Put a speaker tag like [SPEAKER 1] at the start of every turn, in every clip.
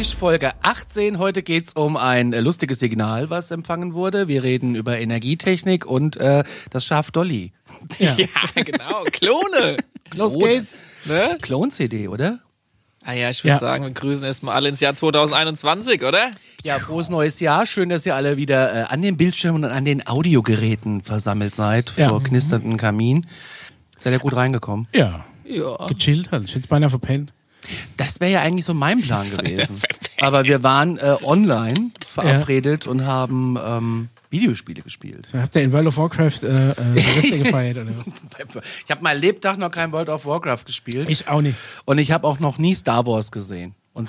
[SPEAKER 1] Beige Folge 18. Heute geht's um ein äh, lustiges Signal, was empfangen wurde. Wir reden über Energietechnik und äh, das Schaf Dolly.
[SPEAKER 2] Ja, genau. Klone.
[SPEAKER 1] Los geht's. Ne? Klon-CD, oder?
[SPEAKER 2] Ah ja, ich würde
[SPEAKER 3] Ja.
[SPEAKER 2] sagen, wir grüßen erstmal alle ins Jahr 2021, oder?
[SPEAKER 1] Ja, frohes neues Jahr. Schön, dass ihr alle wieder äh, an den Bildschirmen und an den Audiogeräten versammelt seid
[SPEAKER 3] Ja.
[SPEAKER 1] vor knisternden Kamin. Seid ihr gut reingekommen?
[SPEAKER 3] Ja,
[SPEAKER 2] Ja.
[SPEAKER 3] gechillt halt. Ich hätte beinahe verpennt.
[SPEAKER 1] Das wäre ja eigentlich so mein Plan gewesen. Aber wir waren äh, online verabredet und haben ähm, Videospiele gespielt.
[SPEAKER 3] Habt ihr in World of Warcraft äh, äh, gefeiert oder was?
[SPEAKER 1] Ich habe mein Lebtag noch kein World of Warcraft gespielt.
[SPEAKER 3] Ich auch nicht.
[SPEAKER 1] Und ich habe auch noch nie Star Wars gesehen. Und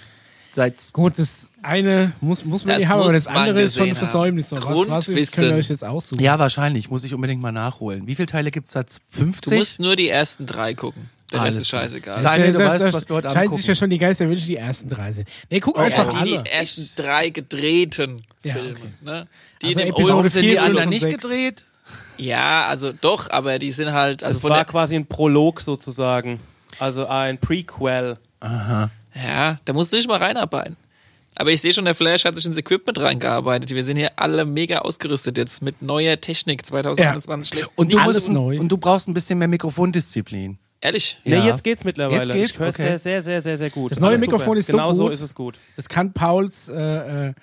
[SPEAKER 1] seit
[SPEAKER 3] Gut, das eine muss, muss man
[SPEAKER 2] Das
[SPEAKER 3] nicht haben, aber das andere ist schon ein Versäumnis. So, Was, was ist,
[SPEAKER 2] Grundwissen.
[SPEAKER 3] könnt ihr euch jetzt aussuchen.
[SPEAKER 1] ja wahrscheinlich muss ich unbedingt mal nachholen. Wie viele Teile gibt's da?
[SPEAKER 2] Du
[SPEAKER 1] 50?
[SPEAKER 2] musst nur die ersten drei gucken. Der
[SPEAKER 1] Alles
[SPEAKER 2] Rest ist scheißegal.
[SPEAKER 1] Da- Daniel, du
[SPEAKER 3] Das-
[SPEAKER 1] weißt,
[SPEAKER 3] das
[SPEAKER 1] was wir heute gucken.
[SPEAKER 3] sich ja schon die Geisterwünsche die ersten drei sind. Nee, guck
[SPEAKER 2] Ja,
[SPEAKER 3] einfach
[SPEAKER 2] die,
[SPEAKER 3] alle.
[SPEAKER 2] die ersten drei gedrehten
[SPEAKER 3] Ja,
[SPEAKER 2] Filme.
[SPEAKER 3] okay.
[SPEAKER 2] Ne? Die
[SPEAKER 3] Also
[SPEAKER 2] in dem
[SPEAKER 3] Episode
[SPEAKER 1] sind die anderen nicht
[SPEAKER 3] sechs.
[SPEAKER 1] gedreht?
[SPEAKER 2] Ja, also doch, aber die sind halt, also
[SPEAKER 4] Es
[SPEAKER 2] von
[SPEAKER 4] war quasi ein Prolog sozusagen. Also ein Prequel.
[SPEAKER 2] ja, da musst du dich mal reinarbeiten. Aber ich sehe schon, der Flash hat sich ins Equipment reingearbeitet. Wir sind hier alle mega ausgerüstet jetzt mit neuer Technik 2021. schlägt
[SPEAKER 1] Und du, musst,
[SPEAKER 3] neu.
[SPEAKER 1] und du brauchst ein bisschen mehr Mikrofondisziplin.
[SPEAKER 2] Ehrlich?
[SPEAKER 4] Nee,
[SPEAKER 1] Ja.
[SPEAKER 4] jetzt geht's mittlerweile.
[SPEAKER 1] Jetzt geht's?
[SPEAKER 4] Ich höre
[SPEAKER 1] Okay.
[SPEAKER 4] sehr, sehr, sehr, sehr, sehr gut.
[SPEAKER 3] Das neue
[SPEAKER 4] Alles
[SPEAKER 3] Mikrofon
[SPEAKER 4] super.
[SPEAKER 3] ist so
[SPEAKER 4] genau so
[SPEAKER 3] gut.
[SPEAKER 4] ist es gut.
[SPEAKER 3] Das kann Pauls äh, äh,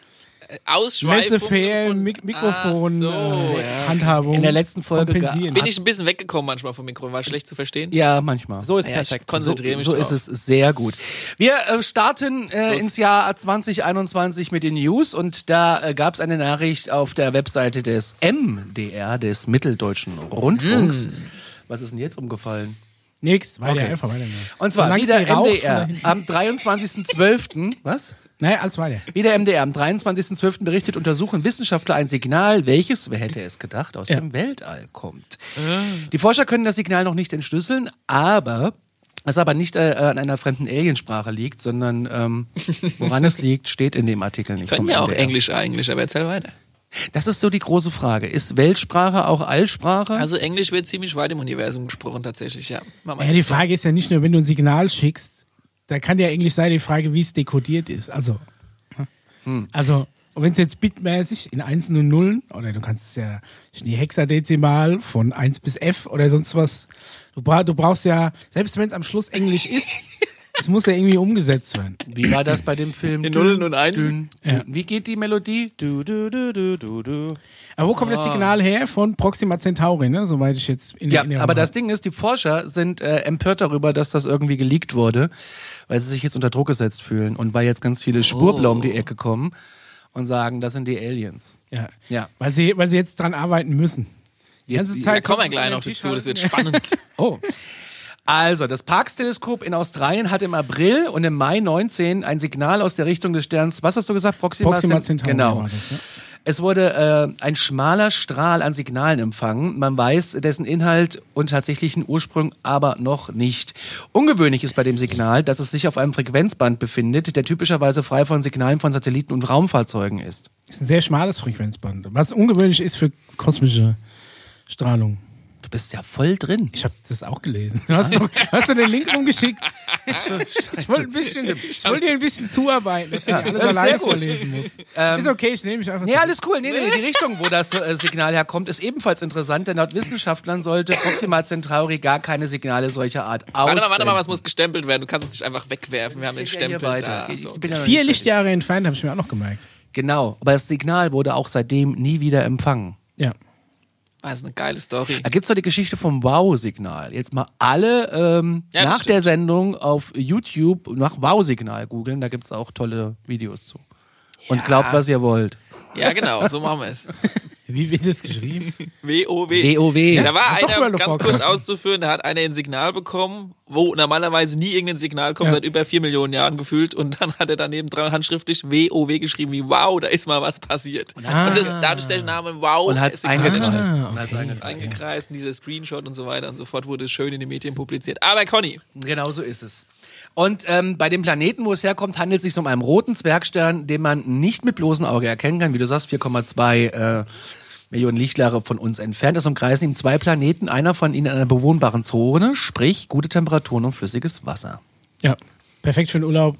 [SPEAKER 2] Ausschweifung. Von-
[SPEAKER 3] Mik Mikrofon
[SPEAKER 2] so,
[SPEAKER 3] äh,
[SPEAKER 2] ja.
[SPEAKER 3] Handhabung
[SPEAKER 1] In der letzten Folge
[SPEAKER 3] kompensieren.
[SPEAKER 2] Bin ich ein bisschen weggekommen manchmal vom Mikro, war schlecht zu verstehen.
[SPEAKER 1] Ja, manchmal.
[SPEAKER 4] So ist
[SPEAKER 2] Ja, ich
[SPEAKER 4] perfekt.
[SPEAKER 2] konzentriere mich
[SPEAKER 1] so
[SPEAKER 2] drauf.
[SPEAKER 1] ist es sehr gut. Wir äh, starten äh, ins Jahr 2021 mit den News und da äh, gab es eine Nachricht auf der Webseite des MDR, des Mitteldeutschen Rundfunks.
[SPEAKER 2] Hm.
[SPEAKER 1] Was ist denn jetzt umgefallen?
[SPEAKER 3] Nix, weiter,
[SPEAKER 1] Okay.
[SPEAKER 3] einfach weiter.
[SPEAKER 1] Und zwar
[SPEAKER 3] Solange
[SPEAKER 1] wieder MDR am 23.12. Was?
[SPEAKER 3] Nein, alles weiter.
[SPEAKER 1] Wieder MDR am 23.12. berichtet, untersuchen Wissenschaftler ein Signal, welches, wer hätte es gedacht, aus
[SPEAKER 3] Ja.
[SPEAKER 1] dem Weltall kommt. Die Forscher können das Signal noch nicht entschlüsseln, aber es aber nicht äh, an einer fremden Aliensprache liegt, sondern ähm, woran es liegt, steht in dem Artikel nicht.
[SPEAKER 2] Können ja auch
[SPEAKER 1] MDR.
[SPEAKER 2] Englisch eigentlich, aber erzähl weiter.
[SPEAKER 1] Das ist so die große Frage. Ist Weltsprache auch Allsprache?
[SPEAKER 2] Also Englisch wird ziemlich weit im Universum gesprochen tatsächlich, ja.
[SPEAKER 3] Ja, die. Frage ist ja nicht nur, wenn du ein Signal schickst, da kann ja Englisch sein, die Frage, wie es dekodiert ist. Also,
[SPEAKER 1] Hm.
[SPEAKER 3] also wenn es jetzt bitmäßig in Einsen und Nullen, oder du kannst es ja in die Hexadezimal von 1 bis F oder sonst was, du, bra du brauchst ja, selbst wenn es am Schluss Englisch ist, es muss ja irgendwie umgesetzt werden.
[SPEAKER 1] Wie war das bei dem Film?
[SPEAKER 2] In Nullen und Einsen?
[SPEAKER 3] Ja.
[SPEAKER 1] Wie geht die Melodie?
[SPEAKER 4] Du, du, du, du, du, du.
[SPEAKER 3] Aber wo kommt das Signal her? Von Proxima Centauri, ne? Soweit ich jetzt in
[SPEAKER 1] Ja,
[SPEAKER 3] Erinnerung
[SPEAKER 1] aber das
[SPEAKER 3] habe.
[SPEAKER 1] Ding ist, die Forscher sind äh, empört darüber, dass das irgendwie geleakt wurde, weil sie sich jetzt unter Druck gesetzt fühlen und weil jetzt ganz viele Spurbler um die Ecke kommen und sagen, das sind die Aliens.
[SPEAKER 3] Ja.
[SPEAKER 1] Ja.
[SPEAKER 3] Weil sie, weil sie jetzt dran arbeiten müssen. Die
[SPEAKER 1] Jetzt-
[SPEAKER 3] ganze
[SPEAKER 1] da
[SPEAKER 2] Da
[SPEAKER 3] Zeit
[SPEAKER 2] kommen wir gleich noch dazu, das wird spannend.
[SPEAKER 1] Oh. Also, das Parkes-Teleskop in Australien hat im April und im Mai 19 ein Signal aus der Richtung des Sterns, was hast du gesagt? Proxima,
[SPEAKER 3] Proxima
[SPEAKER 1] Cent-
[SPEAKER 3] Centauri
[SPEAKER 1] Genau.
[SPEAKER 3] das, ne?
[SPEAKER 1] Es wurde äh, ein schmaler Strahl an Signalen empfangen. Man weiß dessen Inhalt und tatsächlichen Ursprung aber noch nicht. Ungewöhnlich ist bei dem Signal, dass es sich auf einem Frequenzband befindet, der typischerweise frei von Signalen von Satelliten und Raumfahrzeugen ist.
[SPEAKER 3] Das ist ein sehr schmales Frequenzband, was ungewöhnlich ist für kosmische Strahlung.
[SPEAKER 1] Du bist ja voll drin.
[SPEAKER 3] Ich habe das auch gelesen. Du hast, doch, hast du den Link rumgeschickt? Ich wollte ein bisschen, ich wollte dir ein bisschen zuarbeiten, dass du nicht alles alleine
[SPEAKER 1] sehr gut.
[SPEAKER 3] vorlesen musst. ist okay, ich nehme mich einfach
[SPEAKER 1] Nee,
[SPEAKER 3] zurück.
[SPEAKER 1] alles cool. Nee, nee, die Richtung, wo das äh, Signal herkommt, ist ebenfalls interessant, denn laut Wissenschaftlern sollte Proxima Centauri gar keine Signale solcher Art aussenden.
[SPEAKER 2] Warte mal, warte mal, was muss gestempelt werden? Du kannst es nicht einfach wegwerfen. Wir haben den Stempel
[SPEAKER 1] weiter.
[SPEAKER 2] da.
[SPEAKER 1] Ich
[SPEAKER 2] So.
[SPEAKER 1] bin ja
[SPEAKER 3] Vier. Lichtjahre entfernt, habe ich mir auch noch gemerkt.
[SPEAKER 1] Genau, aber das Signal wurde auch seitdem nie wieder empfangen.
[SPEAKER 3] Ja.
[SPEAKER 2] Das ist eine geile Story.
[SPEAKER 1] Da gibt's doch die Geschichte vom Wow-Signal. Jetzt mal alle ähm,
[SPEAKER 2] Ja,
[SPEAKER 1] nach
[SPEAKER 2] stimmt.
[SPEAKER 1] der Sendung auf YouTube nach Wow-Signal googeln, da gibt's auch tolle Videos zu. Und
[SPEAKER 2] Ja.
[SPEAKER 1] glaubt, was ihr wollt.
[SPEAKER 2] Ja, genau, so machen wir es.
[SPEAKER 3] Wie wird das geschrieben?
[SPEAKER 2] WOW.
[SPEAKER 1] WoW.
[SPEAKER 2] Da war
[SPEAKER 3] Ja,
[SPEAKER 2] einer, um es ganz kurz auszuführen, da hat einer ein Signal bekommen, wo normalerweise nie irgendein Signal kommt,
[SPEAKER 3] Ja.
[SPEAKER 2] seit über vier Millionen Jahren gefühlt. Und dann hat er daneben dran handschriftlich WOW geschrieben, wie wow, da ist mal was passiert. Und, das, dadurch der Name wow
[SPEAKER 1] Und
[SPEAKER 2] ist Signal
[SPEAKER 1] eingekreist.
[SPEAKER 3] Ah,
[SPEAKER 1] Und hat's
[SPEAKER 3] okay.
[SPEAKER 1] eingekreist.
[SPEAKER 2] eingekreist, und dieser Screenshot und so weiter und so fort wurde schön in den Medien publiziert. Aber Conny,
[SPEAKER 1] Genau so ist es. Und ähm, bei dem Planeten, wo es herkommt, handelt es sich um einen roten Zwergstern, den man nicht mit bloßem Auge erkennen kann. Wie du sagst, 4,2 äh, Millionen Lichtjahre von uns entfernt ist, umkreisen ihm zwei Planeten, einer von ihnen in einer bewohnbaren Zone, sprich gute Temperaturen und flüssiges Wasser.
[SPEAKER 3] Ja. Perfekt für den Urlaub.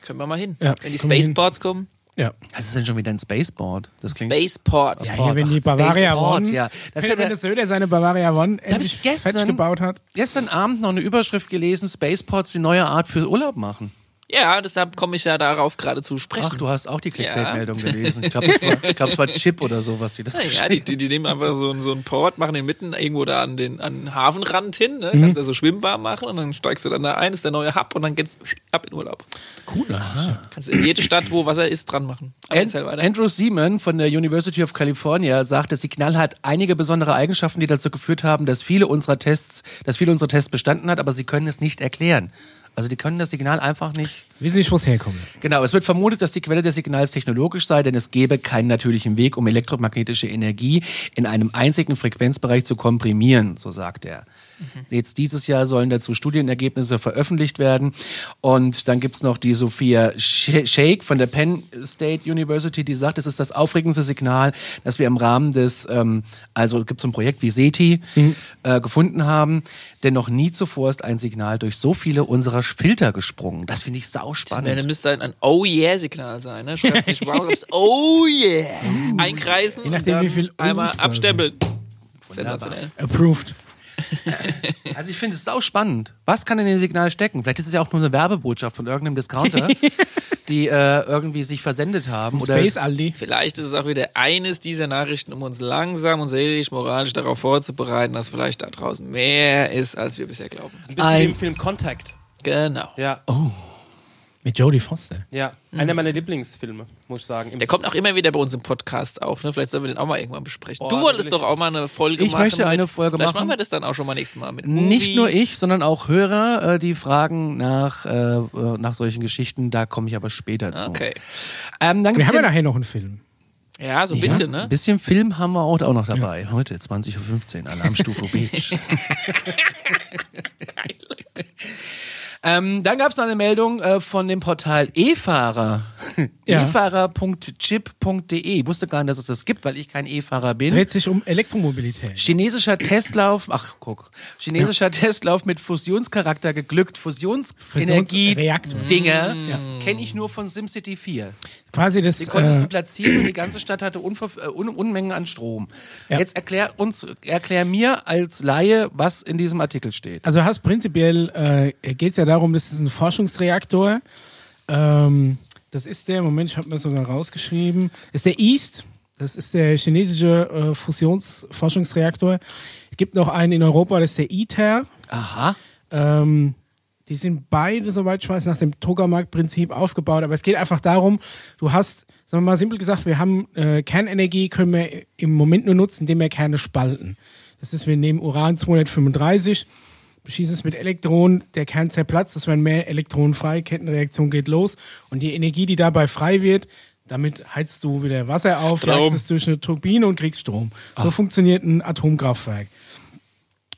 [SPEAKER 2] Können wir mal hin.
[SPEAKER 3] Ja,
[SPEAKER 2] Wenn die. Spaceports kommen.
[SPEAKER 3] Ja.
[SPEAKER 1] Was ist denn schon wieder ein Spaceboard? Das klingt.
[SPEAKER 2] Spaceport.
[SPEAKER 3] Ja, hier, wenn die
[SPEAKER 1] ach,
[SPEAKER 3] Bavaria
[SPEAKER 1] Spaceport,
[SPEAKER 3] One,
[SPEAKER 1] ja. Das ist ja
[SPEAKER 3] wenn
[SPEAKER 1] der-
[SPEAKER 3] der Söder seine Bavaria One endlich
[SPEAKER 1] ich gestern-
[SPEAKER 3] gebaut hat.
[SPEAKER 1] Gestern Abend noch eine Überschrift gelesen, Spaceports die neue Art für Urlaub machen.
[SPEAKER 2] Ja, deshalb komme ich ja darauf gerade zu sprechen.
[SPEAKER 1] Ach, du hast auch die Clickbait-Meldung gelesen. Ich glaube, es, glaub, es war Chip oder so, was die das
[SPEAKER 2] Ja, die,
[SPEAKER 1] geschrieben
[SPEAKER 2] die, die nehmen einfach so, einen- so einen Port, machen den mitten irgendwo da an den, an den Hafenrand hin, ne?
[SPEAKER 1] Mhm.
[SPEAKER 2] kannst da so schwimmbar machen und dann steigst du dann da ein, ist der neue Hub und dann geht's ab in Urlaub.
[SPEAKER 3] Cool.
[SPEAKER 2] Kannst du in jede Stadt, wo Wasser ist, dran machen. Aber
[SPEAKER 1] An
[SPEAKER 2] erzähl weiter.
[SPEAKER 1] Andrew Seaman von der University of California sagt, das Signal hat einige besondere Eigenschaften, die dazu geführt haben, dass viele unserer Tests, dass viele unserer Tests bestanden hat, aber sie können es nicht erklären. Also die können das Signal einfach nicht
[SPEAKER 3] Wissen nicht, wo es herkommt.
[SPEAKER 1] Genau, es wird vermutet, dass die Quelle des Signals technologisch sei, denn es gäbe keinen natürlichen Weg, um elektromagnetische Energie in einem einzigen Frequenzbereich zu komprimieren, so sagt er. Jetzt dieses Jahr sollen dazu Studienergebnisse veröffentlicht werden. Und dann gibt's noch die Sophia Sh- Shake von der Penn State University, die sagt, es ist das aufregendste Signal, das wir im Rahmen des, ähm, also gibt so ein Projekt wie SETI, äh, gefunden haben. Denn noch nie zuvor ist ein Signal durch so viele unserer Filter gesprungen. Das finde ich sauspannend.
[SPEAKER 2] Dann müsste ein, ein Oh yeah-Signal sein. Ne? Schreibst nicht wow, Oh yeah. Einkreisen
[SPEAKER 3] Je nachdem,
[SPEAKER 2] und dann
[SPEAKER 3] wie viel
[SPEAKER 2] einmal abstempeln. Sensationell.
[SPEAKER 3] Approved.
[SPEAKER 1] Also ich finde es sau spannend. Was kann in dem Signal stecken? Vielleicht ist es ja auch nur eine Werbebotschaft von irgendeinem Discounter, die äh, irgendwie sich versendet haben. Oder
[SPEAKER 3] Space Aldi.
[SPEAKER 2] Vielleicht ist es auch wieder eines dieser Nachrichten, um uns langsam und seelisch, moralisch darauf vorzubereiten, dass vielleicht da draußen mehr ist, als wir bisher glauben.
[SPEAKER 4] Ein bisschen
[SPEAKER 1] Ein-
[SPEAKER 4] wie im Film Contact.
[SPEAKER 2] Genau.
[SPEAKER 4] Ja,
[SPEAKER 3] Mit Jodie Foster.
[SPEAKER 4] ja. Einer meiner Lieblingsfilme, muss ich sagen. Im
[SPEAKER 2] Der kommt auch immer wieder bei uns im Podcast auf. Ne? Vielleicht sollen wir den auch mal irgendwann besprechen.
[SPEAKER 4] Boah,
[SPEAKER 2] du wolltest doch
[SPEAKER 4] ich.
[SPEAKER 2] auch mal eine Folge
[SPEAKER 1] Ich
[SPEAKER 2] machen.
[SPEAKER 1] möchte eine
[SPEAKER 2] mit,
[SPEAKER 1] Folge
[SPEAKER 2] vielleicht
[SPEAKER 1] machen.
[SPEAKER 2] machen wir das dann auch schon mal nächstes Mal mit
[SPEAKER 1] nicht
[SPEAKER 2] Movies.
[SPEAKER 1] nur ich, sondern auch Hörer, äh, die fragen nach, äh, äh, nach solchen Geschichten. Da komme ich aber später zu.
[SPEAKER 2] Okay.
[SPEAKER 1] Ähm, dann
[SPEAKER 3] Wir haben ja nachher noch einen Film.
[SPEAKER 2] Ja, so ein
[SPEAKER 1] Ja,
[SPEAKER 2] bisschen, ne?
[SPEAKER 1] Ein bisschen Film haben wir auch, auch noch dabei. Heute 20.15 Uhr, Alarmstufe Beige. Ähm, dann gab es noch eine Meldung äh, von dem Portal E-Fahrer.
[SPEAKER 3] Ja.
[SPEAKER 1] E-Fahrer.chip.de. Ich wusste gar nicht, dass es das gibt, weil ich kein E-Fahrer bin.
[SPEAKER 3] Dreht sich um Elektromobilität.
[SPEAKER 1] Chinesischer Testlauf, ach guck, chinesischer Testlauf mit Fusionscharakter geglückt. Fusionsenergie
[SPEAKER 3] Fusionsreaktor.
[SPEAKER 1] Dinger kenne ich nur von SimCity 4.
[SPEAKER 3] Quasi das.
[SPEAKER 1] Die konntest du
[SPEAKER 3] Äh,
[SPEAKER 1] platzieren und die ganze Stadt hatte Unver äh, Un Unmengen an Strom.
[SPEAKER 3] Ja.
[SPEAKER 1] Jetzt erklär uns, erklär mir als Laie, was in diesem Artikel steht.
[SPEAKER 3] also hast prinzipiell äh, geht es ja darum, das ist ein Forschungsreaktor. Ähm, das ist der, Moment, ich habe mir sogar rausgeschrieben, ist der EAST. Das ist der chinesische äh, Fusionsforschungsreaktor. Es gibt noch einen in Europa, das ist der ITER.
[SPEAKER 1] Aha.
[SPEAKER 3] Ähm, die sind beide, soweit ich weiß, nach dem Tokamark-Prinzip aufgebaut. Aber es geht einfach darum, du hast, sagen wir mal simpel gesagt, wir haben äh, Kernenergie, können wir im Moment nur nutzen, indem wir Kerne spalten. Das ist, wir nehmen Uran 235, beschießen es mit Elektronen, der Kern zerplatzt, es werden mehr Elektronen frei, Kettenreaktion geht los und die Energie, die dabei frei wird, damit heizt du wieder Wasser auf, es durch eine Turbine und kriegst Strom. So funktioniert ein Atomkraftwerk.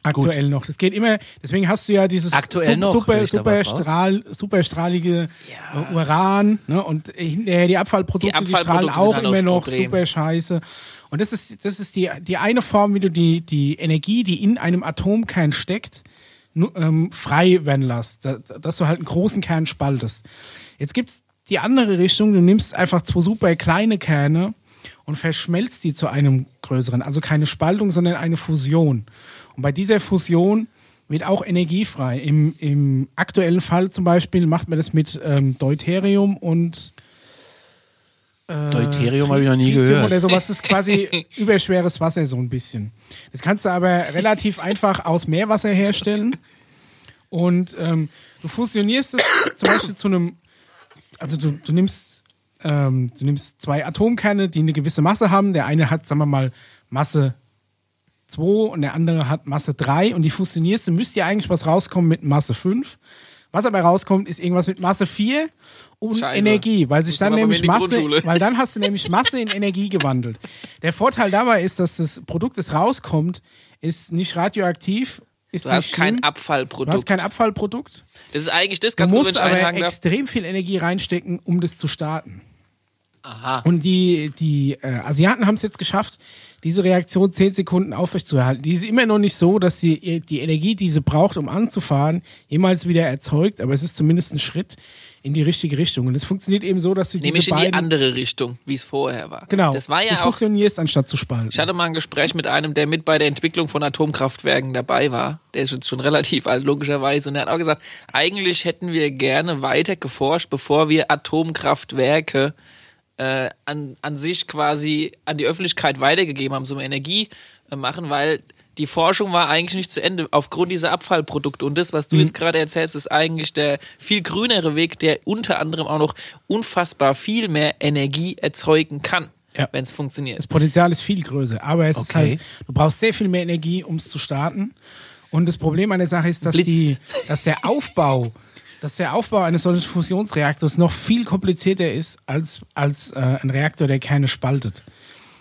[SPEAKER 3] Aktuell noch. Das geht immer, deswegen hast du ja dieses
[SPEAKER 1] Aktuell
[SPEAKER 3] super,
[SPEAKER 1] da
[SPEAKER 3] super,
[SPEAKER 1] was raus?
[SPEAKER 3] Strahl, superstrahlige äh, Uran ne? und hinterher die Abfallprodukte,
[SPEAKER 2] Die
[SPEAKER 3] die, strahlen
[SPEAKER 2] Abfallprodukte
[SPEAKER 3] auch immer noch
[SPEAKER 2] Problem.
[SPEAKER 3] super scheiße. Und das ist, das ist die, die eine Form, wie du die, die Energie, die in einem Atomkern steckt, ähm, frei werden lässt. Da, dass du halt einen großen Kern spaltest. Jetzt gibt's die andere Richtung, du nimmst einfach zwei super kleine Kerne und verschmelzt die zu einem größeren. Also keine Spaltung, sondern eine Fusion. Und bei dieser Fusion wird auch Energie frei. Im, im aktuellen Fall zum Beispiel macht man das mit ähm, Deuterium und
[SPEAKER 1] Deuterium habe ich noch nie
[SPEAKER 3] Tritium
[SPEAKER 1] gehört.
[SPEAKER 3] oder sowas. Das ist quasi überschweres Wasser so ein bisschen. Das kannst du aber relativ einfach aus Meerwasser herstellen. Und ähm, du fusionierst es zum Beispiel zu einem, also du, du nimmst ähm, du nimmst zwei Atomkerne, die eine gewisse Masse haben. Der eine hat, sagen wir mal, Masse 2 und der andere hat Masse 3 und die fusionierst du, müsste ja eigentlich was rauskommen mit Masse 5. Was aber rauskommt, ist irgendwas mit Masse 4 und
[SPEAKER 2] Scheiße.
[SPEAKER 3] Energie, weil sich dann nämlich Masse, weil dann hast du nämlich Masse in Energie gewandelt. Der Vorteil dabei ist, dass das Produkt, das rauskommt, ist nicht radioaktiv, ist
[SPEAKER 2] Du hast kein
[SPEAKER 3] schlimm.
[SPEAKER 2] Abfallprodukt.
[SPEAKER 3] Du hast kein Abfallprodukt.
[SPEAKER 2] das ist eigentlich das,
[SPEAKER 3] Du
[SPEAKER 2] ganz wenn
[SPEAKER 3] musst aber extrem viel Energie reinstecken, um das zu starten. Aha. Und die, die äh, Asiaten haben es jetzt geschafft, diese Reaktion 10 Sekunden aufrechtzuerhalten. Die ist immer noch nicht so, dass sie ihr- die Energie, die sie braucht, um anzufahren, jemals wieder erzeugt, aber es ist zumindest ein Schritt in die richtige Richtung. Und es funktioniert eben so, dass du diese
[SPEAKER 2] Nämlich in
[SPEAKER 3] beiden...
[SPEAKER 2] die andere Richtung, wie es vorher war.
[SPEAKER 3] Genau,
[SPEAKER 2] Das war
[SPEAKER 3] du
[SPEAKER 2] ja auch.
[SPEAKER 3] fusionierst anstatt zu spalten.
[SPEAKER 2] Ich hatte mal ein Gespräch mit einem, der mit bei der Entwicklung von Atomkraftwerken dabei war. Der ist jetzt schon relativ alt, logischerweise. Und er hat auch gesagt, eigentlich hätten wir gerne weiter geforscht, bevor wir Atomkraftwerke äh, an, an sich quasi an die Öffentlichkeit weitergegeben haben, zum Energie äh, machen, weil die Forschung war eigentlich nicht zu Ende aufgrund dieser Abfallprodukte. Und das, was du jetzt gerade erzählst, ist eigentlich der viel grünere Weg, der unter anderem auch noch unfassbar viel mehr Energie erzeugen kann,
[SPEAKER 3] Ja.
[SPEAKER 2] wenn es funktioniert.
[SPEAKER 3] Das Potenzial ist viel größer, aber es ist
[SPEAKER 1] Okay.
[SPEAKER 3] halt, du brauchst sehr viel mehr Energie, um es zu starten. Und das Problem an der Sache ist, dass
[SPEAKER 2] Blitz.
[SPEAKER 3] die, dass der Aufbau, dass der Aufbau eines solchen Fusionsreaktors noch viel komplizierter ist als, als äh, ein Reaktor, der keine spaltet.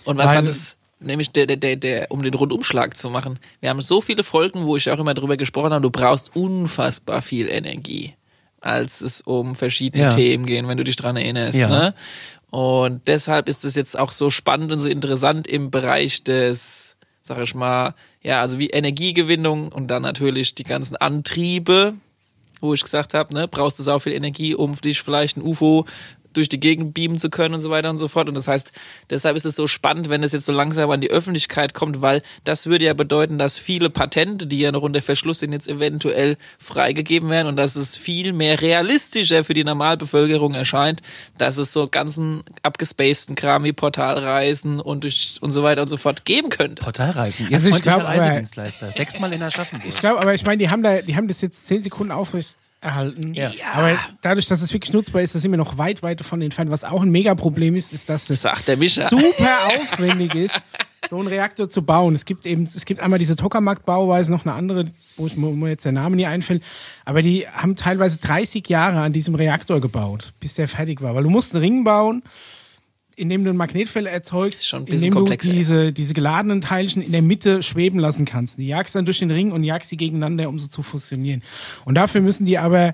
[SPEAKER 2] Und was
[SPEAKER 3] Weil-
[SPEAKER 2] hat es, nämlich der, der, der, der, um den Rundumschlag zu machen? Wir haben so viele Folgen, wo ich auch immer drüber gesprochen habe, du brauchst unfassbar viel Energie, als es um verschiedene
[SPEAKER 1] Ja.
[SPEAKER 2] Themen gehen, wenn du dich dran erinnerst.
[SPEAKER 1] Ja.
[SPEAKER 2] Ne? Und deshalb ist es jetzt auch so spannend und so interessant im Bereich des, sag ich mal, ja, also wie Energiegewinnung und dann natürlich die ganzen Antriebe, wo ich gesagt habe, ne, brauchst du so viel Energie, um dich vielleicht ein UFO durch die Gegend beamen zu können und so weiter und so fort. Und das heißt, deshalb ist es so spannend, wenn es jetzt so langsam an die Öffentlichkeit kommt, weil das würde ja bedeuten, dass viele Patente, die ja noch unter Verschluss sind, jetzt eventuell freigegeben werden und dass es viel mehr realistischer für die Normalbevölkerung erscheint, dass es so ganzen abgespaceden Kram wie Portalreisen und durch und so weiter und so fort geben könnte.
[SPEAKER 1] Portalreisen. Ihr
[SPEAKER 3] Also ich
[SPEAKER 1] freundlicher
[SPEAKER 3] glaub, aber-
[SPEAKER 1] Reisedienstleister. Sechsmal in Aschaffenburg.
[SPEAKER 3] Ich glaube, aber ich meine, die haben da, die haben das jetzt zehn Sekunden aufrecht erhalten.
[SPEAKER 1] Ja.
[SPEAKER 3] Aber dadurch, dass es wirklich nutzbar ist, da sind wir noch weit, weit davon entfernt. Was auch ein Mega-Problem ist, ist, dass das
[SPEAKER 2] der Mischer.
[SPEAKER 3] super aufwendig ist, so einen Reaktor zu bauen. Es gibt eben, es gibt einmal diese Tokamak-Bauweise, noch eine andere, wo, ich, mir jetzt der Name nie einfällt. Aber die haben teilweise 30 Jahre an diesem Reaktor gebaut, bis der fertig war. Weil du musst einen Ring bauen, in dem du ein Magnetfeld erzeugst,
[SPEAKER 2] ein
[SPEAKER 3] in
[SPEAKER 2] bisschen
[SPEAKER 3] dem du
[SPEAKER 2] komplexer.
[SPEAKER 3] diese, diese geladenen Teilchen in der Mitte schweben lassen kannst. Die jagst dann durch den Ring und jagst sie gegeneinander, um sie zu fusionieren. Und dafür müssen die aber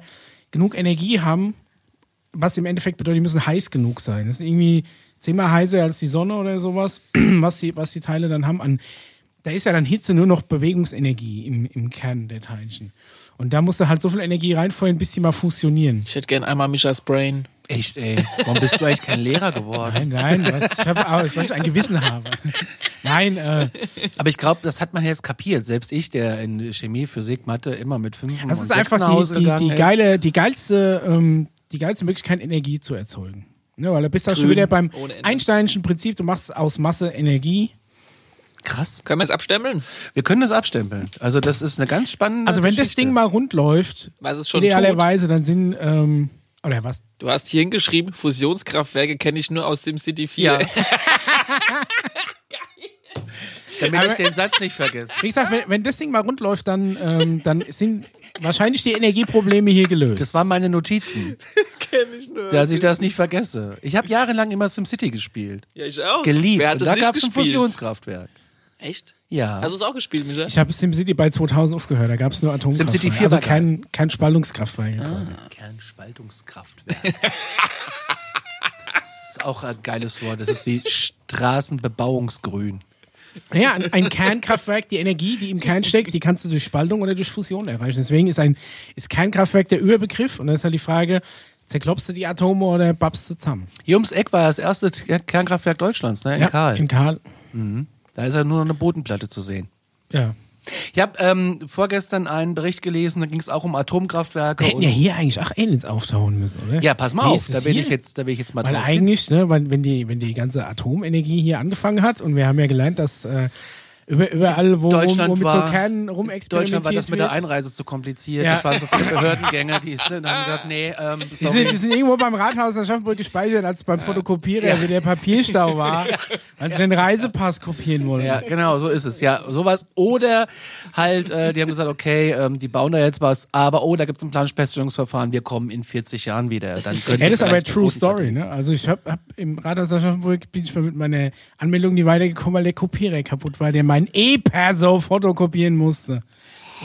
[SPEAKER 3] genug Energie haben, was im Endeffekt bedeutet, die müssen heiß genug sein. Das ist irgendwie zehnmal heißer als die Sonne oder sowas, was die, was die Teile dann haben. An, da ist ja dann Hitze nur noch Bewegungsenergie im, im Kern der Teilchen. Und da musst du halt so viel Energie reinfeuern, bis die mal fusionieren.
[SPEAKER 2] Ich hätte gern einmal Mischas Brain.
[SPEAKER 1] Echt, ey. Warum bist du eigentlich kein Lehrer geworden?
[SPEAKER 3] Nein, nein, was, ich habe auch, weil ich ein Gewissen habe. Nein, äh,
[SPEAKER 1] Aber ich glaube, das hat man jetzt kapiert. Selbst ich, der in Chemie, Physik, Mathe immer mit fünf
[SPEAKER 3] das
[SPEAKER 1] und
[SPEAKER 3] ist
[SPEAKER 1] sechs
[SPEAKER 3] einfach
[SPEAKER 1] nach
[SPEAKER 3] die,
[SPEAKER 1] Hause
[SPEAKER 3] die,
[SPEAKER 1] gegangen
[SPEAKER 3] die
[SPEAKER 1] ist.
[SPEAKER 3] geile, die geilste, ähm, die geilste Möglichkeit, Energie zu erzeugen. Ne, weil da bist du auch schon wieder beim. Einsteinischen Prinzip, du machst aus Masse Energie.
[SPEAKER 1] Krass.
[SPEAKER 2] Können wir es abstempeln?
[SPEAKER 1] Wir können das abstempeln. Also das ist eine ganz spannende
[SPEAKER 3] Also wenn das
[SPEAKER 1] Geschichte.
[SPEAKER 3] Ding mal rund läuft,
[SPEAKER 2] Was es schon
[SPEAKER 3] idealerweise, dann sind, ähm, oder was?
[SPEAKER 2] Du hast hier hingeschrieben, Fusionskraftwerke kenne ich nur aus SimCity 4.
[SPEAKER 1] Ja. Damit
[SPEAKER 3] Aber-
[SPEAKER 1] ich den Satz nicht vergesse.
[SPEAKER 3] Wie gesagt, wenn, wenn das Ding mal rund läuft, dann, ähm, dann sind wahrscheinlich die Energieprobleme hier gelöst.
[SPEAKER 1] Das waren meine Notizen,
[SPEAKER 2] Kenn ich nur.
[SPEAKER 1] dass ich das nicht vergesse. Ich habe jahrelang immer SimCity gespielt.
[SPEAKER 2] ja, ich auch.
[SPEAKER 1] Geliebt.
[SPEAKER 2] Wer hat
[SPEAKER 1] Und
[SPEAKER 2] das
[SPEAKER 1] da gab es ein? Fusionskraftwerk.
[SPEAKER 2] Echt?
[SPEAKER 1] Ja.
[SPEAKER 2] Hast du es auch gespielt, Micha?
[SPEAKER 3] ich habe SimCity bei 2000 aufgehört, da gab es nur Atomkraftwerke.
[SPEAKER 1] SimCity 4
[SPEAKER 3] also
[SPEAKER 1] war geil.
[SPEAKER 3] kein, kein Spaltungskraftwerk quasi.
[SPEAKER 1] Kernspaltungskraftwerk. das ist auch ein geiles Wort. Das ist wie Straßenbebauungsgrün.
[SPEAKER 3] Ja, ein, Kernkraftwerk, die Energie, die im Kern steckt, die kannst du durch Spaltung oder durch Fusion erreichen. Deswegen ist ein ist Kernkraftwerk der Überbegriff und dann ist halt die Frage, zerklopfst du die Atome oder babst du zusammen?
[SPEAKER 1] Hier ums Eck war das erste Kernkraftwerk Deutschlands, ne? In Karl.
[SPEAKER 3] In Karl.
[SPEAKER 1] Da ist ja nur noch eine Bodenplatte zu sehen.
[SPEAKER 3] Ja.
[SPEAKER 1] Ich habe ähm, vorgestern einen Bericht gelesen, da ging es auch um Atomkraftwerke.
[SPEAKER 3] Wir hätten ja hier eigentlich auch Aliens auftauchen müssen, oder?
[SPEAKER 1] ja, pass mal
[SPEAKER 3] Wie
[SPEAKER 1] auf, da will
[SPEAKER 3] hier?
[SPEAKER 1] ich jetzt, da will ich jetzt mal
[SPEAKER 3] Weil
[SPEAKER 1] drauf hin.
[SPEAKER 3] eigentlich, ne, wenn die, wenn die ganze Atomenergie hier angefangen hat und wir haben ja gelernt, dass äh, über, überall, wo, wo,
[SPEAKER 1] Deutschland
[SPEAKER 3] wo mit
[SPEAKER 1] war-
[SPEAKER 3] so Kernen rumexperimentiert
[SPEAKER 1] Deutschland war das mit der Einreise zu kompliziert.
[SPEAKER 3] Ja.
[SPEAKER 1] Das waren so viele Behördengänge, die sind, haben gesagt, nee, ähm,
[SPEAKER 3] Die sind, die sind irgendwo beim Rathaus in Aschaffenburg gespeichert, als beim Fotokopierer, wie der Papierstau war, als sie den Reisepass kopieren wollten.
[SPEAKER 1] Ja, genau, so ist es. Ja, sowas. Oder halt, äh, die haben gesagt, okay, ähm, die bauen da jetzt was, aber oh, da gibt es ein Planfeststellungsverfahren, wir kommen in 40 Jahren wieder. Dann können
[SPEAKER 3] Ja, das ist aber
[SPEAKER 1] die
[SPEAKER 3] True Story, ne? Also ich hab, hab im Rathaus Aschaffenburg bin ich mal mit meiner Anmeldung nie weitergekommen, weil der Kopierer kaputt war, der mein E-Perso fotokopieren musste.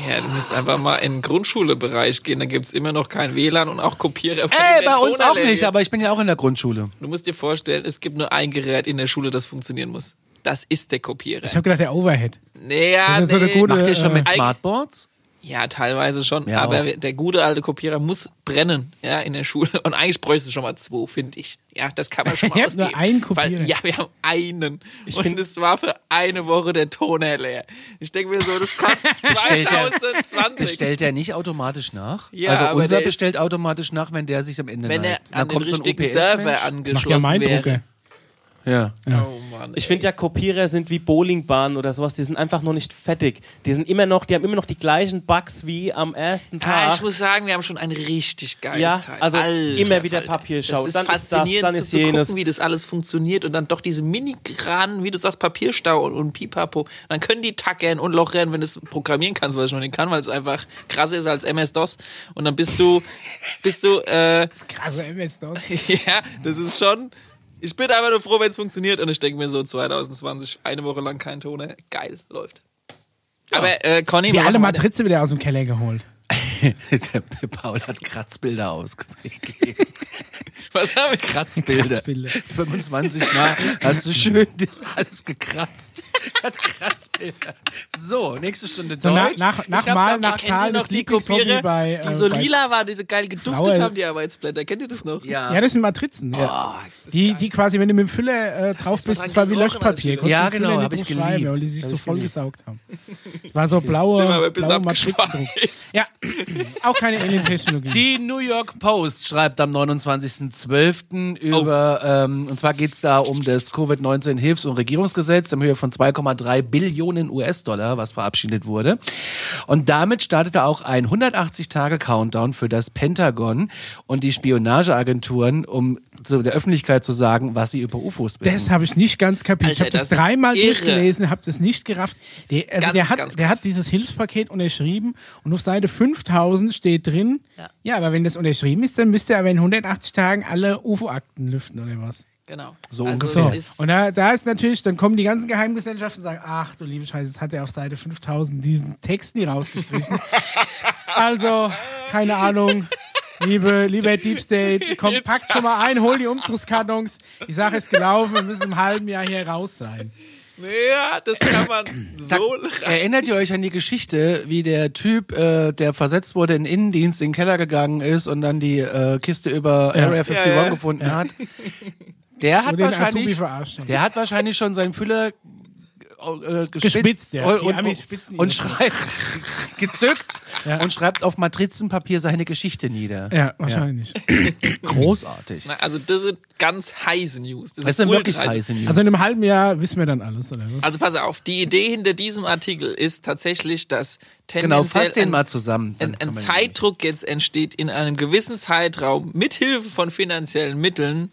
[SPEAKER 2] Ja, du musst einfach mal in den Grundschulebereich gehen, da gibt's immer noch kein WLAN und auch Kopierer.
[SPEAKER 1] Ey, bei uns auch nicht, aber ich bin ja auch in der Grundschule.
[SPEAKER 2] Du musst dir vorstellen, es gibt nur ein Gerät in der Schule, das funktionieren muss. Das ist der Kopierer.
[SPEAKER 3] Ich habe gedacht, der Overhead.
[SPEAKER 2] nee, ja,
[SPEAKER 3] So eine-
[SPEAKER 2] nee.
[SPEAKER 3] gute-
[SPEAKER 1] Macht ihr schon mit
[SPEAKER 2] Eig-
[SPEAKER 1] Smartboards?
[SPEAKER 2] Ja, teilweise schon.
[SPEAKER 1] Ja,
[SPEAKER 2] aber
[SPEAKER 1] auch.
[SPEAKER 2] der gute alte Kopierer muss brennen, ja, in der Schule. Und eigentlich bräuchte es schon mal zwei, finde ich. Ja, das kann man schon mal
[SPEAKER 3] habt nur
[SPEAKER 2] ausgeben.
[SPEAKER 3] einen Kopierer.
[SPEAKER 2] Weil, ja, wir haben einen.
[SPEAKER 4] Ich
[SPEAKER 2] und es war für eine Woche der Toner leer. Ich denke mir so, das kann
[SPEAKER 1] Bestellt er-
[SPEAKER 2] 2020.
[SPEAKER 1] Bestellt er nicht automatisch nach?
[SPEAKER 2] Ja,
[SPEAKER 1] also unser bestellt automatisch nach, wenn der sich am Ende
[SPEAKER 2] wenn er
[SPEAKER 1] neigt.
[SPEAKER 2] an den richtigen Server angeschlossen
[SPEAKER 3] Macht ja mein
[SPEAKER 2] wäre.
[SPEAKER 3] Drucker.
[SPEAKER 1] Ja.
[SPEAKER 2] Oh Mann.
[SPEAKER 4] Ich finde ja, Kopierer sind wie Bowlingbahnen oder sowas, die sind einfach noch nicht fertig. Die sind immer noch, die haben immer noch die gleichen Bugs wie am ersten
[SPEAKER 2] Ah,
[SPEAKER 4] Tag.
[SPEAKER 2] ich muss sagen, wir haben schon ein richtig geiles
[SPEAKER 4] Ja,
[SPEAKER 2] Teil.
[SPEAKER 4] also
[SPEAKER 2] Alter
[SPEAKER 4] immer wieder.
[SPEAKER 2] Das ist
[SPEAKER 4] Dann ist das,
[SPEAKER 2] faszinierend
[SPEAKER 4] dann
[SPEAKER 2] zu,
[SPEAKER 4] ist
[SPEAKER 2] zu
[SPEAKER 4] jenes.
[SPEAKER 2] gucken, wie das alles funktioniert und dann doch diese Mini-Granen, wie du sagst, Papierstau und, und Pipapo. Dann können die tackern und lochern, wenn du es programmieren kannst, was ich noch nicht kann, weil es einfach krasser ist als MS-DOS. Und dann bist du, bist du, äh,
[SPEAKER 3] Krasse MS-DOS.
[SPEAKER 2] ja, das ist schon. Ich bin einfach nur froh, wenn es funktioniert und ich denke mir so 2020 eine Woche lang kein Toner, geil läuft. Aber äh, Conny, wir
[SPEAKER 3] alle
[SPEAKER 2] machen weiter.
[SPEAKER 3] Matrize wieder aus dem Keller geholt.
[SPEAKER 1] Der Paul hat Kratzbilder ausgegeben.
[SPEAKER 2] Was haben wir?
[SPEAKER 1] Kratzbilder.
[SPEAKER 3] Kratzbilder.
[SPEAKER 1] 25 Mal hast du schön das alles gekratzt. Hat Kratzbilder. So, nächste Stunde
[SPEAKER 3] So nach,
[SPEAKER 1] Deutsch.
[SPEAKER 3] nach, nach
[SPEAKER 1] Ich hab
[SPEAKER 3] Mal, nach
[SPEAKER 2] Kennt ihr
[SPEAKER 3] Zahl
[SPEAKER 2] noch
[SPEAKER 3] des
[SPEAKER 2] die Kopierer,
[SPEAKER 3] bei,
[SPEAKER 2] die
[SPEAKER 3] äh,
[SPEAKER 2] so
[SPEAKER 3] bei
[SPEAKER 2] lila waren, diese geil geduftet
[SPEAKER 3] Flower-
[SPEAKER 2] haben, die Arbeitsblätter. Kennt ihr das noch?
[SPEAKER 1] Ja.
[SPEAKER 3] Ja, das sind Matrizen.
[SPEAKER 2] Ah,
[SPEAKER 3] Die, die quasi, wenn du mit dem Füller äh, drauf bist, das war wie
[SPEAKER 2] gerochen als
[SPEAKER 3] Löschpapier.
[SPEAKER 1] Ja, genau,
[SPEAKER 3] Füller
[SPEAKER 1] hab
[SPEAKER 3] nicht
[SPEAKER 1] ich geliebt.
[SPEAKER 3] Weil die sich
[SPEAKER 1] Hab
[SPEAKER 3] so
[SPEAKER 1] ich
[SPEAKER 3] voll
[SPEAKER 1] geliebt.
[SPEAKER 3] gesaugt haben. War so blaue, blaue
[SPEAKER 2] abgeschweift.
[SPEAKER 3] Matrizendruck. Ja, auch keine Alien-Technologie.
[SPEAKER 1] Die New York Post schreibt am 29.12. über, ähm, und zwar geht's da um das Covid-19-Hilfs- und Regierungsgesetz in Höhe von 2,3 Billionen US-Dollar, was verabschiedet wurde. Und damit startete auch ein 180-Tage-Countdown für das Pentagon und die Spionageagenturen, um so der Öffentlichkeit zu sagen, was sie über UFOs wissen.
[SPEAKER 3] Das habe ich nicht ganz kapiert. ich
[SPEAKER 2] Alter,
[SPEAKER 3] habe das,
[SPEAKER 2] das
[SPEAKER 3] dreimal
[SPEAKER 2] irre.
[SPEAKER 3] durchgelesen, habe das nicht gerafft. Der, also
[SPEAKER 2] Ganz,
[SPEAKER 3] der, hat,
[SPEAKER 2] ganz
[SPEAKER 3] der hat dieses Hilfspaket unterschrieben und auf Seite 5000 steht drin,
[SPEAKER 2] Ja.
[SPEAKER 3] ja. aber wenn das unterschrieben ist, dann müsste er aber in 180 Tagen alle UFO-Akten lüften oder was.
[SPEAKER 2] Genau.
[SPEAKER 1] So
[SPEAKER 2] also
[SPEAKER 1] ungefähr.
[SPEAKER 3] So, und da, da ist natürlich, dann kommen die ganzen Geheimgesellschaften und sagen, ach du liebe Scheiße, jetzt hat er auf Seite 5000 diesen Text nie rausgestrichen. also, keine Ahnung. Liebe, lieber Deep State, komm, packt schon mal ein, hol die Umzugskartons. Die Sache ist gelaufen, wir müssen im halben Jahr hier raus sein.
[SPEAKER 2] ja, das kann man so.
[SPEAKER 1] Erinnert ihr euch an die Geschichte, wie der Typ, äh, der versetzt wurde in den Innendienst, in den Keller gegangen ist und dann die äh, Kiste über
[SPEAKER 3] Ja.
[SPEAKER 1] Area 51
[SPEAKER 2] Ja, ja.
[SPEAKER 1] gefunden hat? Der hat wahrscheinlich, der hat wahrscheinlich schon seinen Füller äh, gespitzt,
[SPEAKER 3] Gespitzt, ja.
[SPEAKER 1] und, und, und schreibt gezückt
[SPEAKER 3] Ja.
[SPEAKER 1] und schreibt auf Matrizenpapier seine Geschichte nieder.
[SPEAKER 3] Ja, wahrscheinlich.
[SPEAKER 1] Großartig.
[SPEAKER 2] Na, Also das sind ganz heiße News. Das,
[SPEAKER 1] Das sind wirklich heiße News.
[SPEAKER 3] Also in einem halben Jahr wissen wir dann alles, oder was?
[SPEAKER 2] Also pass auf, die Idee hinter diesem Artikel ist tatsächlich, dass
[SPEAKER 1] genau,
[SPEAKER 2] tendenziell
[SPEAKER 1] fass den
[SPEAKER 2] ein,
[SPEAKER 1] mal zusammen. dann
[SPEAKER 2] ein, ein Zeitdruck jetzt entsteht in einem gewissen Zeitraum mit Hilfe von finanziellen Mitteln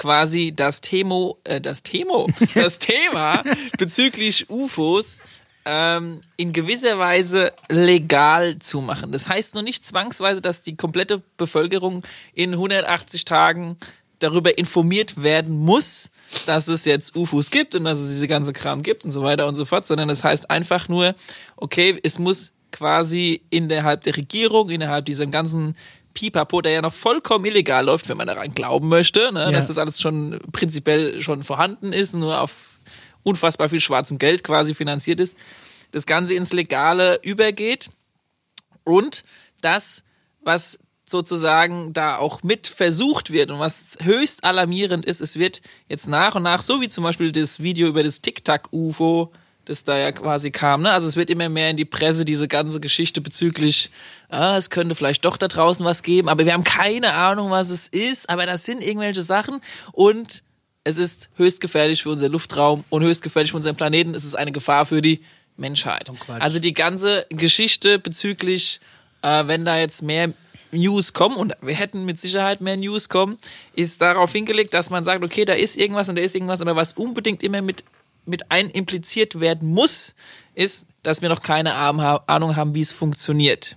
[SPEAKER 2] quasi das Thema, äh, das Thema, das Thema bezüglich UFOs ähm, in gewisser Weise legal zu machen. Das heißt nur nicht zwangsweise, dass die komplette Bevölkerung in 180 Tagen darüber informiert werden muss, dass es jetzt UFOs gibt und dass es diese ganze Kram gibt und so weiter und so fort, sondern das heißt einfach nur, okay, es muss quasi innerhalb der Regierung, innerhalb dieser ganzen Pipapo, der ja noch vollkommen illegal läuft, wenn man daran glauben möchte, ne,
[SPEAKER 3] Ja.
[SPEAKER 2] dass das alles schon prinzipiell schon vorhanden ist, nur auf unfassbar viel schwarzem Geld quasi finanziert ist, das Ganze ins Legale übergeht und das, was sozusagen da auch mit versucht wird und was höchst alarmierend ist, es wird jetzt nach und nach, so wie zum Beispiel das Video über das Tic-Tac-UFO, das da ja quasi kam, ne? Also es wird immer mehr in die Presse diese ganze Geschichte bezüglich, ah, es könnte vielleicht doch da draußen was geben, aber wir haben keine Ahnung, was es ist, aber das sind irgendwelche Sachen und es ist höchst gefährlich für unseren Luftraum und höchst gefährlich für unseren Planeten. Es ist eine Gefahr für die Menschheit.
[SPEAKER 1] Quatsch.
[SPEAKER 2] Also die ganze Geschichte bezüglich, äh, wenn da jetzt mehr News kommen, und wir hätten mit Sicherheit mehr News kommen, ist darauf hingelegt, dass man sagt, okay, da ist irgendwas und da ist irgendwas, aber was unbedingt immer mit, mit ein impliziert werden muss, ist, dass wir noch keine Ahnung haben, wie es funktioniert.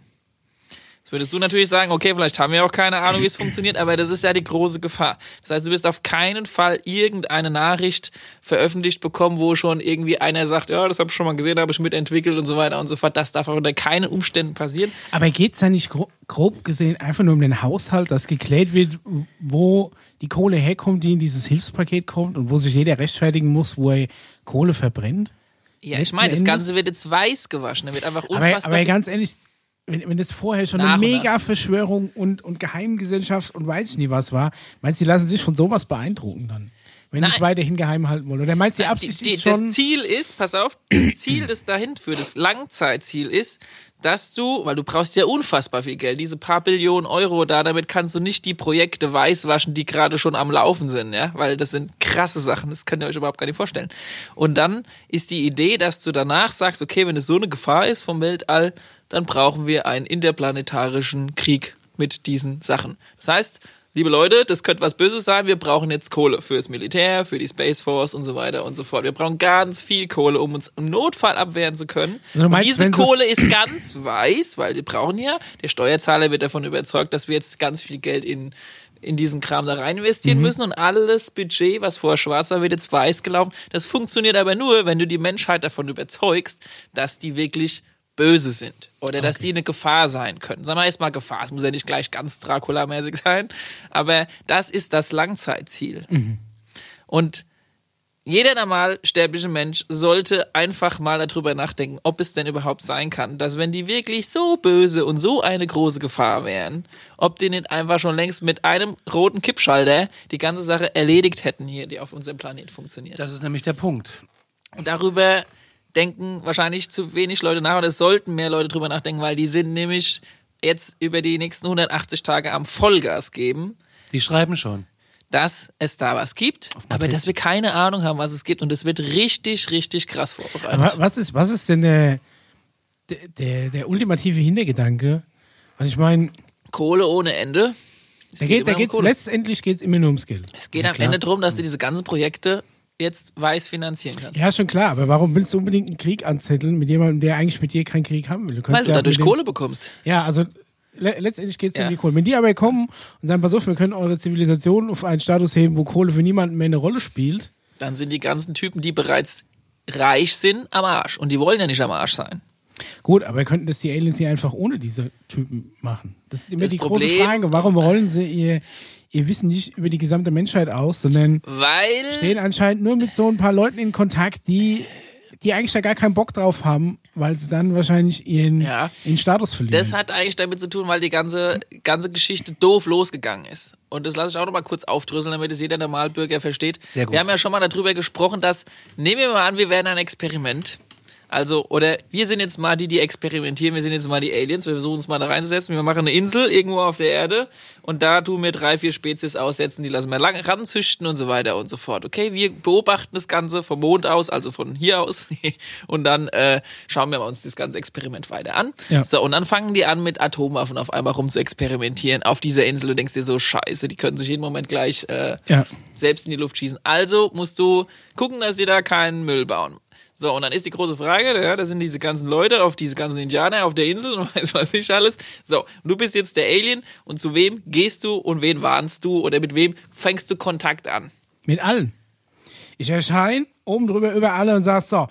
[SPEAKER 2] Würdest du natürlich sagen, okay, vielleicht haben wir auch keine Ahnung, wie es funktioniert, aber das ist ja die große Gefahr. Das heißt, du wirst auf keinen Fall irgendeine Nachricht veröffentlicht bekommen, wo schon irgendwie einer sagt, ja, das habe ich schon mal gesehen, habe ich mitentwickelt und so weiter und so fort. Das darf auch unter keinen Umständen passieren.
[SPEAKER 3] Aber geht's da nicht gro grob gesehen einfach nur um den Haushalt, dass geklärt wird, wo die Kohle herkommt, die in dieses Hilfspaket kommt und wo sich jeder rechtfertigen muss, wo er Kohle verbrennt?
[SPEAKER 2] Ja, ich
[SPEAKER 3] Letzten
[SPEAKER 2] meine, das Ganze wird jetzt weiß gewaschen. Da wird einfach
[SPEAKER 3] Aber,
[SPEAKER 2] unfassbar
[SPEAKER 3] aber
[SPEAKER 2] viel-
[SPEAKER 3] ganz ehrlich, wenn, wenn das vorher schon
[SPEAKER 2] Nach
[SPEAKER 3] eine. Mega-Verschwörung und, und Geheimgesellschaft und weiß ich nie was war, meinst du, die lassen sich von sowas beeindrucken dann? Wenn die es weiterhin geheim halten wollen? Oder meinst du, die Absicht
[SPEAKER 2] Die- die-
[SPEAKER 3] ist schon...
[SPEAKER 2] Das Ziel ist, pass auf, das Ziel, das dahin führt, das Langzeitziel ist, dass du, weil du brauchst ja unfassbar viel Geld, diese paar Billionen Euro da, damit kannst du nicht die Projekte weißwaschen, die gerade schon am Laufen sind, ja, weil das sind krasse Sachen, das könnt ihr euch überhaupt gar nicht vorstellen. Und dann ist die Idee, dass du danach sagst, okay, wenn es so eine Gefahr ist vom Weltall, dann brauchen wir einen interplanetarischen Krieg mit diesen Sachen. Das heißt, liebe Leute, das könnte was Böses sein. Wir brauchen jetzt Kohle fürs Militär, für die Space Force und so weiter und so fort. Wir brauchen ganz viel Kohle, um uns im Notfall abwehren zu können.
[SPEAKER 3] Also meinst,
[SPEAKER 2] diese Kohle ist ganz weiß, weil wir brauchen ja, der Steuerzahler wird davon überzeugt, dass wir jetzt ganz viel Geld in in diesen Kram da rein investieren
[SPEAKER 3] Mhm.
[SPEAKER 2] müssen und alles Budget, was vorher schwarz war, wird jetzt weiß gelaufen. Das funktioniert aber nur, wenn du die Menschheit davon überzeugst, dass die wirklich böse sind oder dass die eine Gefahr sein können. Sagen wir erstmal Gefahr, es muss ja nicht gleich ganz Dracula-mäßig sein, aber das ist das Langzeitziel. Und jeder normal sterbliche Mensch sollte einfach mal darüber nachdenken, ob es denn überhaupt sein kann, dass wenn die wirklich so böse und so eine große Gefahr wären, ob die nicht einfach schon längst mit einem roten Kippschalter die ganze Sache erledigt hätten hier, die auf unserem Planet funktioniert.
[SPEAKER 1] Das ist nämlich der Punkt.
[SPEAKER 2] Und darüber denken wahrscheinlich zu wenig Leute nach und es sollten mehr Leute drüber nachdenken, weil die sind nämlich jetzt über die nächsten 180 Tage am Vollgas geben
[SPEAKER 1] Die schreiben schon.
[SPEAKER 2] dass es da was gibt, aber dass wir keine Ahnung haben, was es gibt und es wird richtig, richtig krass vorbereitet.
[SPEAKER 3] Aber was ist, was ist denn der, der, der, ultimative Hintergedanke? Also ich meine,
[SPEAKER 2] Kohle ohne Ende. Es
[SPEAKER 3] da geht, da
[SPEAKER 2] immer um
[SPEAKER 3] geht's, letztendlich geht's immer nur ums Geld.
[SPEAKER 2] Es geht am Ende darum, dass du diese ganzen Projekte jetzt weiß finanzieren kannst.
[SPEAKER 3] Ja, schon klar, aber warum willst du unbedingt einen Krieg anzetteln mit jemandem, der eigentlich mit dir keinen Krieg haben will? Du
[SPEAKER 2] Weil du
[SPEAKER 3] ja
[SPEAKER 2] dadurch
[SPEAKER 3] dem-
[SPEAKER 2] Kohle bekommst.
[SPEAKER 3] Ja, also le letztendlich geht's
[SPEAKER 2] Ja.
[SPEAKER 3] um die Kohle. Wenn die aber kommen und sagen, pass auf, wir können eure Zivilisation auf einen Status heben, wo Kohle für niemanden mehr eine Rolle spielt,
[SPEAKER 2] Dann sind die ganzen Typen, die bereits reich sind, am Arsch. Und die wollen ja nicht am Arsch sein.
[SPEAKER 3] gut, aber könnten das die Aliens nicht einfach ohne diese Typen machen? Das ist immer
[SPEAKER 2] Das
[SPEAKER 3] die große
[SPEAKER 2] Problem-
[SPEAKER 3] Frage. Warum rollen sie ihr, ihr Wissen nicht über die gesamte Menschheit aus, sondern
[SPEAKER 2] Weil
[SPEAKER 3] stehen anscheinend nur mit so ein paar Leuten in Kontakt, die, die eigentlich da gar keinen Bock drauf haben, weil sie dann wahrscheinlich ihren,
[SPEAKER 2] Ja.
[SPEAKER 3] ihren Status verlieren.
[SPEAKER 2] Das hat eigentlich damit zu tun, weil die ganze, ganze Geschichte doof losgegangen ist. Und das lasse ich auch noch mal kurz aufdröseln, damit es jeder Normalbürger versteht.
[SPEAKER 1] Sehr gut.
[SPEAKER 2] Wir haben ja schon mal darüber gesprochen, dass, nehmen wir mal an, wir wären ein Experiment. Also, oder wir sind jetzt mal die, die experimentieren, wir sind jetzt mal die Aliens, wir versuchen uns mal da reinzusetzen, wir machen eine Insel irgendwo auf der Erde und da tun wir drei, vier Spezies aussetzen, die lassen wir lang ranzüchten und so weiter und so fort. Okay, wir beobachten das Ganze vom Mond aus, also von hier aus und dann äh, schauen wir uns das ganze Experiment weiter an.
[SPEAKER 3] Ja.
[SPEAKER 2] So, und dann fangen die an, mit Atomwaffen auf einmal rum zu experimentieren auf dieser Insel. Du denkst dir so, scheiße, die können sich jeden Moment gleich äh,
[SPEAKER 3] ja.
[SPEAKER 2] selbst in die Luft schießen. Also musst du gucken, dass die da keinen Müll bauen. So, und dann ist die große Frage, ja, da sind diese ganzen Leute auf diese ganzen Indianer auf der Insel und weiß was ich alles. So, du bist jetzt der Alien und zu wem gehst du und wen warnst du oder mit wem fängst du Kontakt an?
[SPEAKER 3] Mit allen. Ich erscheine oben drüber über alle und sag so,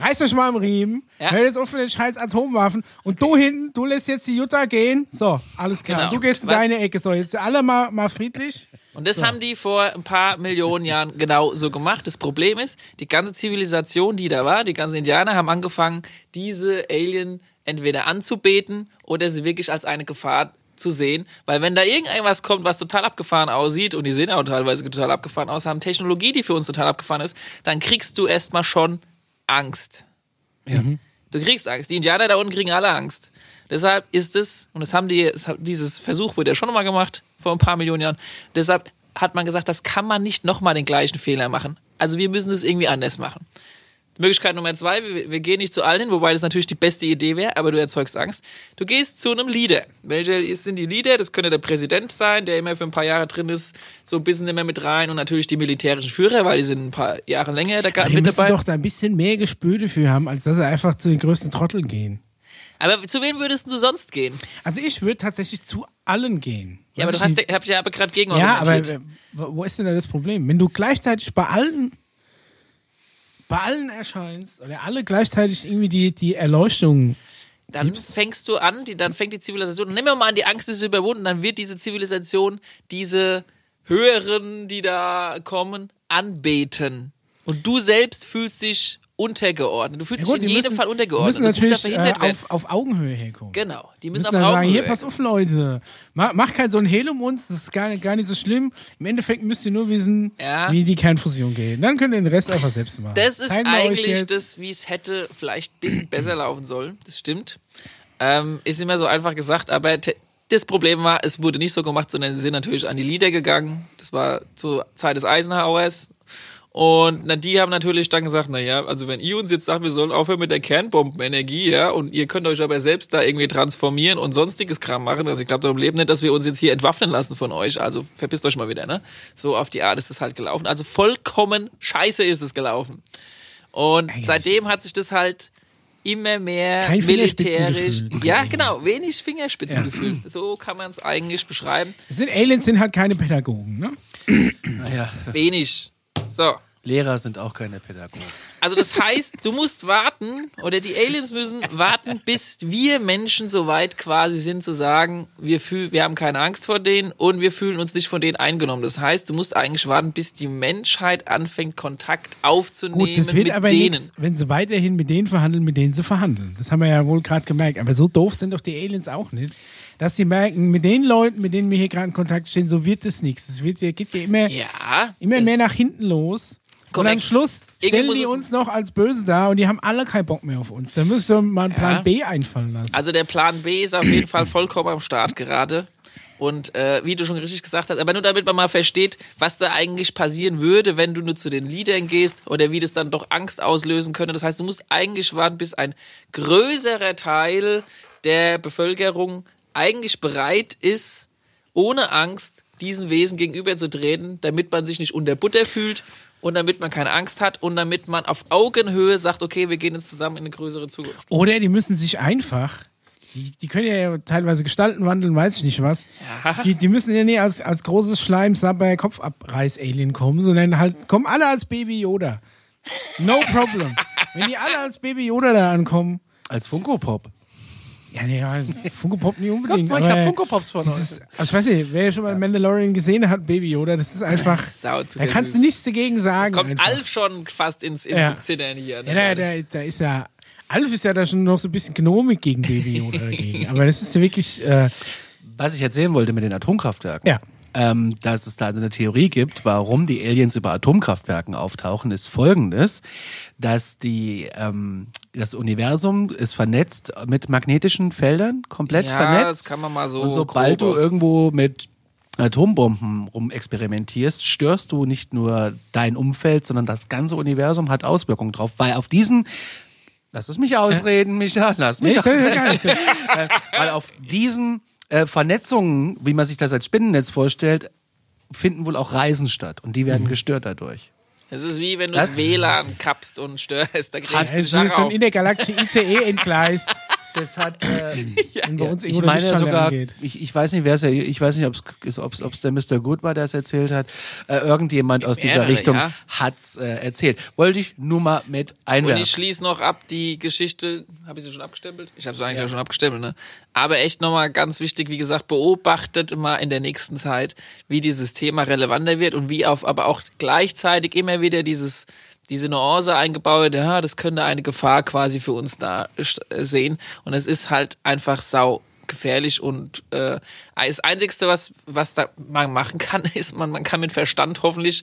[SPEAKER 3] reißt euch mal am Riemen,
[SPEAKER 2] Ja.
[SPEAKER 3] hört jetzt auf mit den scheiß Atomwaffen und du hinten, du lässt jetzt die Jutta gehen. So, alles klar.
[SPEAKER 2] Genau.
[SPEAKER 3] Du gehst in
[SPEAKER 2] Was-
[SPEAKER 3] deine Ecke. So, jetzt alle mal, mal friedlich.
[SPEAKER 2] Und das haben die vor ein paar Millionen Jahren genau so gemacht. Das Problem ist, die ganze Zivilisation, die da war, die ganzen Indianer haben angefangen, diese Alien entweder anzubeten oder sie wirklich als eine Gefahr zu sehen. Weil wenn da irgendetwas kommt, was total abgefahren aussieht, und die sehen auch teilweise total abgefahren aus, haben Technologie, die für uns total abgefahren ist, dann kriegst du erstmal schon Angst. Du kriegst Angst. Die Indianer da unten kriegen alle Angst. Deshalb ist es, und das haben die, hat- dieses Versuch wurde ja schon mal gemacht, vor ein paar Millionen Jahren. Deshalb hat man gesagt, das kann man nicht nochmal den gleichen Fehler machen. Also wir müssen es irgendwie anders machen. Möglichkeit Nummer zwei, wir, wir gehen nicht zu allen hin, wobei das natürlich die beste Idee wäre, aber du erzeugst Angst. Du gehst zu einem Leader. Welcher ist- sind die Leader? Das könnte der Präsident sein, der immer für ein paar Jahre drin ist, so ein bisschen immer mit rein und natürlich die militärischen Führer, weil die sind ein paar Jahre länger da
[SPEAKER 3] Die
[SPEAKER 2] mit dabei.
[SPEAKER 3] doch da ein bisschen mehr Gespür dafür haben, als dass sie einfach zu den größten Trotteln gehen.
[SPEAKER 2] Aber zu wem würdest du sonst gehen?
[SPEAKER 3] Also ich würde tatsächlich zu allen gehen.
[SPEAKER 2] Ja, aber du
[SPEAKER 3] ich
[SPEAKER 2] hast, ja- hab ich ja aber gerade gegen
[SPEAKER 3] Ja, aber wo ist denn da das Problem? Wenn du gleichzeitig bei allen bei allen erscheinst oder alle gleichzeitig irgendwie die, die Erleuchtung
[SPEAKER 2] Dann fängst du an, die, dann fängt die Zivilisation, nehmen wir mal an, die Angst ist überwunden, dann wird diese Zivilisation diese höheren, die da kommen, anbeten. Und du selbst fühlst dich untergeordnet. Du fühlst
[SPEAKER 3] Ja gut,
[SPEAKER 2] dich in jedem
[SPEAKER 3] müssen,
[SPEAKER 2] Fall
[SPEAKER 3] die
[SPEAKER 2] untergeordnet.
[SPEAKER 3] müssen
[SPEAKER 2] das muss ja
[SPEAKER 3] natürlich
[SPEAKER 2] verhindert
[SPEAKER 3] äh, auf, auf Augenhöhe herkommen.
[SPEAKER 2] Genau, die müssen
[SPEAKER 3] müssen
[SPEAKER 2] auf
[SPEAKER 3] dann sagen,
[SPEAKER 2] Augenhöhe.
[SPEAKER 3] hier, pass auf, Leute. Mach, mach kein so ein Hehl um uns, das ist gar, gar nicht so schlimm. Im Endeffekt müsst ihr nur wissen,
[SPEAKER 2] Ja.
[SPEAKER 3] wie die Kernfusion geht. Dann könnt ihr den Rest einfach selbst machen.
[SPEAKER 2] Das ist
[SPEAKER 3] Zeigen
[SPEAKER 2] eigentlich das, wie es hätte vielleicht ein bisschen besser laufen sollen. Das stimmt. Ähm, ist immer so einfach gesagt, aber das Problem war, es wurde nicht so gemacht, sondern sie sind natürlich an die Lieder gegangen. Das war zur Zeit des Eisenhowers. Und na, die haben natürlich dann gesagt, na ja, also wenn ihr uns jetzt sagt, wir sollen aufhören mit der Kernbombenenergie, ja, und ihr könnt euch aber selbst da irgendwie transformieren und sonstiges Kram machen, also ich glaube doch im Leben nicht, dass wir uns jetzt hier entwaffnen lassen von euch, also verpisst euch mal wieder, ne? So auf die Art ist es halt gelaufen. Also vollkommen scheiße ist es gelaufen. Und
[SPEAKER 3] Eigentlich.
[SPEAKER 2] seitdem hat sich das halt immer mehr
[SPEAKER 3] Kein
[SPEAKER 2] militärisch. Ja, genau, wenig Fingerspitzengefühl. So kann man es eigentlich beschreiben.
[SPEAKER 3] Es sind Aliens sind halt keine Pädagogen, ne?
[SPEAKER 1] Naja,
[SPEAKER 2] Wenig. So.
[SPEAKER 1] Lehrer sind auch keine Pädagogen.
[SPEAKER 2] Also das heißt, du musst warten oder die Aliens müssen warten, bis wir Menschen so weit quasi sind zu sagen, wir fühlen, wir haben keine Angst vor denen und wir fühlen uns nicht von denen eingenommen. Das heißt, du musst eigentlich warten, bis die Menschheit anfängt Kontakt aufzunehmen
[SPEAKER 3] Gut, das wird
[SPEAKER 2] mit
[SPEAKER 3] aber
[SPEAKER 2] denen.
[SPEAKER 3] nichts, wenn sie weiterhin mit denen verhandeln, mit denen sie verhandeln. Das haben wir ja wohl gerade gemerkt. Aber so doof sind doch die Aliens auch nicht. Dass die merken, mit den Leuten, mit denen wir hier gerade in Kontakt stehen, so wird es nichts. Es wird, geht ja immer,
[SPEAKER 2] Ja,
[SPEAKER 3] immer mehr nach hinten los. Und
[SPEAKER 2] Korrekt.
[SPEAKER 3] am Schluss stellen die uns noch als Böse da und die haben alle keinen Bock mehr auf uns. Da müsst ihr mal einen Plan
[SPEAKER 2] Ja.
[SPEAKER 3] B einfallen lassen.
[SPEAKER 2] Also der Plan B ist auf jeden Fall vollkommen am Start gerade. Und äh, wie du schon richtig gesagt hast, aber nur damit man mal versteht, was da eigentlich passieren würde, wenn du nur zu den Liedern gehst oder wie das dann doch Angst auslösen könnte. Das heißt, du musst eigentlich warten, bis ein größerer Teil der Bevölkerung eigentlich bereit ist, ohne Angst diesen Wesen gegenüberzutreten, damit man sich nicht unter Butter fühlt und damit man keine Angst hat und damit man auf Augenhöhe sagt, okay, wir gehen jetzt zusammen in eine größere Zukunft.
[SPEAKER 3] Oder die müssen sich einfach, die, die können ja teilweise Gestalten wandeln, weiß ich nicht was.
[SPEAKER 2] Ja.
[SPEAKER 3] Die, die müssen ja nicht als, als großes Schleim, Sabber, Kopfabreiß-Alien kommen, sondern halt kommen alle als Baby Yoda. No problem. Wenn die alle als Baby Yoda da ankommen,
[SPEAKER 1] Als Funko Pop.
[SPEAKER 3] Ja, nee, ja, Funko Pop nicht
[SPEAKER 1] Guck
[SPEAKER 3] unbedingt.
[SPEAKER 1] mal, ich hab Funko Pops von euch.
[SPEAKER 3] ist, also ich weiß nicht, wer schon mal Mandalorian gesehen hat, Baby Yoda, das ist einfach,
[SPEAKER 2] Sau
[SPEAKER 3] da kannst du nichts dagegen sagen.
[SPEAKER 2] Kommt
[SPEAKER 3] einfach.
[SPEAKER 2] Alf schon fast ins, ins
[SPEAKER 3] Ja.
[SPEAKER 2] Zittern hier. ne?
[SPEAKER 3] Ja, da, da, da ist ja, Alf ist ja da schon noch so ein bisschen gnomig gegen Baby Yoda dagegen. Aber das ist ja wirklich, äh,
[SPEAKER 1] Was ich erzählen wollte mit den Atomkraftwerken.
[SPEAKER 3] ja.
[SPEAKER 1] ähm, dass es da also eine Theorie gibt, warum die Aliens über Atomkraftwerken auftauchen, ist folgendes, dass die ähm, das Universum ist vernetzt mit magnetischen Feldern, komplett
[SPEAKER 2] Ja,
[SPEAKER 1] vernetzt.
[SPEAKER 2] das kann man mal so
[SPEAKER 1] Und sobald du irgendwo mit Atombomben rumexperimentierst, störst du nicht nur dein Umfeld, sondern das ganze Universum hat Auswirkungen drauf, weil auf diesen Lass es mich ausreden, Micha, lass mich
[SPEAKER 3] ja
[SPEAKER 1] ausreden. Äh, weil auf diesen äh, Vernetzungen, wie man sich das als Spinnennetz vorstellt, finden wohl auch Reisen statt und die werden
[SPEAKER 3] Mhm.
[SPEAKER 1] gestört dadurch.
[SPEAKER 2] Es ist wie wenn du
[SPEAKER 1] Das-
[SPEAKER 2] WLAN kappst und störst. Da kriegst
[SPEAKER 3] Ja,
[SPEAKER 2] du
[SPEAKER 3] es ist so ein
[SPEAKER 2] auf.
[SPEAKER 3] intergalaktische ICE entgleist.
[SPEAKER 1] Das hat äh,
[SPEAKER 3] Und bei uns
[SPEAKER 1] ich meine sogar, ich, ich weiß nicht, wer es ja, ich weiß nicht, ob es ob's, ob's der Mr. Good war, der es erzählt hat. Äh, irgendjemand aus dieser
[SPEAKER 2] Mehrere,
[SPEAKER 1] Richtung
[SPEAKER 2] ja.
[SPEAKER 1] hat's äh, erzählt. Wollte ich nur mal mit
[SPEAKER 2] Und
[SPEAKER 1] einwerfen.
[SPEAKER 2] ich schließe noch ab die Geschichte. Habe ich sie schon abgestempelt? Ich habe sie eigentlich auch schon abgestempelt, ne? Aber echt nochmal ganz wichtig, wie gesagt, beobachtet mal in der nächsten Zeit, wie dieses Thema relevanter wird und wie auf aber auch gleichzeitig immer wieder dieses diese Nuance eingebaut, ja, das könnte eine Gefahr quasi für uns da äh, sehen. Und es ist halt einfach sau gefährlich und äh, das Einzigste, was, was da man machen kann, ist, man, man kann mit Verstand hoffentlich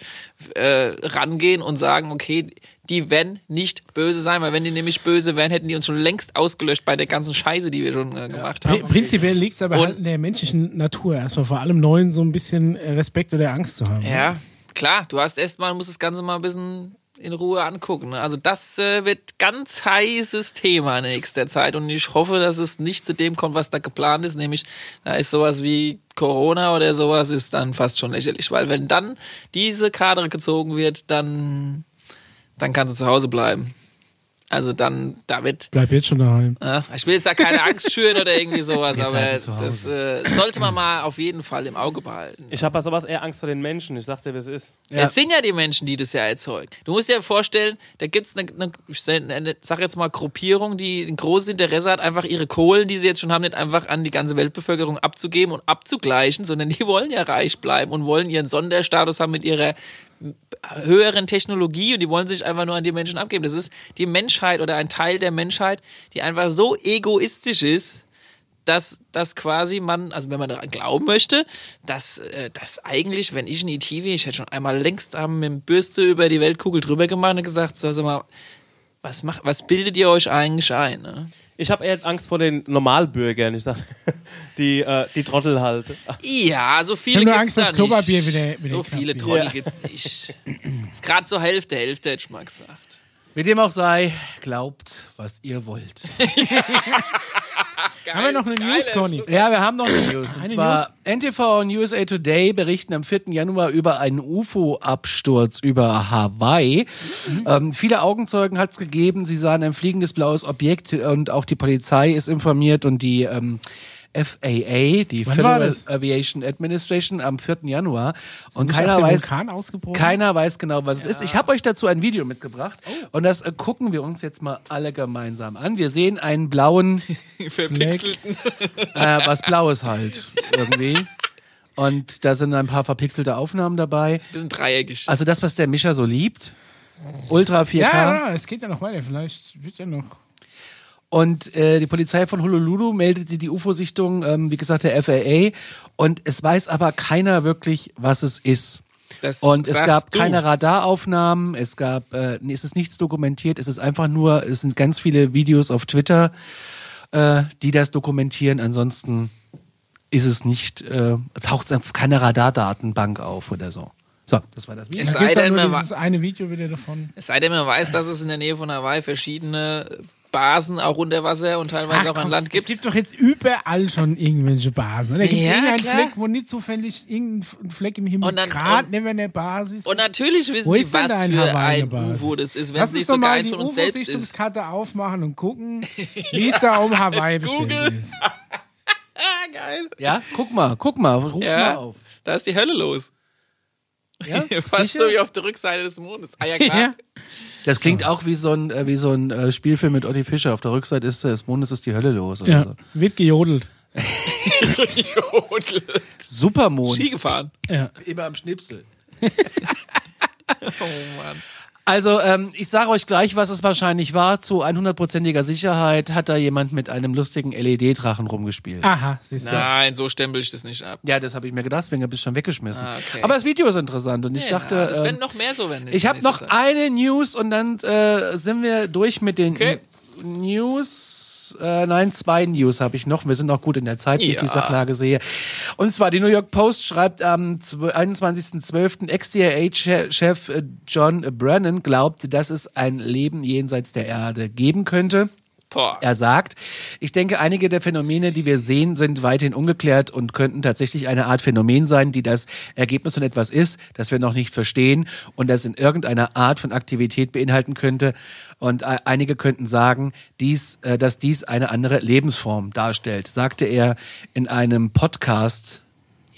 [SPEAKER 2] äh, rangehen und sagen, okay, die werden nicht böse sein, weil wenn die nämlich böse wären, hätten die uns schon längst ausgelöscht bei der ganzen Scheiße, die wir schon äh, gemacht
[SPEAKER 3] Pri-
[SPEAKER 2] haben.
[SPEAKER 3] Prinzipiell liegt es aber
[SPEAKER 2] Und-
[SPEAKER 3] halt in der menschlichen Natur, erstmal vor allem Neuen so ein bisschen äh, Respekt oder Angst zu haben.
[SPEAKER 2] Ja, klar, du hast erstmal, musst das Ganze mal ein bisschen in Ruhe angucken. Ne? Also das äh, wird ganz heißes Thema in nächster Zeit und ich hoffe, dass es nicht zu dem kommt, was da geplant ist, nämlich da ist sowas wie Corona oder sowas ist dann fast schon lächerlich, weil wenn dann diese Kadre gezogen wird, dann dann kannst du zu Hause bleiben. Also dann, da wird
[SPEAKER 3] Bleib jetzt schon daheim.
[SPEAKER 2] ja, ich will jetzt da keine Angst schüren oder irgendwie sowas, aber das äh, sollte man mal auf jeden Fall im Auge behalten.
[SPEAKER 4] Ich habe sowas eher Angst vor den Menschen. Ich sag dir, wie es ist.
[SPEAKER 2] Es sind ja die Menschen, die das ja erzeugen. Du musst dir vorstellen, da gibt's eine, eine, ich sag- eine, sag jetzt mal, Gruppierung, die ein großes Interesse hat, einfach ihre Kohlen, die sie jetzt schon haben, nicht einfach an die ganze Weltbevölkerung abzugeben und abzugleichen, sondern die wollen ja reich bleiben und wollen ihren Sonderstatus haben mit ihrer höheren Technologie und die wollen sich einfach nur an die Menschen abgeben. Das ist die Menschheit oder ein Teil der Menschheit, die einfach so egoistisch ist, dass, dass quasi man, also wenn man daran glauben möchte, dass, äh, dass eigentlich, wenn ich ein ET wäre, ich hätte schon einmal längst am mit dem Bürste über die Weltkugel drüber gemacht und gesagt, so, sag mal, was macht, was bildet ihr euch eigentlich ein? Ne?
[SPEAKER 4] Ich habe eher Angst vor den Normalbürgern, ich sag, die, äh, die Trottel halt.
[SPEAKER 2] Ja, so viele
[SPEAKER 3] Ich
[SPEAKER 2] gibt's
[SPEAKER 3] Angst,
[SPEAKER 2] da
[SPEAKER 3] dass Klopapier
[SPEAKER 2] nicht.
[SPEAKER 3] wieder- wieder
[SPEAKER 2] so viele. Trottel
[SPEAKER 4] Ja.
[SPEAKER 2] gibt's nicht. ist gerade so Hälfte, Hälfte, hätte ich mal gesagt.
[SPEAKER 1] Wie dem auch sei, glaubt, was ihr wollt.
[SPEAKER 3] Haben wir noch eine News, Conny?
[SPEAKER 1] Ja, wir haben noch eine News. Und
[SPEAKER 3] Eine
[SPEAKER 1] zwar NTV und USA Today berichten am 4. Januar über einen UFO-Absturz über Hawaii. Ähm, viele Augenzeugen hat es gegeben. Sie sahen ein fliegendes blaues Objekt und auch die Polizei ist informiert und die ähm, FAA, die
[SPEAKER 3] Wann
[SPEAKER 1] Federal? Aviation Administration, am 4. Januar. Und
[SPEAKER 3] Nicht
[SPEAKER 1] keiner weiß,
[SPEAKER 3] Vulkan ausgebrochen?
[SPEAKER 1] keiner weiß genau, was es ist. Ich habe euch dazu ein Video mitgebracht und das äh, gucken wir uns jetzt mal alle gemeinsam an. Wir sehen einen blauen
[SPEAKER 2] Verpixelten.
[SPEAKER 1] äh, was Blaues halt irgendwie. Und da sind ein paar verpixelte Aufnahmen dabei.
[SPEAKER 2] Bisschen dreieckig.
[SPEAKER 1] Also das, was der Mischer so liebt. Ultra 4K.
[SPEAKER 3] Ja, ja, es geht ja noch weiter. Vielleicht wird ja noch.
[SPEAKER 1] Und äh, die Polizei von Honolulu meldete die UFO-Sichtung, ähm, wie gesagt, der FAA. Und es weiß aber keiner wirklich, was es ist.
[SPEAKER 2] Das
[SPEAKER 1] Und es gab
[SPEAKER 2] du.
[SPEAKER 1] keine Radaraufnahmen, es gab, äh, es ist nichts dokumentiert, es ist einfach nur, es sind ganz viele Videos auf Twitter, äh, die das dokumentieren. Ansonsten ist es nicht, äh, taucht es auf keine Radardatenbank auf oder so. So, das war das Video.
[SPEAKER 2] Es
[SPEAKER 3] Da
[SPEAKER 2] sei
[SPEAKER 3] gibt's auch
[SPEAKER 2] denn,
[SPEAKER 3] nur
[SPEAKER 2] man
[SPEAKER 3] dieses eine Video wieder davon.
[SPEAKER 2] Es sei denn, man weiß, dass es in der Nähe von Hawaii verschiedene Basen auch unter Wasser und teilweise auch an
[SPEAKER 3] komm,
[SPEAKER 2] Land
[SPEAKER 3] Es
[SPEAKER 2] gibt.
[SPEAKER 3] gibt doch jetzt überall schon irgendwelche Basen. Da gibt es
[SPEAKER 2] Ja,
[SPEAKER 3] irgendeinen
[SPEAKER 2] klar.
[SPEAKER 3] Fleck, wo nicht zufällig irgendein Fleck im Himmel gerade
[SPEAKER 2] und-
[SPEAKER 3] neben der Basis
[SPEAKER 2] Und natürlich wissen
[SPEAKER 3] Wo ist denn
[SPEAKER 2] was
[SPEAKER 3] da in
[SPEAKER 2] für
[SPEAKER 3] Hawaii eine
[SPEAKER 2] ein
[SPEAKER 3] Basis?
[SPEAKER 2] UFO das ist, wenn
[SPEAKER 3] Lass
[SPEAKER 2] es
[SPEAKER 3] uns
[SPEAKER 2] nicht sogar
[SPEAKER 3] mal
[SPEAKER 2] eins
[SPEAKER 3] die
[SPEAKER 2] von uns selbst ist.
[SPEAKER 3] UFO-Sichtungskarte aufmachen und gucken, wie es da um Hawaii bestimmt
[SPEAKER 2] Google.
[SPEAKER 3] ist.
[SPEAKER 2] Ah, geil.
[SPEAKER 1] Ja, guck mal, guck mal, ruf mal
[SPEAKER 2] Ja,
[SPEAKER 1] auf.
[SPEAKER 2] da ist die Hölle los.
[SPEAKER 1] Ja,
[SPEAKER 2] Fast
[SPEAKER 1] sicher?
[SPEAKER 2] so wie auf der Rückseite des Mondes. Ah ja, klar.
[SPEAKER 3] Ja.
[SPEAKER 1] Das klingt auch wie so ein, äh, wie so ein äh, Spielfilm mit Otti Fischer. Auf der Rückseite ist des Mondes ist die Hölle los. Oder
[SPEAKER 3] Ja,
[SPEAKER 1] so.
[SPEAKER 3] wird gejodelt.
[SPEAKER 2] Jodel.
[SPEAKER 1] Supermond.
[SPEAKER 2] Ski gefahren.
[SPEAKER 3] Ja.
[SPEAKER 1] Immer am Schnipsel.
[SPEAKER 2] Oh Mann.
[SPEAKER 1] Also, ähm, ich sage euch gleich, was es wahrscheinlich war. Zu 100%iger Sicherheit hat da jemand mit einem lustigen LED-Drachen rumgespielt.
[SPEAKER 3] Aha, siehst du.
[SPEAKER 2] Nein, so stempel ich das nicht ab.
[SPEAKER 1] Ja, das habe ich mir gedacht, deswegen habe ich schon weggeschmissen.
[SPEAKER 2] Ah, okay.
[SPEAKER 1] Aber das Video ist interessant und ich
[SPEAKER 2] Ja,
[SPEAKER 1] dachte,
[SPEAKER 2] das werden
[SPEAKER 1] ähm,
[SPEAKER 2] noch mehr so, wenn
[SPEAKER 1] ich habe noch eine News und dann äh, sind wir durch mit den
[SPEAKER 2] Okay.
[SPEAKER 1] News. Äh, nein, zwei News habe ich noch. Wir sind noch gut in der Zeit, wie ich die
[SPEAKER 2] Ja.
[SPEAKER 1] Sachlage sehe. Und zwar, die New York Post schreibt am 21.12. Ex-CIA-Chef äh, John Brennan glaubt, dass es ein Leben jenseits der Erde geben könnte.
[SPEAKER 2] Boah.
[SPEAKER 1] Er sagt, ich denke, einige der Phänomene, die wir sehen, sind weiterhin ungeklärt und könnten tatsächlich eine Art Phänomen sein, die das Ergebnis von etwas ist, das wir noch nicht verstehen und das in irgendeiner Art von Aktivität beinhalten könnte. Und einige könnten sagen, dies, äh, dass dies eine andere Lebensform darstellt, sagte er in einem Podcast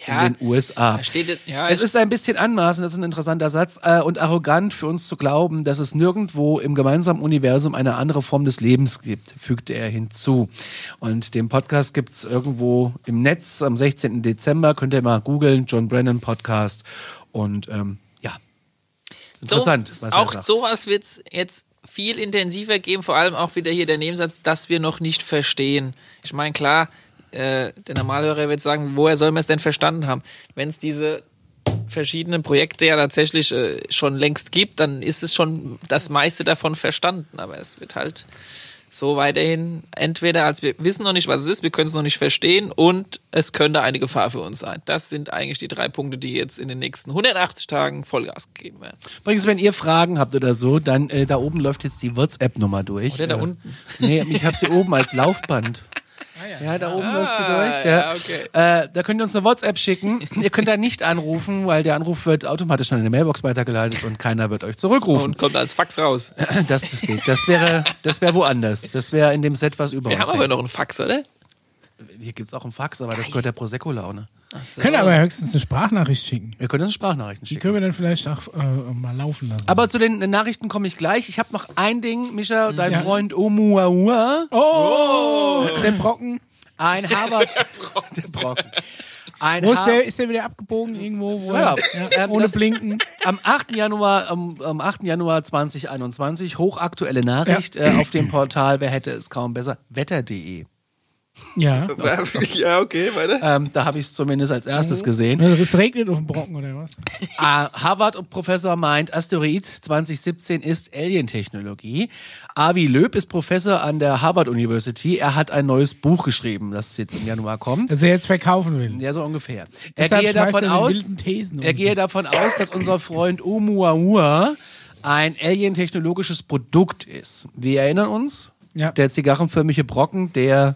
[SPEAKER 2] Ja,
[SPEAKER 1] in den USA.
[SPEAKER 2] steht es- ja,
[SPEAKER 1] es ist ein bisschen anmaßend, das ist ein interessanter Satz, äh, und arrogant für uns zu glauben, dass es nirgendwo im gemeinsamen Universum eine andere Form des Lebens gibt, fügte er hinzu. Und den Podcast gibt's irgendwo im Netz am 16. Dezember, könnt ihr mal googeln, John Brennan Podcast. Und ähm, ja, ist interessant,
[SPEAKER 2] so,
[SPEAKER 1] was
[SPEAKER 2] auch
[SPEAKER 1] er sagt.
[SPEAKER 2] sowas wird es jetzt viel intensiver geben, vor allem auch wieder hier der Nebensatz, dass wir noch nicht verstehen. Ich meine, klar, äh, der Normalhörer wird sagen, woher soll man es denn verstanden haben? Wenn es diese verschiedenen Projekte ja tatsächlich äh, schon längst gibt, dann ist es schon das meiste davon verstanden. Aber es wird halt so weiterhin entweder als wir wissen noch nicht, was es ist, wir können es noch nicht verstehen und es könnte eine Gefahr für uns sein. Das sind eigentlich die drei Punkte, die jetzt in den nächsten 180 Tagen Vollgas gegeben werden.
[SPEAKER 1] Übrigens, wenn ihr Fragen habt oder so, dann äh, da oben läuft jetzt die WhatsApp-Nummer durch.
[SPEAKER 2] Oder da
[SPEAKER 1] äh,
[SPEAKER 2] unten.
[SPEAKER 1] Nee, ich habe sie oben als Laufband. Ja, da oben läuft sie durch. Ja.
[SPEAKER 2] ja, okay.
[SPEAKER 1] Äh, da könnt ihr uns eine WhatsApp schicken. ihr könnt da nicht anrufen, weil der Anruf wird automatisch an eine Mailbox weitergeleitet und keiner wird euch zurückrufen.
[SPEAKER 2] Und kommt als Fax raus.
[SPEAKER 1] Das, das wäre das wäre woanders. Das wäre in dem Set, was über
[SPEAKER 2] Wir
[SPEAKER 1] uns
[SPEAKER 2] haben aber
[SPEAKER 1] hängt.
[SPEAKER 2] noch einen Fax, oder?
[SPEAKER 1] Hier gibt's auch einen Fax, aber das gehört der Prosecco-Laune.
[SPEAKER 2] So.
[SPEAKER 3] Können aber höchstens eine Sprachnachricht schicken.
[SPEAKER 1] Wir können uns Sprachnachrichten
[SPEAKER 3] Die
[SPEAKER 1] schicken.
[SPEAKER 3] können wir dann vielleicht auch äh, mal laufen lassen.
[SPEAKER 1] Aber zu den Nachrichten komme ich gleich. Ich habe noch ein Ding, Mischa, dein
[SPEAKER 3] Ja.
[SPEAKER 1] Freund Oumuaua.
[SPEAKER 3] oh, der Brocken.
[SPEAKER 1] Ein Harvard, der Brocken. Ein
[SPEAKER 3] Wo ist der, ist der wieder abgebogen irgendwo? Wo
[SPEAKER 1] Ja,
[SPEAKER 3] er,
[SPEAKER 1] ähm,
[SPEAKER 3] ohne
[SPEAKER 1] das-
[SPEAKER 3] Blinken.
[SPEAKER 1] Am 8. Januar, am, am 8. Januar 2021, hochaktuelle Nachricht äh, auf dem Portal, wer hätte es kaum besser, wetter.de.
[SPEAKER 3] Ja.
[SPEAKER 2] ja, okay, weiter.
[SPEAKER 1] Ähm, da habe ich es zumindest als erstes gesehen.
[SPEAKER 3] Also es regnet auf dem Brocken oder was?
[SPEAKER 1] Ah, Harvard-Professor meint, Asteroid 2017 ist Alien-Technologie. Avi Löb ist Professor an der Harvard University. Er hat ein neues Buch geschrieben, das jetzt im Januar kommt.
[SPEAKER 3] Dass er jetzt verkaufen will.
[SPEAKER 1] Ja, so ungefähr. Er
[SPEAKER 3] Deshalb
[SPEAKER 1] gehe davon aus,
[SPEAKER 3] um
[SPEAKER 1] er gehe
[SPEAKER 3] sich.
[SPEAKER 1] davon aus, dass unser Freund Oumuamua ein alien-technologisches Produkt ist. Wir erinnern uns,
[SPEAKER 3] Ja.
[SPEAKER 1] der zigarrenförmige Brocken, der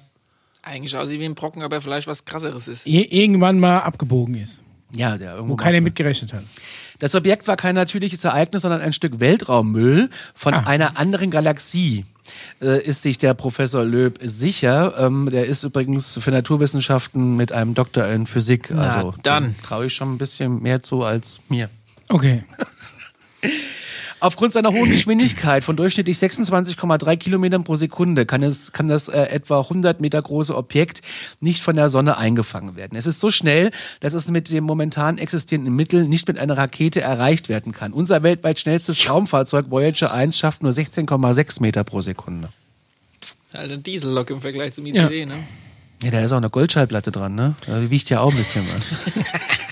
[SPEAKER 2] Eigentlich aussieht wie ein Brocken, aber vielleicht was krasseres ist.
[SPEAKER 3] Ir- irgendwann mal abgebogen ist,
[SPEAKER 1] ja, der irgendwo
[SPEAKER 3] wo keiner
[SPEAKER 1] mal-
[SPEAKER 3] mitgerechnet hat.
[SPEAKER 1] Das Objekt war kein natürliches Ereignis, sondern ein Stück Weltraummüll von
[SPEAKER 3] Ah.
[SPEAKER 1] einer anderen Galaxie. Äh, ist sich der Professor Löb sicher. Ähm, der ist übrigens für Naturwissenschaften mit einem Doktor in Physik.
[SPEAKER 2] Na,
[SPEAKER 1] also
[SPEAKER 2] dann.
[SPEAKER 1] traue ich schon ein bisschen mehr zu als mir.
[SPEAKER 3] Okay.
[SPEAKER 1] Aufgrund seiner hohen Geschwindigkeit von durchschnittlich 26,3 Kilometern pro Sekunde kann, es, kann das äh, etwa 100 Meter große Objekt nicht von der Sonne eingefangen werden. Es ist so schnell, dass es mit dem momentan existierenden Mittel nicht mit einer Rakete erreicht werden kann. Unser weltweit schnellstes Raumfahrzeug Voyager 1 schafft nur 16,6 Meter pro Sekunde.
[SPEAKER 2] Ein Diesellok im Vergleich zum
[SPEAKER 3] Ja.
[SPEAKER 2] ICD, ne?
[SPEAKER 1] Ja, da ist auch eine Goldschallplatte dran, ne? Da wiegt ja auch ein bisschen was.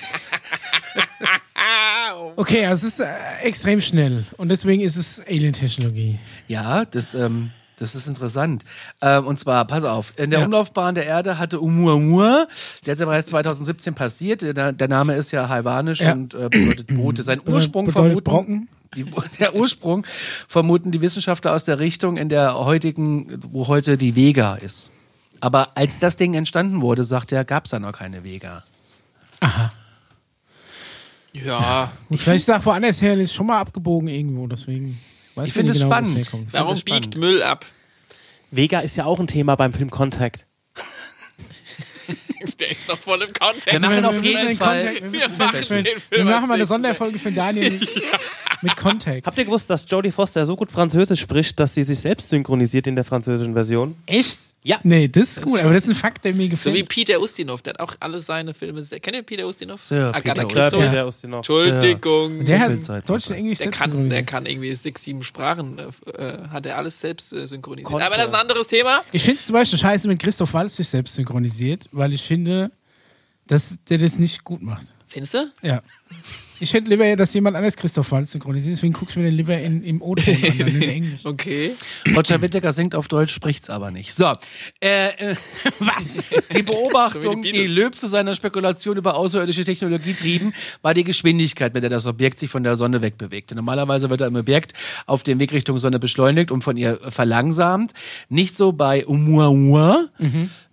[SPEAKER 3] Okay, also es ist äh, extrem schnell und deswegen ist es Alien-Technologie.
[SPEAKER 1] Ja, das, ähm, das ist interessant. Ähm, und zwar, pass auf, in der
[SPEAKER 3] Ja.
[SPEAKER 1] Umlaufbahn der Erde hatte Umuamua, der ist ja bereits 2017 passiert, der, der Name ist ja hawaiianisch
[SPEAKER 3] Ja.
[SPEAKER 1] und äh, bedeutet Boote. Sein Ursprung
[SPEAKER 3] bedeutet
[SPEAKER 1] vermuten...
[SPEAKER 3] Brocken.
[SPEAKER 1] Die, der Ursprung vermuten die Wissenschaftler aus der Richtung, in der heutigen, wo heute die Vega ist. Aber als das Ding entstanden wurde, sagt er, gab es da noch keine Vega.
[SPEAKER 2] Ja.
[SPEAKER 3] Und vielleicht ist auch woanders her, ist schon mal abgebogen irgendwo, deswegen weiß
[SPEAKER 1] Ich finde es
[SPEAKER 3] genau,
[SPEAKER 1] spannend.
[SPEAKER 3] herkommt.
[SPEAKER 2] Warum
[SPEAKER 1] das spannend.
[SPEAKER 2] biegt Müll ab?
[SPEAKER 4] Vega ist ja auch ein Thema beim Film Contact.
[SPEAKER 2] Der ist doch voll im Kontext.
[SPEAKER 1] Wir machen auf jeden
[SPEAKER 3] den
[SPEAKER 1] Fall-
[SPEAKER 3] Contact- wir,
[SPEAKER 2] machen
[SPEAKER 3] den wir machen mal eine. Sonderfolge für Daniel mit Contact.
[SPEAKER 4] Habt ihr gewusst, dass Jodie Foster so gut Französisch spricht, dass sie sich selbst synchronisiert in der französischen Version?
[SPEAKER 3] Echt?
[SPEAKER 4] Ja.
[SPEAKER 3] Nee, das ist gut, aber das ist ein Fakt, der mir
[SPEAKER 2] So
[SPEAKER 3] gefällt.
[SPEAKER 2] wie Peter Ustinov, der hat auch alle seine Filme. Kennt ihr Peter Ustinov?
[SPEAKER 1] Sir
[SPEAKER 2] Agatha
[SPEAKER 1] Peter.
[SPEAKER 3] Ustinov.
[SPEAKER 4] Der aus den
[SPEAKER 2] Entschuldigung.
[SPEAKER 3] der hat Deutsch und Englisch
[SPEAKER 2] Der kann, der kann irgendwie sechs, sieben Sprachen, äh, äh, hat er alles selbst äh, synchronisiert.
[SPEAKER 4] Konnte.
[SPEAKER 2] Aber das ist ein anderes Thema.
[SPEAKER 3] Ich finde es zum Beispiel scheiße, wenn Christoph Waltz sich selbst synchronisiert, weil ich finde, dass der das nicht gut macht.
[SPEAKER 2] Findest du?
[SPEAKER 3] Ja. Ich hätte lieber, dass jemand anders Christoph Waltz synchronisiert, deswegen gucke ich mir den lieber in, im O-Ton an, dann in Englisch.
[SPEAKER 2] Okay.
[SPEAKER 1] Roger Whittaker singt auf Deutsch, spricht's aber nicht. So, äh, äh, die Beobachtung,
[SPEAKER 2] So die
[SPEAKER 1] die. Löb zu seiner Spekulation über außerirdische Technologie trieben, war die Geschwindigkeit, mit der das Objekt sich von der Sonne wegbewegte. Normalerweise wird ein Objekt auf dem Weg Richtung Sonne beschleunigt und von ihr verlangsamt. Nicht so bei Oumuamua.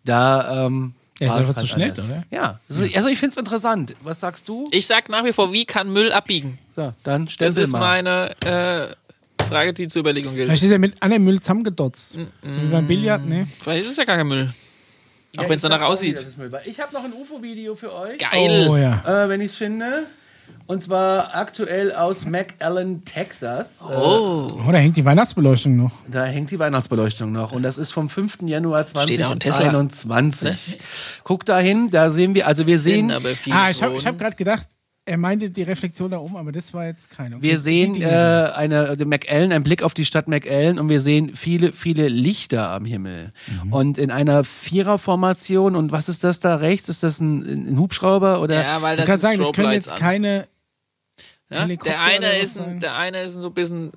[SPEAKER 1] Da ähm,
[SPEAKER 3] Ja, ist
[SPEAKER 1] es
[SPEAKER 3] einfach zu schnell,
[SPEAKER 1] anders.
[SPEAKER 3] oder?
[SPEAKER 1] Ja, also, also ich find's interessant. Was sagst du?
[SPEAKER 2] Ich sag nach wie vor, wie kann Müll abbiegen?
[SPEAKER 1] So, dann
[SPEAKER 2] Das
[SPEAKER 1] stempel
[SPEAKER 2] ist
[SPEAKER 1] mal.
[SPEAKER 2] meine äh, Frage, die zur Überlegung gilt.
[SPEAKER 3] Vielleicht ist er mit anderen Müll zusammengedotzt. So wie beim Billard, ne?
[SPEAKER 2] Vielleicht ist es ja gar kein Müll. Auch wenn es danach aussieht.
[SPEAKER 1] Ich habe noch ein UFO-Video für euch.
[SPEAKER 2] Geil.
[SPEAKER 3] Oh ja.
[SPEAKER 1] äh, wenn ich es finde. Und zwar aktuell aus McAllen, Texas. Äh,
[SPEAKER 2] Oh.
[SPEAKER 3] Oh, da hängt die Weihnachtsbeleuchtung noch.
[SPEAKER 1] da hängt die Weihnachtsbeleuchtung noch. Und das ist vom 5. Januar
[SPEAKER 2] Steht auch ein Tesla.
[SPEAKER 1] 2021. Guck da hin, da sehen wir, also wir sehen,
[SPEAKER 2] aber viele
[SPEAKER 3] Ah, ich habe hab gerade gedacht, er meinte die Reflexion da oben, aber das war jetzt keine. Okay,
[SPEAKER 1] wir sehen äh, eine die McAllen, ein Blick auf die Stadt McAllen und wir sehen viele, viele Lichter am Himmel.
[SPEAKER 2] Mhm.
[SPEAKER 1] Und in einer Viererformation, und was ist das da rechts? Ist das ein, ein Hubschrauber oder?
[SPEAKER 2] Ja, weil
[SPEAKER 3] Ich
[SPEAKER 2] das
[SPEAKER 3] kann
[SPEAKER 2] sind
[SPEAKER 3] sagen, das können jetzt
[SPEAKER 2] an.
[SPEAKER 3] keine.
[SPEAKER 2] Ja?
[SPEAKER 3] Helikopter
[SPEAKER 2] Der eine ist ein, der eine ist ein so ein bisschen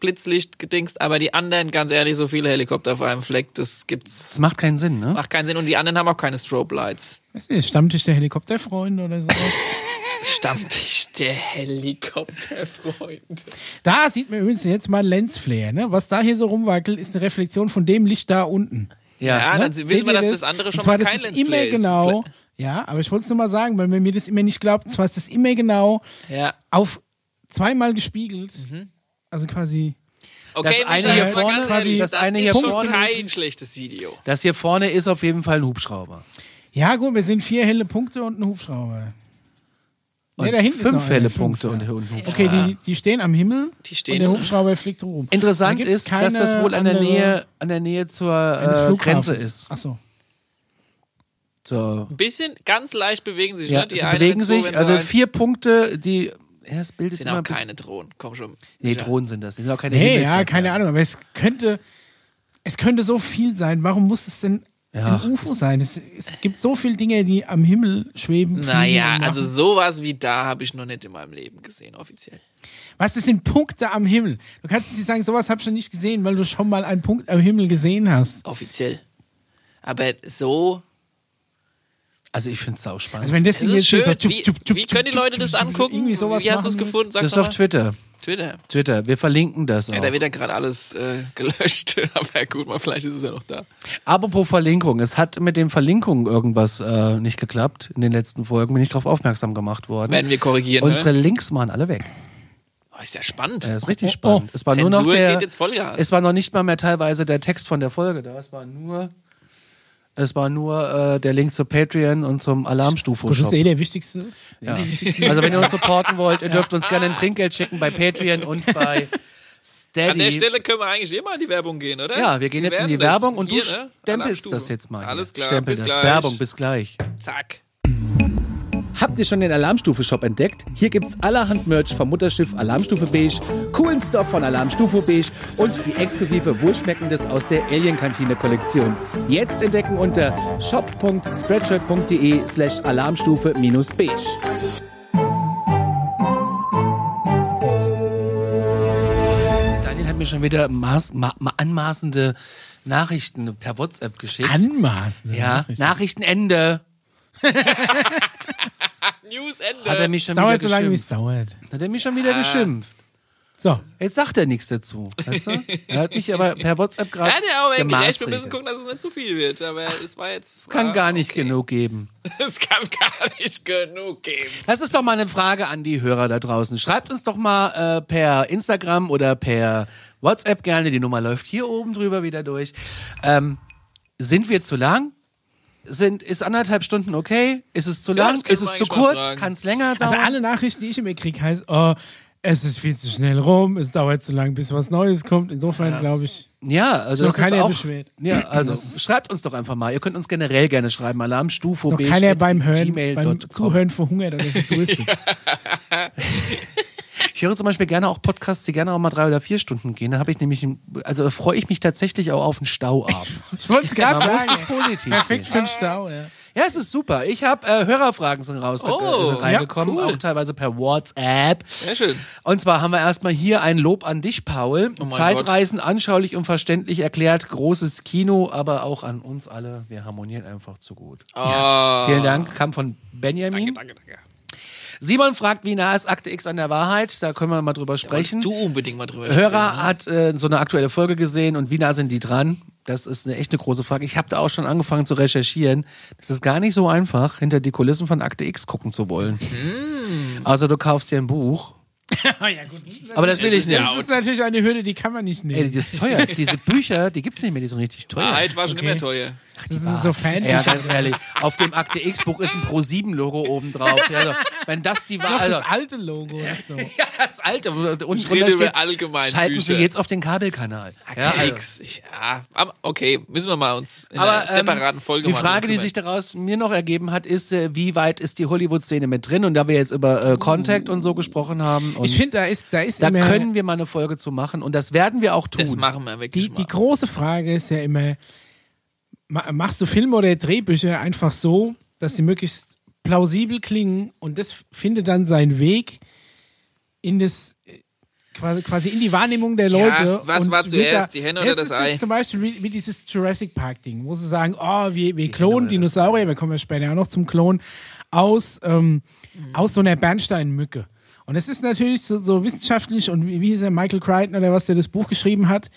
[SPEAKER 2] Blitzlicht gedingst, aber die anderen, ganz ehrlich, so viele Helikopter auf einem Fleck, das gibt's
[SPEAKER 1] Das macht keinen Sinn, ne?
[SPEAKER 2] macht keinen Sinn und die anderen haben auch keine Strobe Lights.
[SPEAKER 3] Weiß nicht, Stammtisch der Helikopterfreunde oder so.
[SPEAKER 2] Stammtisch der Helikopterfreunde.
[SPEAKER 3] da sieht man übrigens jetzt mal Lensflare, ne? Was da hier so rumwackelt, ist eine Reflexion von dem Licht da unten.
[SPEAKER 2] Ja,
[SPEAKER 3] ne?
[SPEAKER 2] dann
[SPEAKER 3] Seht
[SPEAKER 2] wissen wir, dass das andere schon
[SPEAKER 3] zwar,
[SPEAKER 2] mal
[SPEAKER 3] das
[SPEAKER 2] kein
[SPEAKER 3] ist
[SPEAKER 2] Lensflare
[SPEAKER 3] immer
[SPEAKER 2] ist.
[SPEAKER 3] genau. Ja, aber ich wollte es nur mal sagen, weil man mir das immer nicht glaubt. Zwar ist das immer genau
[SPEAKER 2] Ja.
[SPEAKER 3] auf zweimal gespiegelt. Also quasi.
[SPEAKER 2] Okay,
[SPEAKER 1] Das eine hier vorne,
[SPEAKER 2] ganz ehrlich,
[SPEAKER 1] das
[SPEAKER 2] das
[SPEAKER 1] eine
[SPEAKER 2] ist
[SPEAKER 1] hier
[SPEAKER 2] schon
[SPEAKER 1] vorne.
[SPEAKER 2] kein schlechtes Video.
[SPEAKER 1] Das hier vorne ist auf jeden Fall ein Hubschrauber.
[SPEAKER 3] Ja, gut, wir sehen vier helle Punkte und ein Hubschrauber.
[SPEAKER 1] Und
[SPEAKER 3] Nee, da hinten
[SPEAKER 1] fünf
[SPEAKER 3] noch einer,
[SPEAKER 1] helle
[SPEAKER 3] fünf,
[SPEAKER 1] Punkte
[SPEAKER 3] ja.
[SPEAKER 1] und, und Hubschrauber.
[SPEAKER 3] Okay, die, die stehen am Himmel
[SPEAKER 2] Die stehen-
[SPEAKER 3] und der Hubschrauber fliegt rum.
[SPEAKER 1] Interessant
[SPEAKER 3] Da
[SPEAKER 1] ist, dass das wohl an der Nähe, an der Nähe zur äh. Grenze ist.
[SPEAKER 3] Achso.
[SPEAKER 1] So.
[SPEAKER 2] Ein bisschen, ganz leicht bewegen sich,
[SPEAKER 1] Ja,
[SPEAKER 2] ne? Die
[SPEAKER 1] sie bewegen
[SPEAKER 2] so,
[SPEAKER 1] sich, also vier Punkte, die, ja, das Bild ist
[SPEAKER 2] sind
[SPEAKER 1] immer
[SPEAKER 2] auch keine Drohnen. Komm schon.
[SPEAKER 1] nee. Drohnen sind das, die sind auch keine
[SPEAKER 3] Nee, ja, keine Ahnung, aber es könnte, es könnte so viel sein. Warum muss es denn
[SPEAKER 1] Ja.
[SPEAKER 3] ein UFO sein? Es, es gibt so viele Dinge, die am Himmel schweben.
[SPEAKER 2] Naja, also sowas wie da habe ich noch nicht in meinem Leben gesehen, offiziell.
[SPEAKER 3] Was, das sind Punkte am Himmel. Du kannst nicht sagen, sowas habe ich schon nicht gesehen, weil du schon mal einen Punkt am Himmel gesehen hast.
[SPEAKER 2] Offiziell. Aber so,
[SPEAKER 1] Also ich finde es sau spannend.
[SPEAKER 3] Also wenn das Ding
[SPEAKER 2] ist
[SPEAKER 3] jetzt hier
[SPEAKER 2] schön.
[SPEAKER 3] so tschub,
[SPEAKER 2] wie,
[SPEAKER 3] tschub, tschub,
[SPEAKER 2] wie können die Leute das angucken?
[SPEAKER 3] Irgendwie sowas
[SPEAKER 2] wie hast du es
[SPEAKER 3] machen.
[SPEAKER 2] gefunden?
[SPEAKER 1] das
[SPEAKER 2] Sag's
[SPEAKER 1] ist auf. Twitter.
[SPEAKER 2] Twitter.
[SPEAKER 1] Twitter, wir verlinken das auch.
[SPEAKER 2] Ja, da wird ja gerade alles äh, gelöscht. Aber gut, mal vielleicht ist es ja noch da.
[SPEAKER 1] Apropos Verlinkung, es hat mit den Verlinkungen irgendwas äh, nicht geklappt. In den letzten Folgen bin ich darauf aufmerksam gemacht worden.
[SPEAKER 2] Werden wir korrigieren.
[SPEAKER 1] Unsere
[SPEAKER 2] ne?
[SPEAKER 1] Links waren alle weg.
[SPEAKER 2] oh, ist ja spannend.
[SPEAKER 1] Ja, ist richtig
[SPEAKER 3] Oh,
[SPEAKER 1] spannend. Es war nur noch
[SPEAKER 2] Zensur
[SPEAKER 1] der,
[SPEAKER 2] geht jetzt Vollgas.
[SPEAKER 1] es war noch nicht mal mehr teilweise der Text von der Folge da. Es war nur, es war nur äh, der Link zu Patreon und zum Alarmstufe.
[SPEAKER 3] Das ist eh der wichtigste.
[SPEAKER 1] Ja. Also wenn ihr uns supporten wollt, ihr dürft uns gerne ein Trinkgeld schicken bei Patreon und bei Steady.
[SPEAKER 2] An der Stelle können wir eigentlich immer in die Werbung gehen, oder?
[SPEAKER 1] ja, wir gehen jetzt in die. Werbung und
[SPEAKER 2] Hier,
[SPEAKER 1] du
[SPEAKER 2] ne?
[SPEAKER 1] stempelst das jetzt mal.
[SPEAKER 2] Alles klar,
[SPEAKER 1] Stempel
[SPEAKER 2] bis
[SPEAKER 1] das.
[SPEAKER 2] gleich.
[SPEAKER 1] Werbung, bis gleich.
[SPEAKER 2] Zack.
[SPEAKER 5] Habt ihr schon den Alarmstufe-Shop entdeckt? Hier gibt's allerhand Merch vom Mutterschiff Alarmstufe Beige, coolen Stoff von Alarmstufe Beige und die exklusive Wohlschmeckendes aus der Alien-Kantine-Kollektion. Jetzt entdecken unter shop.spreadshirt.de slash alarmstufe-beige.
[SPEAKER 1] Daniel hat mir schon wieder maß, ma, ma, anmaßende Nachrichten per WhatsApp geschickt.
[SPEAKER 3] Anmaßen.
[SPEAKER 1] ja, Nachrichtenende.
[SPEAKER 2] News Ende.
[SPEAKER 1] Hat er mich schon
[SPEAKER 3] Dauert
[SPEAKER 1] wieder
[SPEAKER 3] so lange, wie es
[SPEAKER 1] geschimpft.
[SPEAKER 3] dauert.
[SPEAKER 1] Hat er mich schon wieder geschimpft.
[SPEAKER 3] So.
[SPEAKER 1] Jetzt sagt er nichts dazu. Weißt du? Er hat mich aber per WhatsApp gerade
[SPEAKER 2] ja, der aber recht. Wir müssen
[SPEAKER 1] gemaßregelt.
[SPEAKER 2] gucken, dass es nicht zu viel wird. Aber es war jetzt.
[SPEAKER 1] Es kann
[SPEAKER 2] war
[SPEAKER 1] gar nicht
[SPEAKER 2] okay.
[SPEAKER 1] genug geben.
[SPEAKER 2] Es kann gar nicht genug geben.
[SPEAKER 1] Das ist doch mal eine Frage an die Hörer da draußen. Schreibt uns doch mal äh, per Instagram oder per WhatsApp gerne. Die Nummer läuft hier oben drüber wieder durch. Ähm, sind wir zu lang? Sind, ist anderthalb Stunden okay? Ist es zu
[SPEAKER 2] Ja,
[SPEAKER 1] lang?
[SPEAKER 2] können
[SPEAKER 1] ist es zu kurz? Kann es länger dauern?
[SPEAKER 3] Also alle Nachrichten, die ich immer kriege, heißt, oh, es ist viel zu schnell rum, es dauert zu lang, bis was Neues kommt. Insofern glaube ich,
[SPEAKER 1] ja, also
[SPEAKER 3] noch
[SPEAKER 1] das ist
[SPEAKER 3] keiner
[SPEAKER 1] auch,
[SPEAKER 3] beschwert.
[SPEAKER 1] Ja, also schreibt uns doch einfach mal. Ihr könnt uns generell gerne schreiben. Alarmstufe
[SPEAKER 3] ist noch keiner beim Hören, beim Zuhören verhungert oder verdurstet.
[SPEAKER 1] Ich höre zum Beispiel gerne auch Podcasts, die gerne auch mal drei oder vier Stunden gehen. Da habe ich nämlich, also freue ich mich tatsächlich auch auf einen Stau abends.
[SPEAKER 3] Ich wollte es gerade
[SPEAKER 1] Man muss
[SPEAKER 3] sagen.
[SPEAKER 1] es positiv
[SPEAKER 3] Perfekt für den Stau, ja.
[SPEAKER 1] Ja, es ist super. Ich habe äh, Hörerfragen sind raus
[SPEAKER 2] Oh,
[SPEAKER 1] sind reingekommen,
[SPEAKER 2] ja, cool.
[SPEAKER 1] auch teilweise per WhatsApp.
[SPEAKER 2] Sehr schön.
[SPEAKER 1] Und zwar haben wir erstmal hier ein Lob an dich, Paul.
[SPEAKER 2] Oh
[SPEAKER 1] Zeitreisen anschaulich und verständlich erklärt, großes Kino, aber auch an uns alle. Wir harmonieren einfach zu gut.
[SPEAKER 2] Oh,
[SPEAKER 1] Vielen Dank, kam von Benjamin.
[SPEAKER 2] Danke, danke, danke.
[SPEAKER 1] Simon fragt, wie nah ist Akte X an der Wahrheit? Da können wir mal drüber sprechen.
[SPEAKER 2] Wolltest du unbedingt mal drüber
[SPEAKER 1] Hörer
[SPEAKER 2] sprechen, ne?
[SPEAKER 1] hat äh, so eine aktuelle Folge gesehen und wie nah sind die dran? Das ist eine echt eine große Frage. Ich habe da auch schon angefangen zu recherchieren. Das ist gar nicht so einfach, hinter die Kulissen von Akte X gucken zu wollen.
[SPEAKER 2] Hm.
[SPEAKER 1] Also du kaufst dir ein Buch.
[SPEAKER 3] ja, gut.
[SPEAKER 1] Aber das will ich
[SPEAKER 2] ja
[SPEAKER 1] nicht.
[SPEAKER 3] Das ist natürlich eine Hürde, die kann man nicht
[SPEAKER 1] Ey,
[SPEAKER 3] nehmen.
[SPEAKER 1] die ist teuer. Diese Bücher, die gibt's nicht mehr, die sind richtig teuer.
[SPEAKER 2] Wahrheit war schon
[SPEAKER 3] Okay.
[SPEAKER 2] immer teuer.
[SPEAKER 3] Das ist so
[SPEAKER 1] Ey, ja, ganz ehrlich, auf dem Akte X-Buch ist ein Pro-7-Logo oben drauf. Ja, also, wenn das die
[SPEAKER 3] Noch
[SPEAKER 1] also,
[SPEAKER 3] das alte Logo. Ist so.
[SPEAKER 1] ja, das alte. Und
[SPEAKER 2] Ich rede
[SPEAKER 1] steht,
[SPEAKER 2] allgemein
[SPEAKER 1] schalten Sie
[SPEAKER 2] Bücher.
[SPEAKER 1] jetzt auf den Kabelkanal. Ja,
[SPEAKER 2] Ja,
[SPEAKER 1] also.
[SPEAKER 2] X. Ich, ja, aber okay, müssen wir mal uns in
[SPEAKER 1] Aber
[SPEAKER 2] einer separaten
[SPEAKER 1] ähm,
[SPEAKER 2] Folge
[SPEAKER 1] die
[SPEAKER 2] mal
[SPEAKER 1] Frage, die sich daraus mir noch ergeben hat, ist, äh, wie weit ist die Hollywood-Szene mit drin? Und da wir jetzt über äh, Contact und so gesprochen haben, und
[SPEAKER 3] Ich finde, da ist, da ist
[SPEAKER 1] da
[SPEAKER 3] immer.
[SPEAKER 1] können wir mal eine Folge zu machen und das werden wir auch tun.
[SPEAKER 2] das machen wir wirklich
[SPEAKER 3] die,
[SPEAKER 2] mal.
[SPEAKER 3] die große Frage ist ja immer, machst du Filme oder Drehbücher einfach so, dass sie möglichst plausibel klingen und das findet dann seinen Weg in das äh, quasi, quasi in die Wahrnehmung der
[SPEAKER 2] Ja,
[SPEAKER 3] Leute.
[SPEAKER 2] was
[SPEAKER 3] und
[SPEAKER 2] war zuerst, die Henne oder das
[SPEAKER 3] ist
[SPEAKER 2] Ei?
[SPEAKER 3] jetzt Zum Beispiel wie, wie dieses Jurassic Park Ding, wo sie sagen, oh, wir, wir klonen Dinosaurier, wir kommen ja später auch noch zum Klon, aus, ähm, aus so einer Bernsteinmücke. Und es ist natürlich so, so wissenschaftlich und wie, wie hieß er, Michael Crichton oder was, der das Buch geschrieben hat,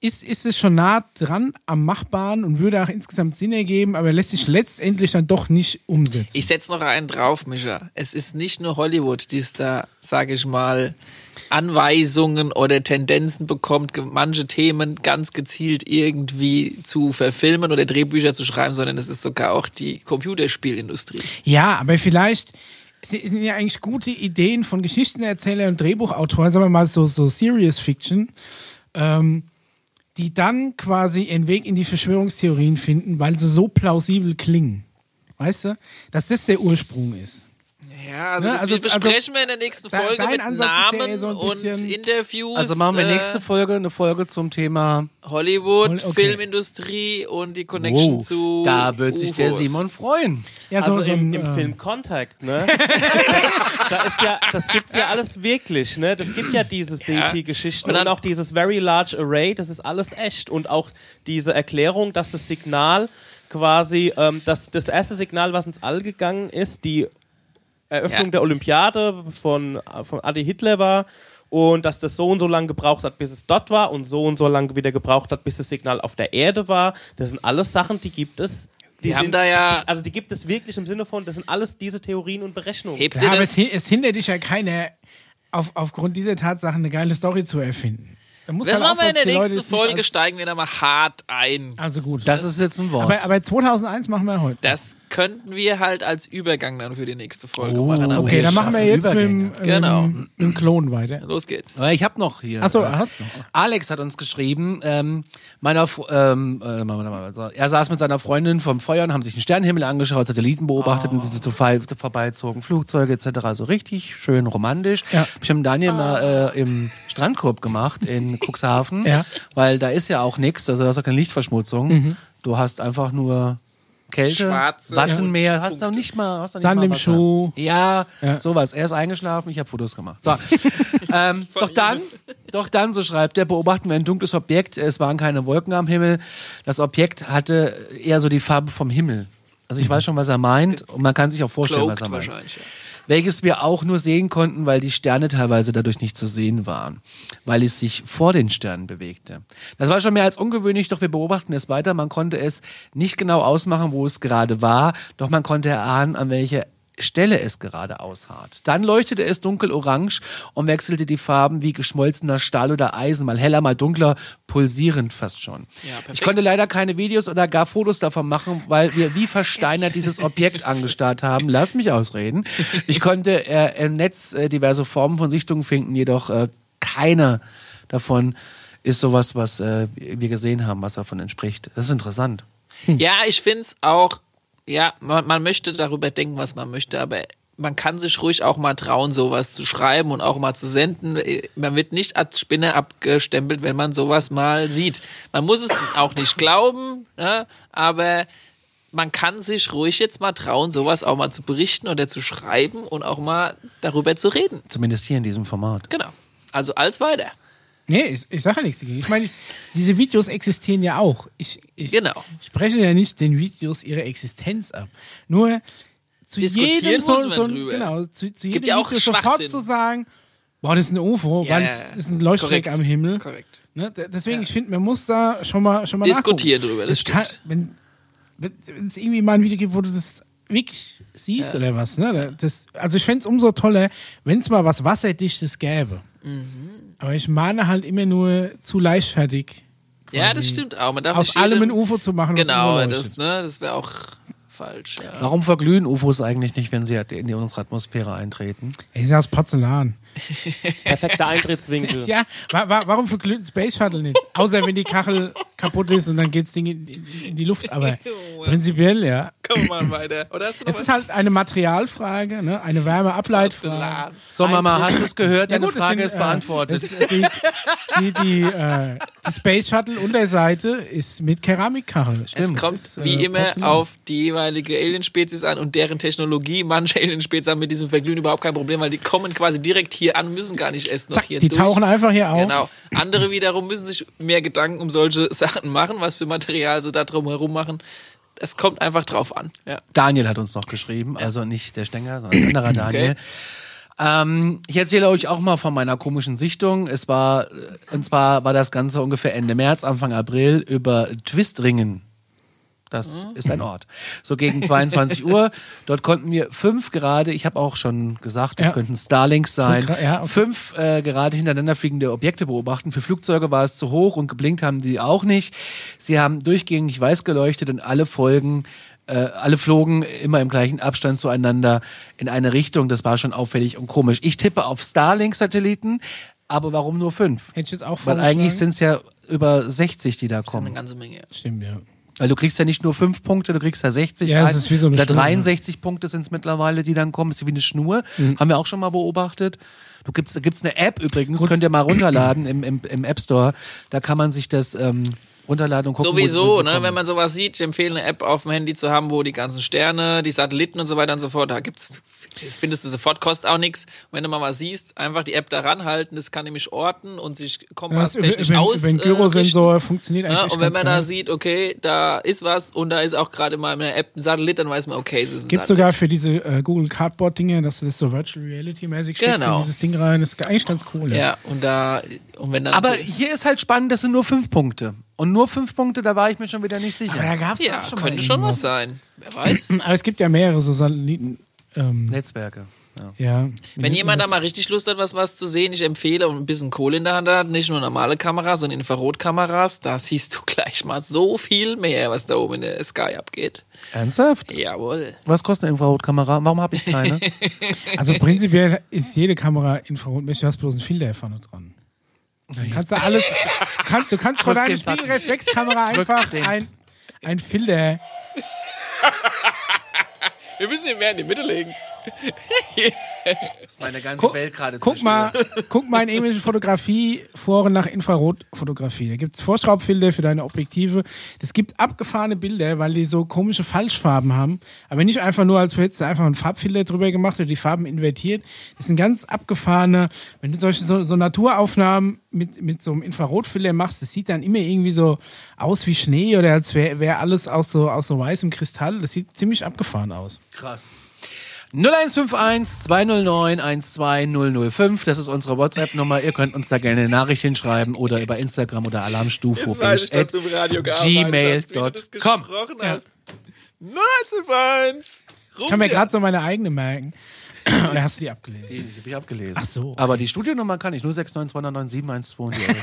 [SPEAKER 3] ist, ist es schon nah dran am Machbaren und würde auch insgesamt Sinn ergeben, aber lässt sich letztendlich dann doch nicht umsetzen.
[SPEAKER 2] Ich setze noch einen drauf, Mischa. Es ist nicht nur Hollywood, die es da, sage ich mal, Anweisungen oder Tendenzen bekommt, manche Themen ganz gezielt irgendwie zu verfilmen oder Drehbücher zu schreiben, sondern es ist sogar auch die Computerspielindustrie.
[SPEAKER 3] ja, aber vielleicht sind ja eigentlich gute Ideen von Geschichtenerzählern und Drehbuchautoren, sagen wir mal so, so Serious Fiction, ähm, die dann quasi ihren Weg in die Verschwörungstheorien finden, weil sie so plausibel klingen. Weißt du? Dass das der Ursprung ist.
[SPEAKER 2] Ja, also,
[SPEAKER 3] Ne,
[SPEAKER 2] das
[SPEAKER 3] also-
[SPEAKER 2] besprechen wir in der nächsten Folge
[SPEAKER 3] dein
[SPEAKER 2] mit
[SPEAKER 3] Ansatz ist ja
[SPEAKER 2] Namen
[SPEAKER 3] eher so ein
[SPEAKER 2] und
[SPEAKER 3] bisschen-
[SPEAKER 2] Interviews.
[SPEAKER 1] Also machen wir
[SPEAKER 2] äh,
[SPEAKER 1] nächste Folge eine Folge zum Thema.
[SPEAKER 2] Hollywood,
[SPEAKER 3] Okay.
[SPEAKER 2] Filmindustrie und die Connection
[SPEAKER 1] Wow,
[SPEAKER 2] zu.
[SPEAKER 1] da wird sich der. Simon freuen.
[SPEAKER 3] Ja,
[SPEAKER 4] also
[SPEAKER 3] so,
[SPEAKER 4] im, im
[SPEAKER 3] äh,
[SPEAKER 4] Film Contact, ne? da ist ja, das gibt's ja alles wirklich, ne? Das gibt ja diese CT-Geschichten
[SPEAKER 2] Und
[SPEAKER 4] und,
[SPEAKER 2] dann-
[SPEAKER 4] auch dieses Very Large Array, das ist alles echt. Und auch diese Erklärung, dass das Signal quasi, ähm, das, das erste Signal, was ins All gegangen ist, die Eröffnung
[SPEAKER 2] Ja.
[SPEAKER 4] der Olympiade von, von Adi Hitler war und dass das so und so lange gebraucht hat, bis es dort war und so und so lange wieder gebraucht hat, bis das Signal auf der Erde war. Das sind alles Sachen, die gibt es. Die
[SPEAKER 2] Wir haben
[SPEAKER 4] sind,
[SPEAKER 2] da ja-
[SPEAKER 4] die, also die gibt es wirklich im Sinne von, das sind alles diese Theorien und Berechnungen.
[SPEAKER 2] Hebt
[SPEAKER 3] Ja, aber es, es hindert dich ja keiner, auf, aufgrund dieser Tatsachen eine geile Story zu erfinden. Da muss halt
[SPEAKER 2] machen wir in der
[SPEAKER 3] die Leute
[SPEAKER 2] nächsten Folge, steigen wir da mal hart ein.
[SPEAKER 3] Also gut.
[SPEAKER 1] Das ist jetzt ein Wort.
[SPEAKER 3] aber, aber 2001 machen wir heute.
[SPEAKER 2] Das könnten wir halt als Übergang dann für die nächste Folge
[SPEAKER 1] Oh,
[SPEAKER 2] machen. Aber
[SPEAKER 3] okay, dann machen wir jetzt mit dem,
[SPEAKER 1] Übergänge.
[SPEAKER 2] Genau.
[SPEAKER 3] ähm, mit dem Klon weiter.
[SPEAKER 2] los geht's.
[SPEAKER 1] Ich habe noch hier.
[SPEAKER 3] Achso,
[SPEAKER 1] äh,
[SPEAKER 3] hast du.
[SPEAKER 1] Alex hat uns geschrieben, ähm, meiner, ähm, äh, er saß mit seiner Freundin vom Feuer und haben sich den Sternenhimmel angeschaut, Satelliten beobachtet und die so vorbei- vorbeizogen, Flugzeuge etc. So richtig schön romantisch.
[SPEAKER 3] Ja.
[SPEAKER 1] Hab ich mit Daniel mal äh, im Strandkorb gemacht in Cuxhaven,
[SPEAKER 3] Ja.
[SPEAKER 1] weil da ist ja auch nichts, also da ist auch keine Lichtverschmutzung. Du hast einfach nur Kälte,
[SPEAKER 2] Schwarze
[SPEAKER 1] Wattenmeer, hast du nicht mal, hast du nicht
[SPEAKER 3] Sand
[SPEAKER 1] mal
[SPEAKER 3] im. Schuh.
[SPEAKER 1] Ja,
[SPEAKER 3] Ja.
[SPEAKER 1] sowas. Er ist eingeschlafen, ich habe Fotos gemacht. So. ähm, doch dann, doch dann, so schreibt er, beobachten wir ein dunkles Objekt. Es waren keine Wolken am Himmel. Das Objekt hatte eher so die Farbe vom Himmel. Also ich weiß schon, was er meint und man kann sich auch vorstellen, was
[SPEAKER 2] Cloaked
[SPEAKER 1] er meint.
[SPEAKER 2] wahrscheinlich. Ja.
[SPEAKER 1] Welches wir auch nur sehen konnten, weil die Sterne teilweise dadurch nicht zu sehen waren, weil es sich vor den Sternen bewegte. Das war schon mehr als ungewöhnlich, doch wir beobachten es weiter. Man konnte es nicht genau ausmachen, wo es gerade war, doch man konnte erahnen, an welcher Stelle es gerade ausharrt. Dann leuchtete es dunkel-orange und wechselte die Farben wie geschmolzener Stahl oder Eisen, mal heller, mal dunkler, pulsierend fast schon.
[SPEAKER 2] Ja,
[SPEAKER 1] ich konnte leider keine Videos oder gar Fotos davon machen, weil wir wie versteinert dieses Objekt angestarrt haben. Lass mich ausreden. Ich konnte äh, im Netz äh, diverse Formen von Sichtungen finden, jedoch äh, keine davon ist sowas, was äh, wir gesehen haben, was davon entspricht. Das ist interessant.
[SPEAKER 2] Ja, ich find's auch, ja, man, man möchte darüber denken, was man möchte, aber man kann sich ruhig auch mal trauen, sowas zu schreiben und auch mal zu senden. Man wird nicht als Spinner abgestempelt, wenn man sowas mal sieht. Man muss es auch nicht glauben, ne? aber man kann sich ruhig jetzt mal trauen, sowas auch mal zu berichten oder zu schreiben und auch mal darüber zu reden.
[SPEAKER 1] Zumindest hier in diesem Format.
[SPEAKER 2] Genau. Also als weiter.
[SPEAKER 3] Nee, ich, ich sage ja nichts dagegen. Ich meine, diese Videos existieren ja auch. Ich, ich
[SPEAKER 2] Genau.
[SPEAKER 3] spreche ja nicht den Videos ihre Existenz ab. Nur zu jedem so, so genau, zu, zu
[SPEAKER 2] Gibt
[SPEAKER 3] jedem
[SPEAKER 2] ja auch
[SPEAKER 3] Video sofort zu sagen, boah, das ist ein UFO,
[SPEAKER 2] Ja,
[SPEAKER 3] weil
[SPEAKER 2] ja, ja.
[SPEAKER 3] ist ein
[SPEAKER 2] Korrekt.
[SPEAKER 3] am Himmel.
[SPEAKER 2] Korrekt.
[SPEAKER 3] Ne? Deswegen, ich finde, man muss da schon mal schon mal
[SPEAKER 2] Diskutieren
[SPEAKER 3] nachgucken.
[SPEAKER 2] drüber, das
[SPEAKER 3] kann, wenn wenn es irgendwie mal ein Video gibt, wo du das wirklich siehst oder was, ne? Das, also ich fände es umso toller, wenn es mal was Wasserdichtes gäbe.
[SPEAKER 2] Mhm.
[SPEAKER 3] Aber ich mahne halt immer nur zu leichtfertig.
[SPEAKER 2] Ja, das stimmt auch. Man darf
[SPEAKER 3] Aus
[SPEAKER 2] nicht
[SPEAKER 3] allem ein UFO zu machen,
[SPEAKER 2] Genau, das, ne, das wäre auch falsch. Ja.
[SPEAKER 1] Warum verglühen UFOs eigentlich nicht, wenn sie in die- unsere Atmosphäre eintreten?
[SPEAKER 3] Ich sehe aus Porzellan.
[SPEAKER 4] Perfekter Eintrittswinkel.
[SPEAKER 3] Ja, wa wa warum verglüht ein Space Shuttle nicht? Außer wenn die Kachel kaputt ist und dann geht das Ding in, in, in die Luft. Aber prinzipiell, ja.
[SPEAKER 2] Kommen wir mal weiter. Oder hast du noch
[SPEAKER 3] Es ist halt eine Materialfrage, ne? eine Wärmeableitfrage.
[SPEAKER 1] So, Mama, hast du es gehört? Deine
[SPEAKER 3] gut,
[SPEAKER 1] Frage
[SPEAKER 3] sind,
[SPEAKER 1] ist
[SPEAKER 3] äh,
[SPEAKER 1] beantwortet.
[SPEAKER 3] Das, die, die, die, äh, die Space Shuttle Unterseite ist mit Keramikkachel.
[SPEAKER 2] Es
[SPEAKER 3] Stimmt.
[SPEAKER 2] kommt
[SPEAKER 3] Das ist, äh,
[SPEAKER 2] wie immer
[SPEAKER 3] Porzellan.
[SPEAKER 2] auf die jeweilige Alien-Spezies an und deren Technologie. Manche Alien-Spezies haben mit diesem Verglühen überhaupt kein Problem, weil die kommen quasi direkt hier an, müssen gar nicht noch
[SPEAKER 3] Zack,
[SPEAKER 2] hier
[SPEAKER 3] die
[SPEAKER 2] durch.
[SPEAKER 3] tauchen einfach hier auf.
[SPEAKER 2] Genau. Andere wiederum müssen sich mehr Gedanken um solche Sachen machen, was für Material sie da drum herum machen. Es kommt einfach drauf an. Ja.
[SPEAKER 1] Daniel hat uns noch geschrieben, also nicht der Stenger, sondern ein anderer Daniel. Ähm, ich erzähle euch auch mal von meiner komischen Sichtung. Es war, äh, und zwar war das Ganze ungefähr Ende März, Anfang April über Twistringen. Das ist ein Ort. So gegen 22 Uhr. Dort konnten wir fünf gerade, ich habe auch schon gesagt, das
[SPEAKER 3] Ja.
[SPEAKER 1] könnten Starlinks sein,
[SPEAKER 3] ja, okay.
[SPEAKER 1] fünf äh, gerade hintereinander fliegende Objekte beobachten. Für Flugzeuge war es zu hoch und geblinkt haben die auch nicht. Sie haben durchgängig weiß geleuchtet und alle Folgen äh, alle flogen immer im gleichen Abstand zueinander in eine Richtung. Das war schon auffällig und komisch. Ich tippe auf Starlink-Satelliten, aber warum nur fünf?
[SPEAKER 3] Hätte ich jetzt auch
[SPEAKER 1] Weil eigentlich sind es ja über 60, die da
[SPEAKER 2] Eine
[SPEAKER 1] kommen.
[SPEAKER 2] ganze Menge.
[SPEAKER 3] Stimmt, ja.
[SPEAKER 1] Weil du kriegst ja nicht nur fünf Punkte, du kriegst ja 60.
[SPEAKER 3] Ja, es
[SPEAKER 1] ein-
[SPEAKER 3] ist wie so eine Schnur,
[SPEAKER 1] 63 Punkte sind es mittlerweile, die dann kommen. Ist wie eine Schnur. Haben wir auch schon mal beobachtet. Du gibt's, da gibt's eine App übrigens,
[SPEAKER 3] Gut.
[SPEAKER 1] könnt ihr mal runterladen im, im, im App Store. Da kann man sich das ähm, runterladen und gucken.
[SPEAKER 2] Sowieso, ne, wenn man sowas sieht, ich empfehle eine App auf dem Handy zu haben, wo die ganzen Sterne, die Satelliten und so weiter und so fort, da gibt's, das findest du sofort, kostet auch nichts. Wenn du mal was siehst, einfach die App da ranhalten, das kann nämlich orten und sich kompasstechnisch
[SPEAKER 3] über,
[SPEAKER 2] aus. äh,
[SPEAKER 3] Gyrosensor
[SPEAKER 2] richten.
[SPEAKER 3] funktioniert eigentlich
[SPEAKER 2] Ja,
[SPEAKER 3] echt
[SPEAKER 2] und wenn man da
[SPEAKER 3] geil.
[SPEAKER 2] sieht, okay, da ist was und da ist auch gerade mal in der App ein Satellit, dann weiß man, okay, es ist ein
[SPEAKER 3] Gibt
[SPEAKER 2] Satellit.
[SPEAKER 3] sogar für diese äh, Google Cardboard Dinge, dass du das so Virtual Reality mäßig steckst
[SPEAKER 2] Genau.
[SPEAKER 3] in dieses Ding rein. Das ist eigentlich ganz cool.
[SPEAKER 2] Ja, und da, und wenn dann.
[SPEAKER 1] Aber hier ist halt spannend, das sind nur fünf Punkte. Und nur fünf Punkte, da war ich mir schon wieder nicht sicher.
[SPEAKER 3] Aber da gab's
[SPEAKER 2] ja,
[SPEAKER 3] schon mal
[SPEAKER 2] könnte schon was sein. Wer weiß.
[SPEAKER 3] Aber es gibt ja mehrere so Satelliten. Ähm,
[SPEAKER 1] Netzwerke. Ja.
[SPEAKER 3] ja.
[SPEAKER 2] Wenn jemand da mal richtig Lust hat, was, was zu sehen, ich empfehle und ein bisschen Kohle in der Hand hat, nicht nur normale Kameras, sondern Infrarotkameras, da siehst du gleich mal so viel mehr, was da oben in der Sky abgeht.
[SPEAKER 1] Ernsthaft?
[SPEAKER 2] Jawohl.
[SPEAKER 1] Was kostet eine Infrarotkamera? Warum habe ich keine?
[SPEAKER 3] Also prinzipiell ist jede Kamera infrarotmäßig, du hast bloß einen Filter vorne dran. Du kannst da alles, kannst, du kannst vor deiner
[SPEAKER 1] den.
[SPEAKER 3] Spiegelreflexkamera einfach
[SPEAKER 1] den.
[SPEAKER 3] ein, ein Filter.
[SPEAKER 2] Wir müssen ihn mehr in die Mitte legen.
[SPEAKER 1] Meine ganze
[SPEAKER 3] Guck,
[SPEAKER 1] Welt gerade
[SPEAKER 3] guck mal, guck mal in irgendwelchen Fotografie-Foren nach Infrarotfotografie. Da gibt's Vorschraubfilter für deine Objektive. Das gibt abgefahrene Bilder, weil die so komische Falschfarben haben. Aber nicht einfach nur, als hättest du einfach einen Farbfilter drüber gemacht oder die Farben invertiert. Das sind ganz abgefahrene, wenn du solche so, so Naturaufnahmen mit, mit so einem Infrarotfilter machst, das sieht dann immer irgendwie so aus wie Schnee oder als wäre wär alles aus so, aus so weißem Kristall. Das sieht ziemlich abgefahren aus.
[SPEAKER 1] Krass. 0151 209 12005, das ist unsere WhatsApp-Nummer. Ihr könnt uns da gerne eine Nachricht hinschreiben oder über Instagram oder Alarmstufe. gmail.com.
[SPEAKER 3] Ja.
[SPEAKER 2] 921.
[SPEAKER 3] Ich kann mir gerade so meine eigene merken. Oder hast du die abgelesen?
[SPEAKER 1] Die, die habe ich abgelesen.
[SPEAKER 3] Ach so, okay.
[SPEAKER 1] Aber die Studionummer kann ich, nur 6929712 und die elf.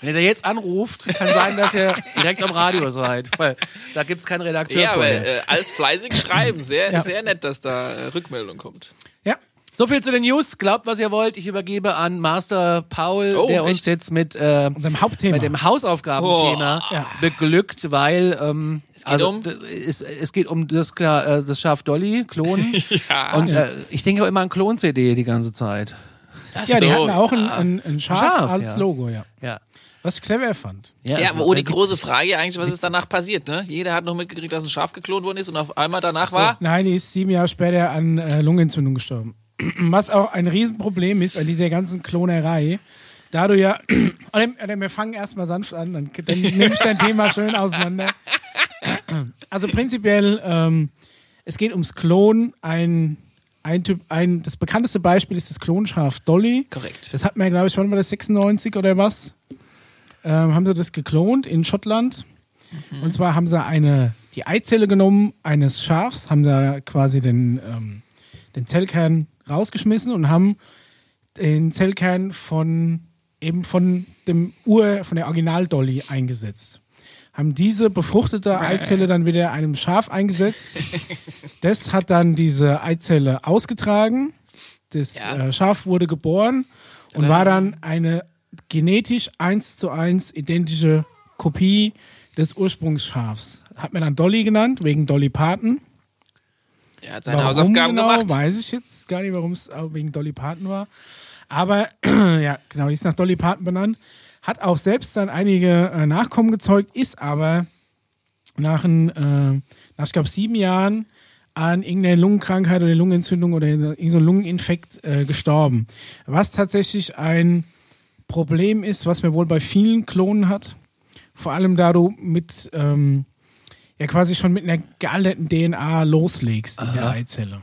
[SPEAKER 1] Wenn ihr da jetzt anruft, kann sein, dass ihr direkt am Radio seid, weil da gibt's keinen Redakteur
[SPEAKER 2] Ja, aber
[SPEAKER 1] vorher.
[SPEAKER 2] äh, alles fleißig schreiben. Sehr,
[SPEAKER 3] Ja.
[SPEAKER 2] sehr nett, dass da äh, Rückmeldung kommt.
[SPEAKER 3] Ja.
[SPEAKER 1] So viel zu den News. Glaubt, was ihr wollt. Ich übergebe an Master Paul,
[SPEAKER 2] Oh,
[SPEAKER 1] der uns
[SPEAKER 2] echt?
[SPEAKER 1] jetzt mit, äh,
[SPEAKER 3] Unserem Hauptthema.
[SPEAKER 1] bei dem Hausaufgabenthema
[SPEAKER 2] Oh.
[SPEAKER 1] Beglückt, weil ähm,
[SPEAKER 2] geht
[SPEAKER 1] also,
[SPEAKER 2] um?
[SPEAKER 1] es, es geht um das klar äh, das Schaf Dolly Klonen
[SPEAKER 2] Ja.
[SPEAKER 1] und äh, ich denke auch immer an Klon-CD die ganze Zeit.
[SPEAKER 3] Ja, die
[SPEAKER 2] so,
[SPEAKER 3] hatten auch ein,
[SPEAKER 2] ah.
[SPEAKER 3] ein, ein Schaf,
[SPEAKER 1] Schaf,
[SPEAKER 3] als
[SPEAKER 1] ja.
[SPEAKER 3] Logo, ja.
[SPEAKER 1] Ja.
[SPEAKER 3] Was ich clever fand.
[SPEAKER 2] Ja,
[SPEAKER 1] es
[SPEAKER 2] aber oh, die
[SPEAKER 1] witzig.
[SPEAKER 2] große Frage eigentlich, was ist danach passiert, ne? Jeder hat noch mitgekriegt, dass ein Schaf geklont worden ist und auf einmal danach war.
[SPEAKER 3] Nein, die ist sieben Jahre später an äh, Lungenentzündung gestorben. Was auch ein Riesenproblem ist an dieser ganzen Klonerei. Da du ja, oder, oder wir fangen erstmal sanft an, dann, dann nehme ich dein Thema schön auseinander. Also prinzipiell, ähm, es geht ums Klon. Ein, ein Typ, ein, das bekannteste Beispiel ist das Klonschaf Dolly.
[SPEAKER 2] Korrekt.
[SPEAKER 3] Das hat man, glaube ich, wann war das 96 oder was? Ähm, haben sie das geklont in Schottland. Und zwar haben sie eine, die Eizelle genommen eines Schafs, haben da quasi den, ähm, den Zellkern rausgeschmissen und haben den Zellkern von eben von dem Ur, von der Original-Dolly eingesetzt. Haben diese befruchtete Eizelle dann wieder einem Schaf eingesetzt. Das hat dann diese Eizelle ausgetragen. Das
[SPEAKER 2] Ja.
[SPEAKER 3] äh, Schaf wurde geboren und war dann eine genetisch eins zu eins identische Kopie des Ursprungsschafs. Hat man dann Dolly genannt, wegen Dolly Parton.
[SPEAKER 2] Er hat seine
[SPEAKER 3] Warum
[SPEAKER 2] Hausaufgaben
[SPEAKER 3] genau,
[SPEAKER 2] gemacht.
[SPEAKER 3] weiß ich jetzt gar nicht, warum es wegen Dolly Parton war. Aber ja, genau, die ist nach Dolly Parton benannt. Hat auch selbst dann einige äh, Nachkommen gezeugt, ist aber nach, ein, äh, nach ich glaube, sieben Jahren an irgendeiner Lungenkrankheit oder Lungenentzündung oder irgendeinem Lungeninfekt äh, gestorben. Was tatsächlich ein Problem ist, was man wohl bei vielen Klonen hat. Vor allem da du mit ähm, ja quasi schon mit einer gealterten DNA loslegst in der Eizelle.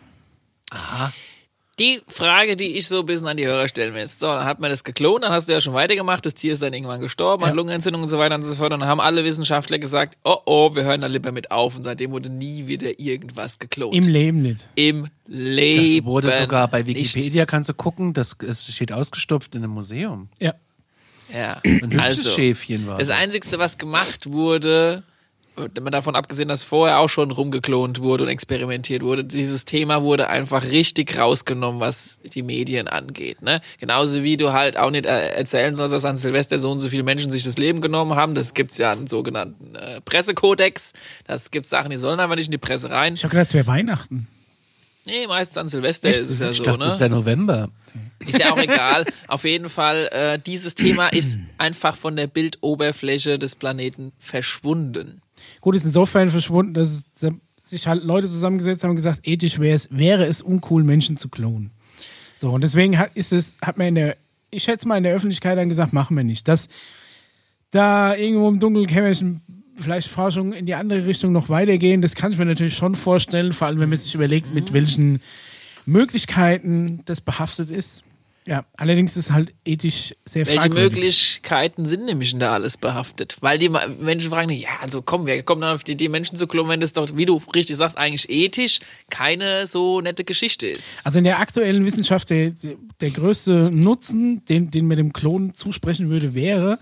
[SPEAKER 2] Die Frage, die ich so ein bisschen an die Hörer stellen will. So, dann hat man das geklont, dann hast du ja schon weitergemacht, das Tier ist dann irgendwann gestorben,
[SPEAKER 3] Ja.
[SPEAKER 2] hat Lungenentzündung und so weiter und so fort. Und dann haben alle Wissenschaftler gesagt, oh oh, wir hören da lieber mit auf. Und seitdem wurde nie wieder irgendwas geklont.
[SPEAKER 3] Im Leben nicht.
[SPEAKER 2] Im Leben.
[SPEAKER 1] Das wurde sogar bei
[SPEAKER 2] nicht.
[SPEAKER 1] Wikipedia, kannst du gucken, das es steht ausgestopft in einem Museum.
[SPEAKER 3] Ja.
[SPEAKER 2] Ja.
[SPEAKER 1] Ein hübsches
[SPEAKER 2] Also,
[SPEAKER 1] Schäfchen war
[SPEAKER 2] das Einzigste, was gemacht wurde, mal davon abgesehen, dass vorher auch schon rumgeklont wurde und experimentiert wurde, dieses Thema wurde einfach richtig rausgenommen, was die Medien angeht. Ne? Genauso wie du halt auch nicht äh, erzählen sollst, dass an Silvester so und so viele Menschen sich das Leben genommen haben. Das gibt's ja einen sogenannten äh, Pressekodex. Das gibt Sachen, die sollen einfach nicht in die Presse rein.
[SPEAKER 3] Ich habe gedacht, es wäre Weihnachten.
[SPEAKER 2] Nee, meist an Silvester
[SPEAKER 3] Echt?
[SPEAKER 2] ist es ja
[SPEAKER 1] Ich
[SPEAKER 2] so,
[SPEAKER 1] dachte,
[SPEAKER 2] ne?
[SPEAKER 1] das ist der November.
[SPEAKER 2] Ist ja auch egal. Auf jeden Fall, äh, dieses Thema ist einfach von der Bildoberfläche des Planeten verschwunden.
[SPEAKER 3] Gut, ist insofern verschwunden, dass sich halt Leute zusammengesetzt haben und gesagt, ethisch wäre es, wäre es uncool, Menschen zu klonen. So, und deswegen hat, ist es, hat man in der, ich schätze mal in der Öffentlichkeit dann gesagt, machen wir nicht. Dass da irgendwo im Dunkelkämmerchen vielleicht Forschung in die andere Richtung noch weitergehen, das kann ich mir natürlich schon vorstellen, vor allem wenn man sich überlegt, mit welchen Möglichkeiten das behaftet ist. Ja, allerdings ist halt ethisch sehr
[SPEAKER 2] Welche
[SPEAKER 3] fragwürdig.
[SPEAKER 2] Möglichkeiten sind nämlich da alles behaftet? Weil die Menschen fragen, ja, also komm, wer kommt dann auf die Idee, Menschen zu klonen, wenn das doch, wie du richtig sagst, eigentlich ethisch keine so nette Geschichte ist.
[SPEAKER 3] Also in der aktuellen Wissenschaft der, der größte Nutzen, den, den man dem Klon zusprechen würde, wäre,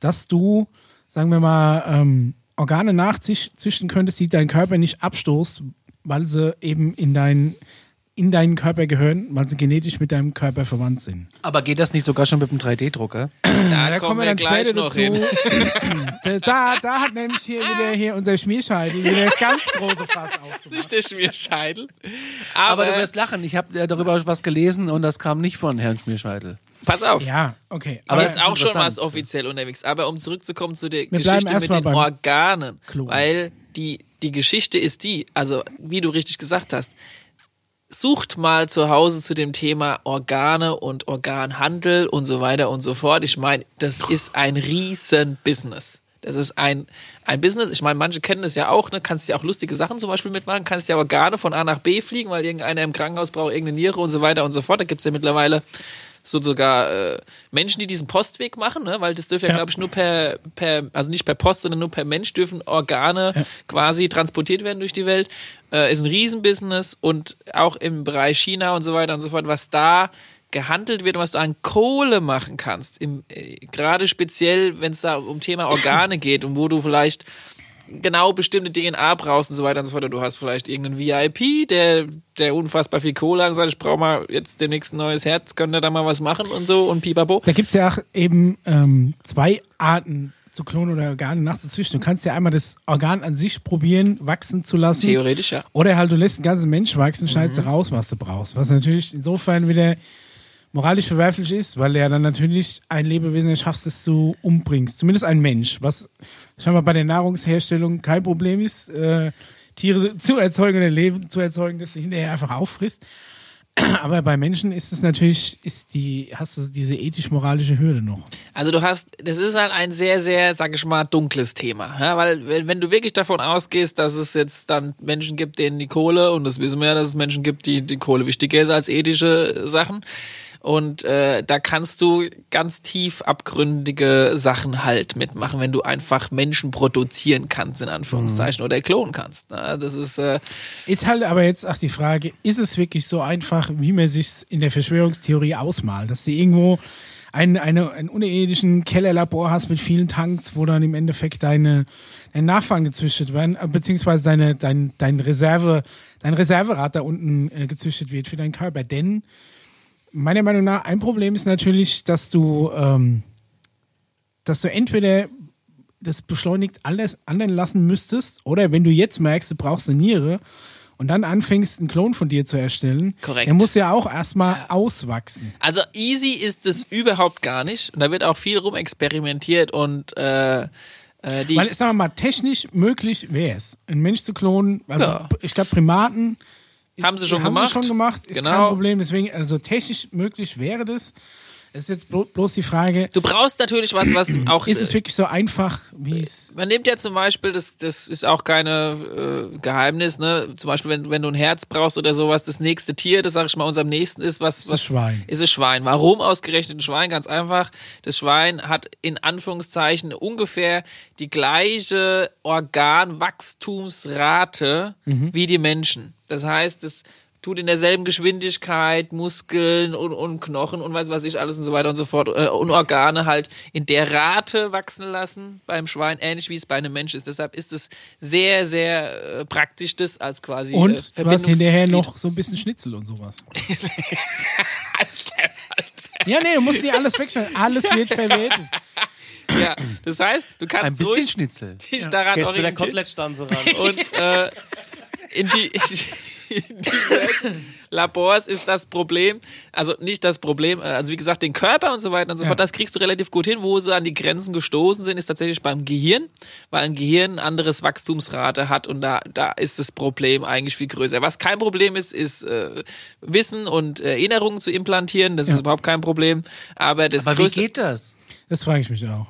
[SPEAKER 3] dass du, sagen wir mal, ähm, Organe nachzüchten könntest, die dein Körper nicht abstoßt, weil sie eben in, dein, in deinen Körper gehören, weil sie genetisch mit deinem Körper verwandt sind.
[SPEAKER 1] Aber geht das nicht sogar schon mit dem 3D-drucker?
[SPEAKER 2] Da, kommen wir, gleich noch hin.
[SPEAKER 3] Da, da, da hat nämlich hier wieder hier unser Schmierscheidel wieder das ganz große Fass aufgemacht.
[SPEAKER 2] Nicht der Schmierscheidel.
[SPEAKER 1] Aber
[SPEAKER 2] Aber,
[SPEAKER 1] du wirst lachen. Ich habe darüber was gelesen und das kam nicht von Herrn Schmierscheidel.
[SPEAKER 2] pass auf.
[SPEAKER 3] Ja, okay.
[SPEAKER 1] Aber es
[SPEAKER 2] ist auch schon was offiziell unterwegs. Aber um zurückzukommen zu der
[SPEAKER 3] Wir
[SPEAKER 2] Geschichte mit den Organen,
[SPEAKER 3] Klon.
[SPEAKER 2] weil die, die Geschichte ist die, also wie du richtig gesagt hast, sucht mal zu Hause zu dem Thema Organe und Organhandel und so weiter und so fort. Ich meine, das ist ein riesen Business. Das ist ein, ein Business. Ich meine, manche kennen das ja auch, ne? Kannst ja auch lustige Sachen zum Beispiel mitmachen, kannst ja Organe von A nach B fliegen, weil irgendeiner im Krankenhaus braucht irgendeine Niere und so weiter und so fort. Da gibt's ja mittlerweile so sogar äh, Menschen, die diesen Postweg machen, ne? weil das dürfen ja,
[SPEAKER 3] Ja.
[SPEAKER 2] glaube ich, nur per, per, also nicht per Post, sondern nur per Mensch dürfen Organe quasi transportiert werden durch die Welt. Äh, ist ein Riesenbusiness und auch im Bereich China und so weiter und so fort, was da gehandelt wird und was du an Kohle machen kannst, im, äh, gerade speziell, wenn es da um Thema Organe geht und wo du vielleicht genau bestimmte DNA brauchst und so weiter und so fort. Du hast vielleicht irgendeinen VIP, der, der unfassbar viel Kohle hat und sagt, ich brauche mal jetzt demnächst ein neues Herz, könnt ihr da mal was machen und so und pipapo.
[SPEAKER 3] Da gibt's ja auch eben ähm, zwei Arten zu klonen oder Organe nachzuzüchten. Du kannst ja einmal das Organ an sich probieren, wachsen zu lassen.
[SPEAKER 2] Theoretisch, ja.
[SPEAKER 3] Oder halt, du lässt einen ganzen Mensch wachsen, schneidest du raus, was du brauchst. Was natürlich insofern wieder moralisch verwerflich ist, weil er dann natürlich ein Lebewesen erschaffst, das du umbringst. Zumindest ein Mensch, was scheinbar bei der Nahrungsherstellung kein Problem ist, äh, Tiere zu erzeugen oder Leben zu erzeugen, das du hinterher einfach auffrisst. Aber bei Menschen ist es natürlich, ist die, hast du diese ethisch-moralische Hürde noch.
[SPEAKER 2] Also du hast, das ist halt ein sehr, sehr, sag ich mal, dunkles Thema. Ja, weil wenn, wenn du wirklich davon ausgehst, dass es jetzt dann Menschen gibt, denen die Kohle, und das wissen wir ja, dass es Menschen gibt, die die Kohle wichtiger ist als ethische Sachen. Und äh, da kannst du ganz tief abgründige Sachen halt mitmachen, wenn du einfach Menschen produzieren kannst, in Anführungszeichen, oder klonen kannst. Na, das ist äh,
[SPEAKER 3] Ist halt aber jetzt auch die Frage, ist es wirklich so einfach, wie man sich in der Verschwörungstheorie ausmalt, dass du irgendwo einen, eine, einen unethischen Kellerlabor hast mit vielen Tanks, wo dann im Endeffekt deine, deine Nachfahren gezüchtet werden, äh, beziehungsweise deine, dein, dein Reserve, dein Reserverad da unten äh, gezüchtet wird für deinen Körper. Denn meiner Meinung nach, ein Problem ist natürlich, dass du, ähm, dass du entweder das beschleunigt alles anderen lassen müsstest, oder wenn du jetzt merkst, du brauchst eine Niere und dann anfängst, einen Klon von dir zu erstellen,
[SPEAKER 2] Korrekt.
[SPEAKER 3] der muss ja auch erstmal auswachsen.
[SPEAKER 2] Also easy ist es überhaupt gar nicht. Und da wird auch viel rumexperimentiert und äh, äh, die.
[SPEAKER 3] Weil, sagen wir mal, technisch möglich wäre es, einen Mensch zu klonen. Also,
[SPEAKER 2] Ja.
[SPEAKER 3] ich glaube, Primaten
[SPEAKER 2] Haben sie schon
[SPEAKER 3] haben
[SPEAKER 2] gemacht.
[SPEAKER 3] Sie schon gemacht, ist
[SPEAKER 2] Genau.
[SPEAKER 3] kein Problem. Deswegen, also technisch möglich wäre das. Es ist jetzt blo bloß die Frage,
[SPEAKER 2] du brauchst natürlich was, was auch.
[SPEAKER 3] ist es wirklich so einfach, wie es.
[SPEAKER 2] man nimmt ja zum Beispiel, das, das ist auch keine äh, Geheimnis, ne? Zum Beispiel, wenn, wenn du ein Herz brauchst oder sowas, das nächste Tier, das sag ich mal, uns am nächsten ist, was,
[SPEAKER 3] das
[SPEAKER 2] was
[SPEAKER 3] Schwein.
[SPEAKER 2] ist es Schwein. Warum ausgerechnet ein Schwein? Ganz einfach. Das Schwein hat in Anführungszeichen ungefähr die gleiche Organwachstumsrate wie die Menschen. Das heißt, es tut in derselben Geschwindigkeit Muskeln und, und Knochen und weiß was ich alles und so weiter und so fort äh, und Organe halt in der Rate wachsen lassen beim Schwein, ähnlich wie es bei einem Mensch ist. Deshalb ist es sehr, sehr äh, praktisch, das als quasi äh,
[SPEAKER 3] Und du hast hinterher noch so ein bisschen Schnitzel und sowas. Ja, nee, du musst nicht alles wegschneiden. Alles wird verwertet.
[SPEAKER 2] Ja, das heißt, du kannst
[SPEAKER 1] Ein bisschen
[SPEAKER 2] ruhig
[SPEAKER 1] Schnitzel.
[SPEAKER 2] dich daran
[SPEAKER 4] Gehst mit der
[SPEAKER 2] orientieren.
[SPEAKER 4] Kotelettstanze ran.
[SPEAKER 2] Und äh, in die in Labors ist das Problem, also nicht das Problem, äh, also wie gesagt, den Körper und so weiter und so
[SPEAKER 3] Ja.
[SPEAKER 2] fort, das kriegst du relativ gut hin. Wo sie an die Grenzen gestoßen sind, ist tatsächlich beim Gehirn, weil ein Gehirn ein anderes Wachstumsrate hat und da, da ist das Problem eigentlich viel größer. Was kein Problem ist, ist äh, Wissen und äh, Erinnerungen zu implantieren, das ist überhaupt kein Problem. Aber das
[SPEAKER 1] Aber wie geht das?
[SPEAKER 3] Das frage ich mich auch.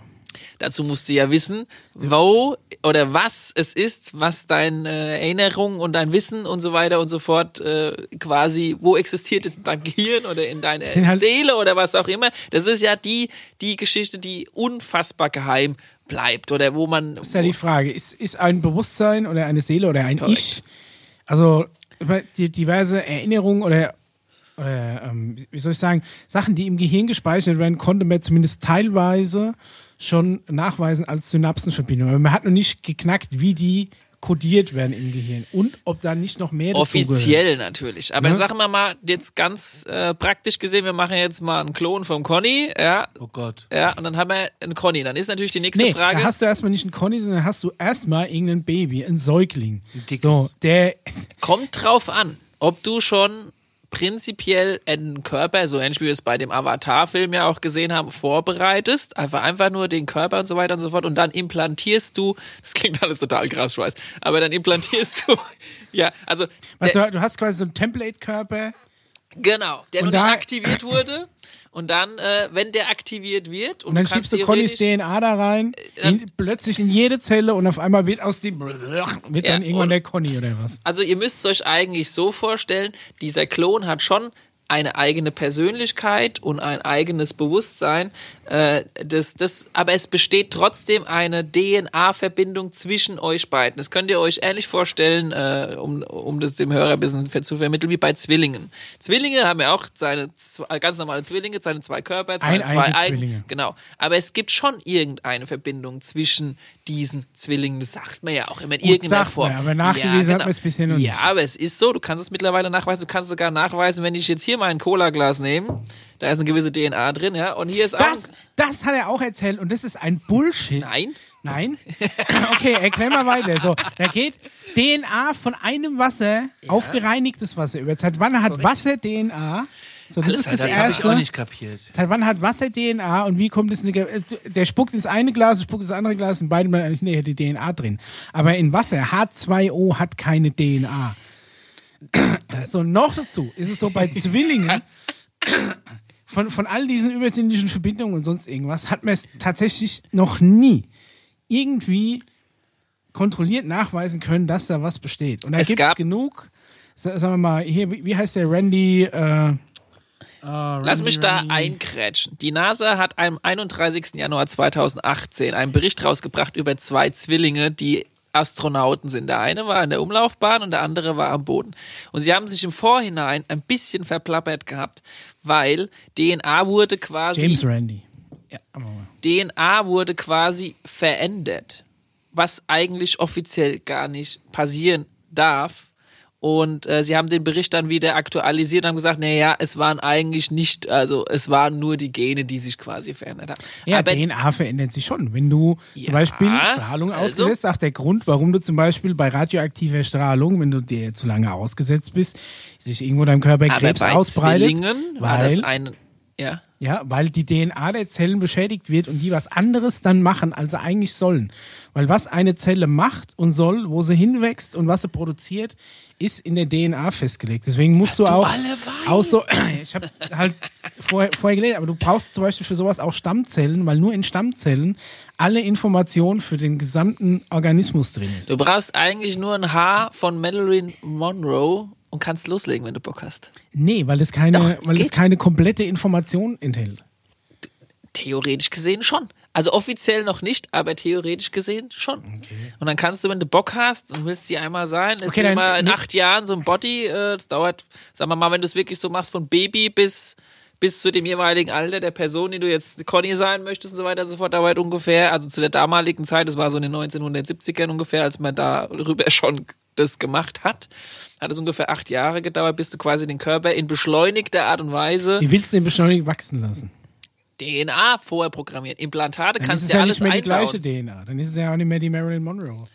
[SPEAKER 2] Dazu musst du ja wissen, wo oder was es ist, was deine Erinnerung und dein Wissen und so weiter und so fort äh, quasi, wo existiert es in deinem Gehirn oder in deiner
[SPEAKER 3] halt-
[SPEAKER 2] Seele oder was auch immer. Das ist ja die, die Geschichte, die unfassbar geheim bleibt oder wo man.
[SPEAKER 3] Das ist ja die Frage. Ist, ist ein Bewusstsein oder eine Seele oder ein Ich, also die diverse Erinnerungen oder, oder ähm, wie soll ich sagen, Sachen, die im Gehirn gespeichert werden, konnte man zumindest teilweise schon nachweisen als Synapsenverbindung. Aber man hat noch nicht geknackt, wie die kodiert werden im Gehirn und ob da nicht noch mehr dazu gehört.
[SPEAKER 2] Offiziell natürlich. Aber
[SPEAKER 3] Ja.
[SPEAKER 2] sagen wir mal, jetzt ganz äh, praktisch gesehen, wir machen jetzt mal einen Klon vom Conny, ja,
[SPEAKER 1] Oh Gott.
[SPEAKER 2] ja, und dann haben wir einen Conny. Dann ist natürlich die nächste
[SPEAKER 3] Nee,
[SPEAKER 2] Frage.
[SPEAKER 3] da hast du erstmal nicht einen Conny, sondern hast du erstmal irgendein Baby, ein Säugling.
[SPEAKER 1] dickes.
[SPEAKER 3] So, der,
[SPEAKER 2] Kommt drauf an, ob du schon prinzipiell einen Körper, so ähnlich wie wir es bei dem Avatar-Film ja auch gesehen haben, vorbereitest. Einfach, einfach nur den Körper und so weiter und so fort. Und dann implantierst du, das klingt alles total krass, ich weiß, aber dann implantierst du, ja, also,
[SPEAKER 3] weißt du, du hast quasi so einen Template-Körper.
[SPEAKER 2] genau, der noch nicht aktiviert wurde. Und dann, äh, wenn der aktiviert wird, und,
[SPEAKER 3] Und dann
[SPEAKER 2] du
[SPEAKER 3] schiebst du Connys DNA da rein, in, plötzlich in jede Zelle und auf einmal wird aus dem wird
[SPEAKER 2] Ja,
[SPEAKER 3] dann irgendwann der Conny oder was.
[SPEAKER 2] Also ihr müsst es euch eigentlich so vorstellen, dieser Klon hat schon eine eigene Persönlichkeit und ein eigenes Bewusstsein. Äh, das, das, aber es besteht trotzdem eine DNA-Verbindung zwischen euch beiden. Das könnt ihr euch ähnlich vorstellen, äh, um, um das dem Hörer ein bisschen zu vermitteln, wie bei Zwillingen. Zwillinge haben ja auch seine zwei, ganz normale Zwillinge, seine zwei Körper, seine zwei
[SPEAKER 3] Eineige
[SPEAKER 2] Eigen.
[SPEAKER 3] Zwillinge.
[SPEAKER 2] Genau. Aber es gibt schon irgendeine Verbindung zwischen diesen Zwillingen. Das sagt man ja auch immer in irgendeiner Form.
[SPEAKER 3] man, aber nachgewiesen hat man es bisher noch
[SPEAKER 2] Ja,
[SPEAKER 3] nicht.
[SPEAKER 2] aber es ist so, du kannst es mittlerweile nachweisen, du kannst sogar nachweisen, wenn ich jetzt hier mein Cola-Glas nehme, da ist eine gewisse DNA drin, ja, und hier ist auch...
[SPEAKER 3] Das, das hat er auch erzählt und das ist ein Bullshit.
[SPEAKER 2] Nein.
[SPEAKER 3] Nein? Okay, erklär mal weiter. So, da geht DNA von einem Wasser auf gereinigtes Wasser über. Seit wann hat Wasser DNA? So, das
[SPEAKER 2] Alles
[SPEAKER 3] ist das
[SPEAKER 1] Das habe ich
[SPEAKER 3] Erste.
[SPEAKER 1] auch nicht kapiert.
[SPEAKER 3] Seit wann hat Wasser DNA und wie kommt es in die, Ge- der spuckt ins eine Glas, spuckt ins andere Glas, in beiden eigentlich nee, die DNA drin. Aber in Wasser H2O hat keine DNA. So noch dazu ist es so bei Zwillingen von, von all diesen übersinnlichen Verbindungen und sonst irgendwas hat man es tatsächlich noch nie irgendwie kontrolliert nachweisen können, dass da was besteht. Und da gibt es
[SPEAKER 2] gab-
[SPEAKER 3] genug, sa- sagen wir mal, hier, wie wie heißt der Randy? Äh,
[SPEAKER 2] Lass mich da einkrätschen. Die NASA hat am 31. Januar 2018 einen Bericht rausgebracht über zwei Zwillinge, die Astronauten sind. Der eine war in der Umlaufbahn und der andere war am Boden. Und sie haben sich im Vorhinein ein bisschen verplappert gehabt, weil DNA wurde quasi
[SPEAKER 3] James Randy. Ja.
[SPEAKER 2] DNA wurde quasi verändert, was eigentlich offiziell gar nicht passieren darf. Und äh, sie haben den Bericht dann wieder aktualisiert und haben gesagt, naja, es waren eigentlich nicht, also es waren nur die Gene, die sich quasi verändert haben.
[SPEAKER 3] Ja,
[SPEAKER 2] Aber
[SPEAKER 3] DNA verändert sich schon. Wenn du
[SPEAKER 2] Ja,
[SPEAKER 3] zum Beispiel Strahlung
[SPEAKER 2] also-
[SPEAKER 3] ausgesetzt, auch der Grund, warum du zum Beispiel bei radioaktiver Strahlung, wenn du dir zu lange ausgesetzt bist, sich irgendwo in deinem Körper Krebs
[SPEAKER 2] bei
[SPEAKER 3] ausbreitet,
[SPEAKER 2] Zwillingen war
[SPEAKER 3] weil,
[SPEAKER 2] das ein, ja.
[SPEAKER 3] ja, weil die DNA der Zellen beschädigt wird und die was anderes dann machen, als sie eigentlich sollen. Weil was eine Zelle macht und soll, wo sie hinwächst und was sie produziert, ist in der DNA festgelegt. Deswegen musst du
[SPEAKER 1] du
[SPEAKER 3] auch,
[SPEAKER 1] alle weißt.
[SPEAKER 3] auch so, ich habe halt vorher, vorher gelesen, aber du brauchst zum Beispiel für sowas auch Stammzellen, weil nur in Stammzellen alle Informationen für den gesamten Organismus drin ist.
[SPEAKER 2] Du brauchst eigentlich nur ein Haar von Marilyn Monroe und kannst loslegen, wenn du Bock hast.
[SPEAKER 3] Nee, weil es keine,
[SPEAKER 2] Doch,
[SPEAKER 3] weil es keine komplette Information enthält.
[SPEAKER 2] Theoretisch gesehen schon. Also offiziell noch nicht, aber theoretisch gesehen schon. Und dann kannst du, wenn du Bock hast und willst die einmal sein, ist
[SPEAKER 3] Okay,
[SPEAKER 2] okay,
[SPEAKER 3] dann-
[SPEAKER 2] mal in
[SPEAKER 3] ne-
[SPEAKER 2] acht Jahren so ein Body, äh, das dauert, sagen wir mal, wenn du es wirklich so machst, von Baby bis bis zu dem jeweiligen Alter der Person, die du jetzt Conny sein möchtest und so weiter und so fort, dauert ungefähr, also zu der damaligen Zeit, das war so in den 1970ern ungefähr, als man darüber schon das gemacht hat, hat es ungefähr acht Jahre gedauert, bis du quasi den Körper in beschleunigter Art und Weise
[SPEAKER 3] Wie willst du den beschleunigt wachsen lassen?
[SPEAKER 2] DNA vorher programmiert. Implantate
[SPEAKER 3] Dann
[SPEAKER 2] kannst
[SPEAKER 3] ist
[SPEAKER 2] du
[SPEAKER 3] es
[SPEAKER 2] ja
[SPEAKER 3] ja
[SPEAKER 2] alles
[SPEAKER 3] nicht mehr die
[SPEAKER 2] einbauen.
[SPEAKER 3] gleiche DNA. Dann ist es ja auch nicht mehr die Marilyn Monroe.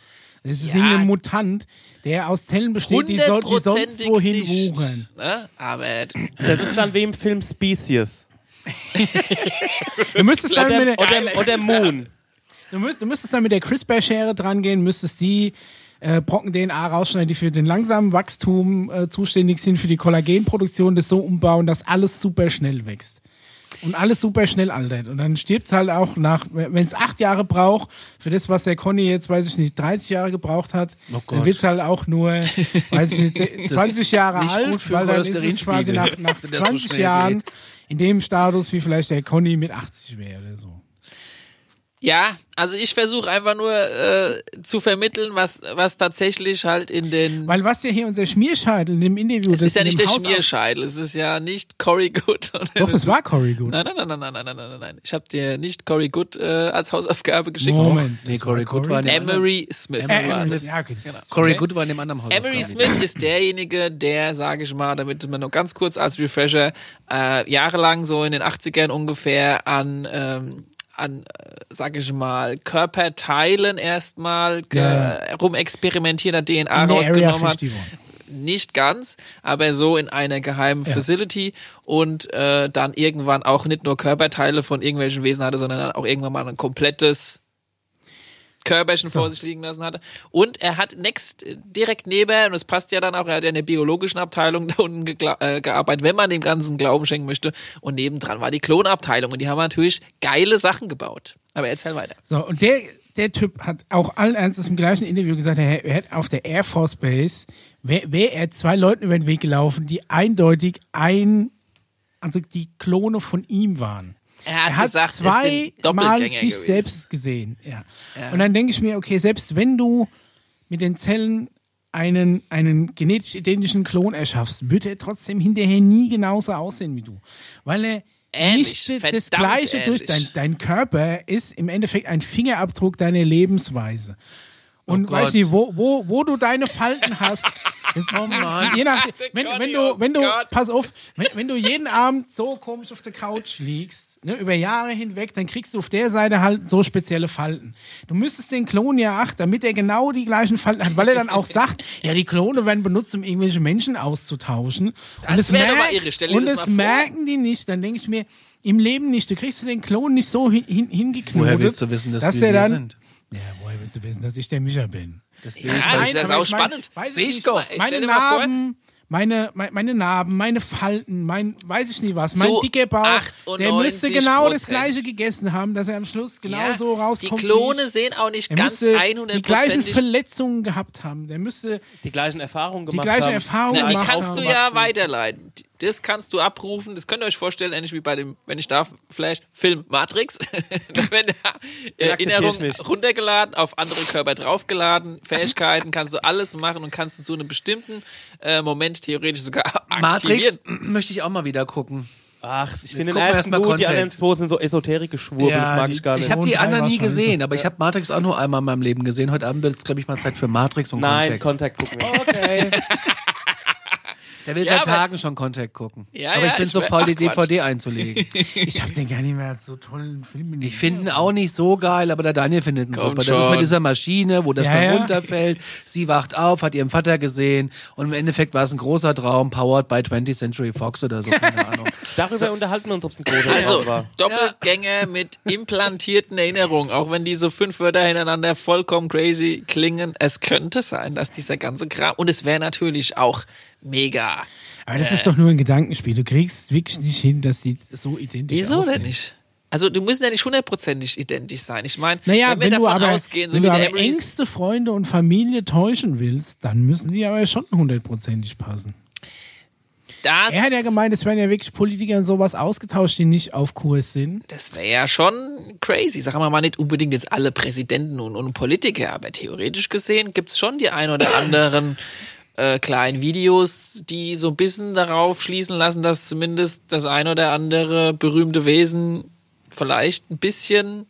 [SPEAKER 3] Das ist
[SPEAKER 2] Ja.
[SPEAKER 3] irgendein Mutant, der aus Zellen besteht, die, so, die sonst wohin
[SPEAKER 2] nicht,
[SPEAKER 3] wuchern.
[SPEAKER 2] Ne? Aber
[SPEAKER 4] Das ist dann wie im Film Species.
[SPEAKER 3] Du müsstest dann mit der,
[SPEAKER 4] Oder, oder Moon.
[SPEAKER 3] du müsst, du müsstest dann mit der CRISPR-Schere dran gehen, müsstest die äh, Brocken DNA rausschneiden, die für den langsamen Wachstum äh, zuständig sind, für die Kollagenproduktion, das so umbauen, dass alles super schnell wächst. Und alles super schnell altert. Und dann stirbt halt auch nach, wenn es acht Jahre braucht, für das, was der Conny jetzt, weiß ich nicht, 30 Jahre gebraucht hat,
[SPEAKER 1] Oh
[SPEAKER 3] dann wird es halt auch nur, weiß ich nicht, 20
[SPEAKER 1] ist
[SPEAKER 3] Jahre alt, weil dann ist es quasi nach, nach
[SPEAKER 1] wenn das so
[SPEAKER 3] 20
[SPEAKER 1] schnell
[SPEAKER 3] Jahren
[SPEAKER 1] geht.
[SPEAKER 3] in dem Status, wie vielleicht der Conny mit 80 wäre oder so.
[SPEAKER 2] Ja, also ich versuche einfach nur äh, zu vermitteln, was, was tatsächlich halt in den.
[SPEAKER 3] Weil was ja hier unser Schmierscheitel in dem Interview. das
[SPEAKER 2] ist ja nicht der
[SPEAKER 3] Haus
[SPEAKER 2] Schmierscheitel, es ist ja nicht Cory Good.
[SPEAKER 3] Doch, es war Cory Good.
[SPEAKER 2] Nein, nein, nein, nein, nein, nein, nein, nein. nein. Ich habe dir nicht Cory Good äh, als Hausaufgabe geschickt.
[SPEAKER 3] Moment.
[SPEAKER 1] Nee, Cory Good war in der.
[SPEAKER 2] Emery Smith. Emery
[SPEAKER 3] äh,
[SPEAKER 2] Smith.
[SPEAKER 3] Ja, okay. genau.
[SPEAKER 1] Cory Good war in dem anderen genau. Haus.
[SPEAKER 2] Emery Smith ist derjenige, der, sage ich mal, damit man nur ganz kurz als Refresher, äh, jahrelang so in den 80ern ungefähr an. Ähm, an, äh, sage ich mal, Körperteilen erstmal ge-
[SPEAKER 3] Ja.
[SPEAKER 2] rumexperimentiert hat, DNA rausgenommen hat.
[SPEAKER 3] 51.
[SPEAKER 2] Nicht ganz, aber so in einer geheimen
[SPEAKER 3] Ja.
[SPEAKER 2] Facility und äh, dann irgendwann auch nicht nur Körperteile von irgendwelchen Wesen hatte, sondern dann auch irgendwann mal ein komplettes Körperchen
[SPEAKER 3] So.
[SPEAKER 2] vor sich liegen lassen hatte. Und er hat next äh, direkt neben, und es passt ja dann auch, er hat ja in der biologischen Abteilung da unten äh, gearbeitet, wenn man dem Ganzen Glauben schenken möchte. Und nebendran war die Klonabteilung und die haben natürlich geile Sachen gebaut. Aber erzähl weiter.
[SPEAKER 3] So, und der, der Typ hat auch allen Ernstes im gleichen Interview gesagt, er, er hat auf der Air Force Base, wäre wär er zwei Leuten über den Weg gelaufen, die eindeutig ein, also die Klone von ihm waren.
[SPEAKER 2] Er hat,
[SPEAKER 3] Er hat
[SPEAKER 2] gesagt, es
[SPEAKER 3] zweimal sich
[SPEAKER 2] gewesen.
[SPEAKER 3] selbst gesehen. Ja.
[SPEAKER 2] Ja.
[SPEAKER 3] Und dann denke ich mir, okay, selbst wenn du mit den Zellen einen, einen genetisch identischen Klon erschaffst, wird er trotzdem hinterher nie genauso aussehen wie du. Weil er
[SPEAKER 2] Ähnlich,
[SPEAKER 3] nicht das Gleiche durch
[SPEAKER 2] ähnlich.
[SPEAKER 3] dein, dein Körper ist im Endeffekt ein Fingerabdruck deiner Lebensweise. Und
[SPEAKER 1] Oh
[SPEAKER 3] weißt
[SPEAKER 1] Gott.
[SPEAKER 3] du, wo, wo, wo du deine Falten hast, das, je nach, wenn, wenn du, wenn du,
[SPEAKER 2] Oh
[SPEAKER 3] pass auf, wenn, wenn du jeden Abend so komisch auf der Couch liegst, ne, über Jahre hinweg, dann kriegst du auf der Seite halt so spezielle Falten. Du müsstest den Klon ja achten, damit er genau die gleichen Falten hat, weil er dann auch sagt, ja, die Klone werden benutzt, um irgendwelche Menschen auszutauschen.
[SPEAKER 2] Das wär doch mal irre, stell dir
[SPEAKER 3] und
[SPEAKER 2] das
[SPEAKER 3] das merken die nicht. Dann denke ich mir, im Leben nicht. Du kriegst den Klon nicht so hin, hin, hingeknotet.
[SPEAKER 1] Woher willst du wissen, dass,
[SPEAKER 3] dass
[SPEAKER 1] wir
[SPEAKER 3] dann,
[SPEAKER 1] sind?
[SPEAKER 3] Ja, woher willst du wissen, dass ich der Micha bin?
[SPEAKER 1] Das sehe
[SPEAKER 2] Ja,
[SPEAKER 1] ich,
[SPEAKER 2] das
[SPEAKER 1] weil
[SPEAKER 2] ist sau
[SPEAKER 3] ich mein,
[SPEAKER 2] spannend.
[SPEAKER 3] weiß
[SPEAKER 1] Seh ich
[SPEAKER 3] nicht,
[SPEAKER 1] doch.
[SPEAKER 2] Ich
[SPEAKER 3] Meine Narben, meine, meine, meine Narben, meine Falten, mein, weiß ich nie was, mein dicker Bauch, der müsste
[SPEAKER 2] 98%.
[SPEAKER 3] genau das gleiche gegessen haben, dass er am Schluss genau
[SPEAKER 2] Ja,
[SPEAKER 3] so
[SPEAKER 2] Die
[SPEAKER 3] rauskommt. wie
[SPEAKER 2] Klone
[SPEAKER 3] ich.
[SPEAKER 2] sehen auch nicht
[SPEAKER 3] er
[SPEAKER 2] ganz
[SPEAKER 3] müsste
[SPEAKER 2] 100
[SPEAKER 3] die gleichen Verletzungen gehabt haben. Der müsste
[SPEAKER 4] Die gleichen Erfahrungen
[SPEAKER 3] die
[SPEAKER 4] gemacht
[SPEAKER 3] gleiche
[SPEAKER 4] haben.
[SPEAKER 3] Erfahrung
[SPEAKER 2] Na, die
[SPEAKER 3] gemacht
[SPEAKER 2] kannst
[SPEAKER 3] haben.
[SPEAKER 2] du ja weiterleiten. Das kannst du abrufen. Das könnt ihr euch vorstellen, ähnlich wie bei dem, wenn ich darf, vielleicht Film Matrix. da werden ja
[SPEAKER 4] Den
[SPEAKER 2] Erinnerungen runtergeladen, auf andere Körper draufgeladen, Fähigkeiten kannst du alles machen und kannst in so einem bestimmten äh, Moment theoretisch sogar aktivieren.
[SPEAKER 1] Matrix möchte ich auch mal wieder gucken.
[SPEAKER 4] Ach, ich finde den ersten gut, die
[SPEAKER 1] Contact.
[SPEAKER 4] anderen zwei sind so esoterische Schwurbel,
[SPEAKER 3] Ja,
[SPEAKER 4] das mag
[SPEAKER 3] die-
[SPEAKER 4] ich gar nicht.
[SPEAKER 1] Ich habe die anderen nie gesehen, aber ich habe Matrix auch nur einmal in meinem Leben gesehen. Heute Abend wird es, glaube ich, mal Zeit für Matrix und
[SPEAKER 4] Nein,
[SPEAKER 1] Contact.
[SPEAKER 4] Kontakt gucken wir.
[SPEAKER 3] Okay.
[SPEAKER 1] Der will
[SPEAKER 2] Ja,
[SPEAKER 1] seit
[SPEAKER 2] aber-
[SPEAKER 1] Tagen schon Contact gucken.
[SPEAKER 2] Ja,
[SPEAKER 1] aber
[SPEAKER 2] ja,
[SPEAKER 1] ich bin
[SPEAKER 2] ich
[SPEAKER 1] so faul, die
[SPEAKER 2] Quatsch.
[SPEAKER 1] DVD einzulegen.
[SPEAKER 3] Ich habe den gar nicht mehr als so tollen Film in
[SPEAKER 1] Ich finde ihn auch nicht so geil, aber der Daniel findet ihn
[SPEAKER 2] Komm
[SPEAKER 1] super. Das ist
[SPEAKER 2] schon.
[SPEAKER 1] mit dieser Maschine, wo das
[SPEAKER 3] Ja,
[SPEAKER 1] dann
[SPEAKER 3] ja.
[SPEAKER 1] runterfällt. Sie wacht auf, hat ihren Vater gesehen und im Endeffekt war es ein großer Traum, powered by 20th Century Fox oder so, keine Ahnung.
[SPEAKER 4] Darüber unterhalten wir uns, ob es ein großer
[SPEAKER 2] Also,
[SPEAKER 4] Traum war.
[SPEAKER 2] Doppelgänger mit implantierten Erinnerungen, auch wenn diese fünf Wörter hintereinander vollkommen crazy klingen, es könnte sein, dass dieser ganze Kram, und es wäre natürlich auch mega.
[SPEAKER 3] Aber das ist doch nur ein Gedankenspiel. Du kriegst wirklich nicht hin, dass die so identisch
[SPEAKER 2] Wieso
[SPEAKER 3] aussehen.
[SPEAKER 2] denn nicht? Also, du müssen ja nicht hundertprozentig identisch sein. Ich meine,
[SPEAKER 3] Naja,
[SPEAKER 2] wenn wir
[SPEAKER 3] wenn, du
[SPEAKER 2] davon
[SPEAKER 3] aber,
[SPEAKER 2] ausgehen, so
[SPEAKER 3] wenn
[SPEAKER 2] wie
[SPEAKER 3] du aber
[SPEAKER 2] Emerys-
[SPEAKER 3] engste Freunde und Familie täuschen willst, dann müssen die aber schon hundertprozentig passen.
[SPEAKER 2] Das,
[SPEAKER 3] Er hat ja gemeint, es werden ja wirklich Politiker und sowas ausgetauscht, die nicht auf Kurs sind.
[SPEAKER 2] das wäre ja schon crazy. Sagen wir mal nicht unbedingt jetzt alle Präsidenten und, und Politiker, aber theoretisch gesehen gibt's schon die ein oder anderen äh, kleinen Videos, die so ein bisschen darauf schließen lassen, dass zumindest das ein oder andere berühmte Wesen vielleicht ein bisschen,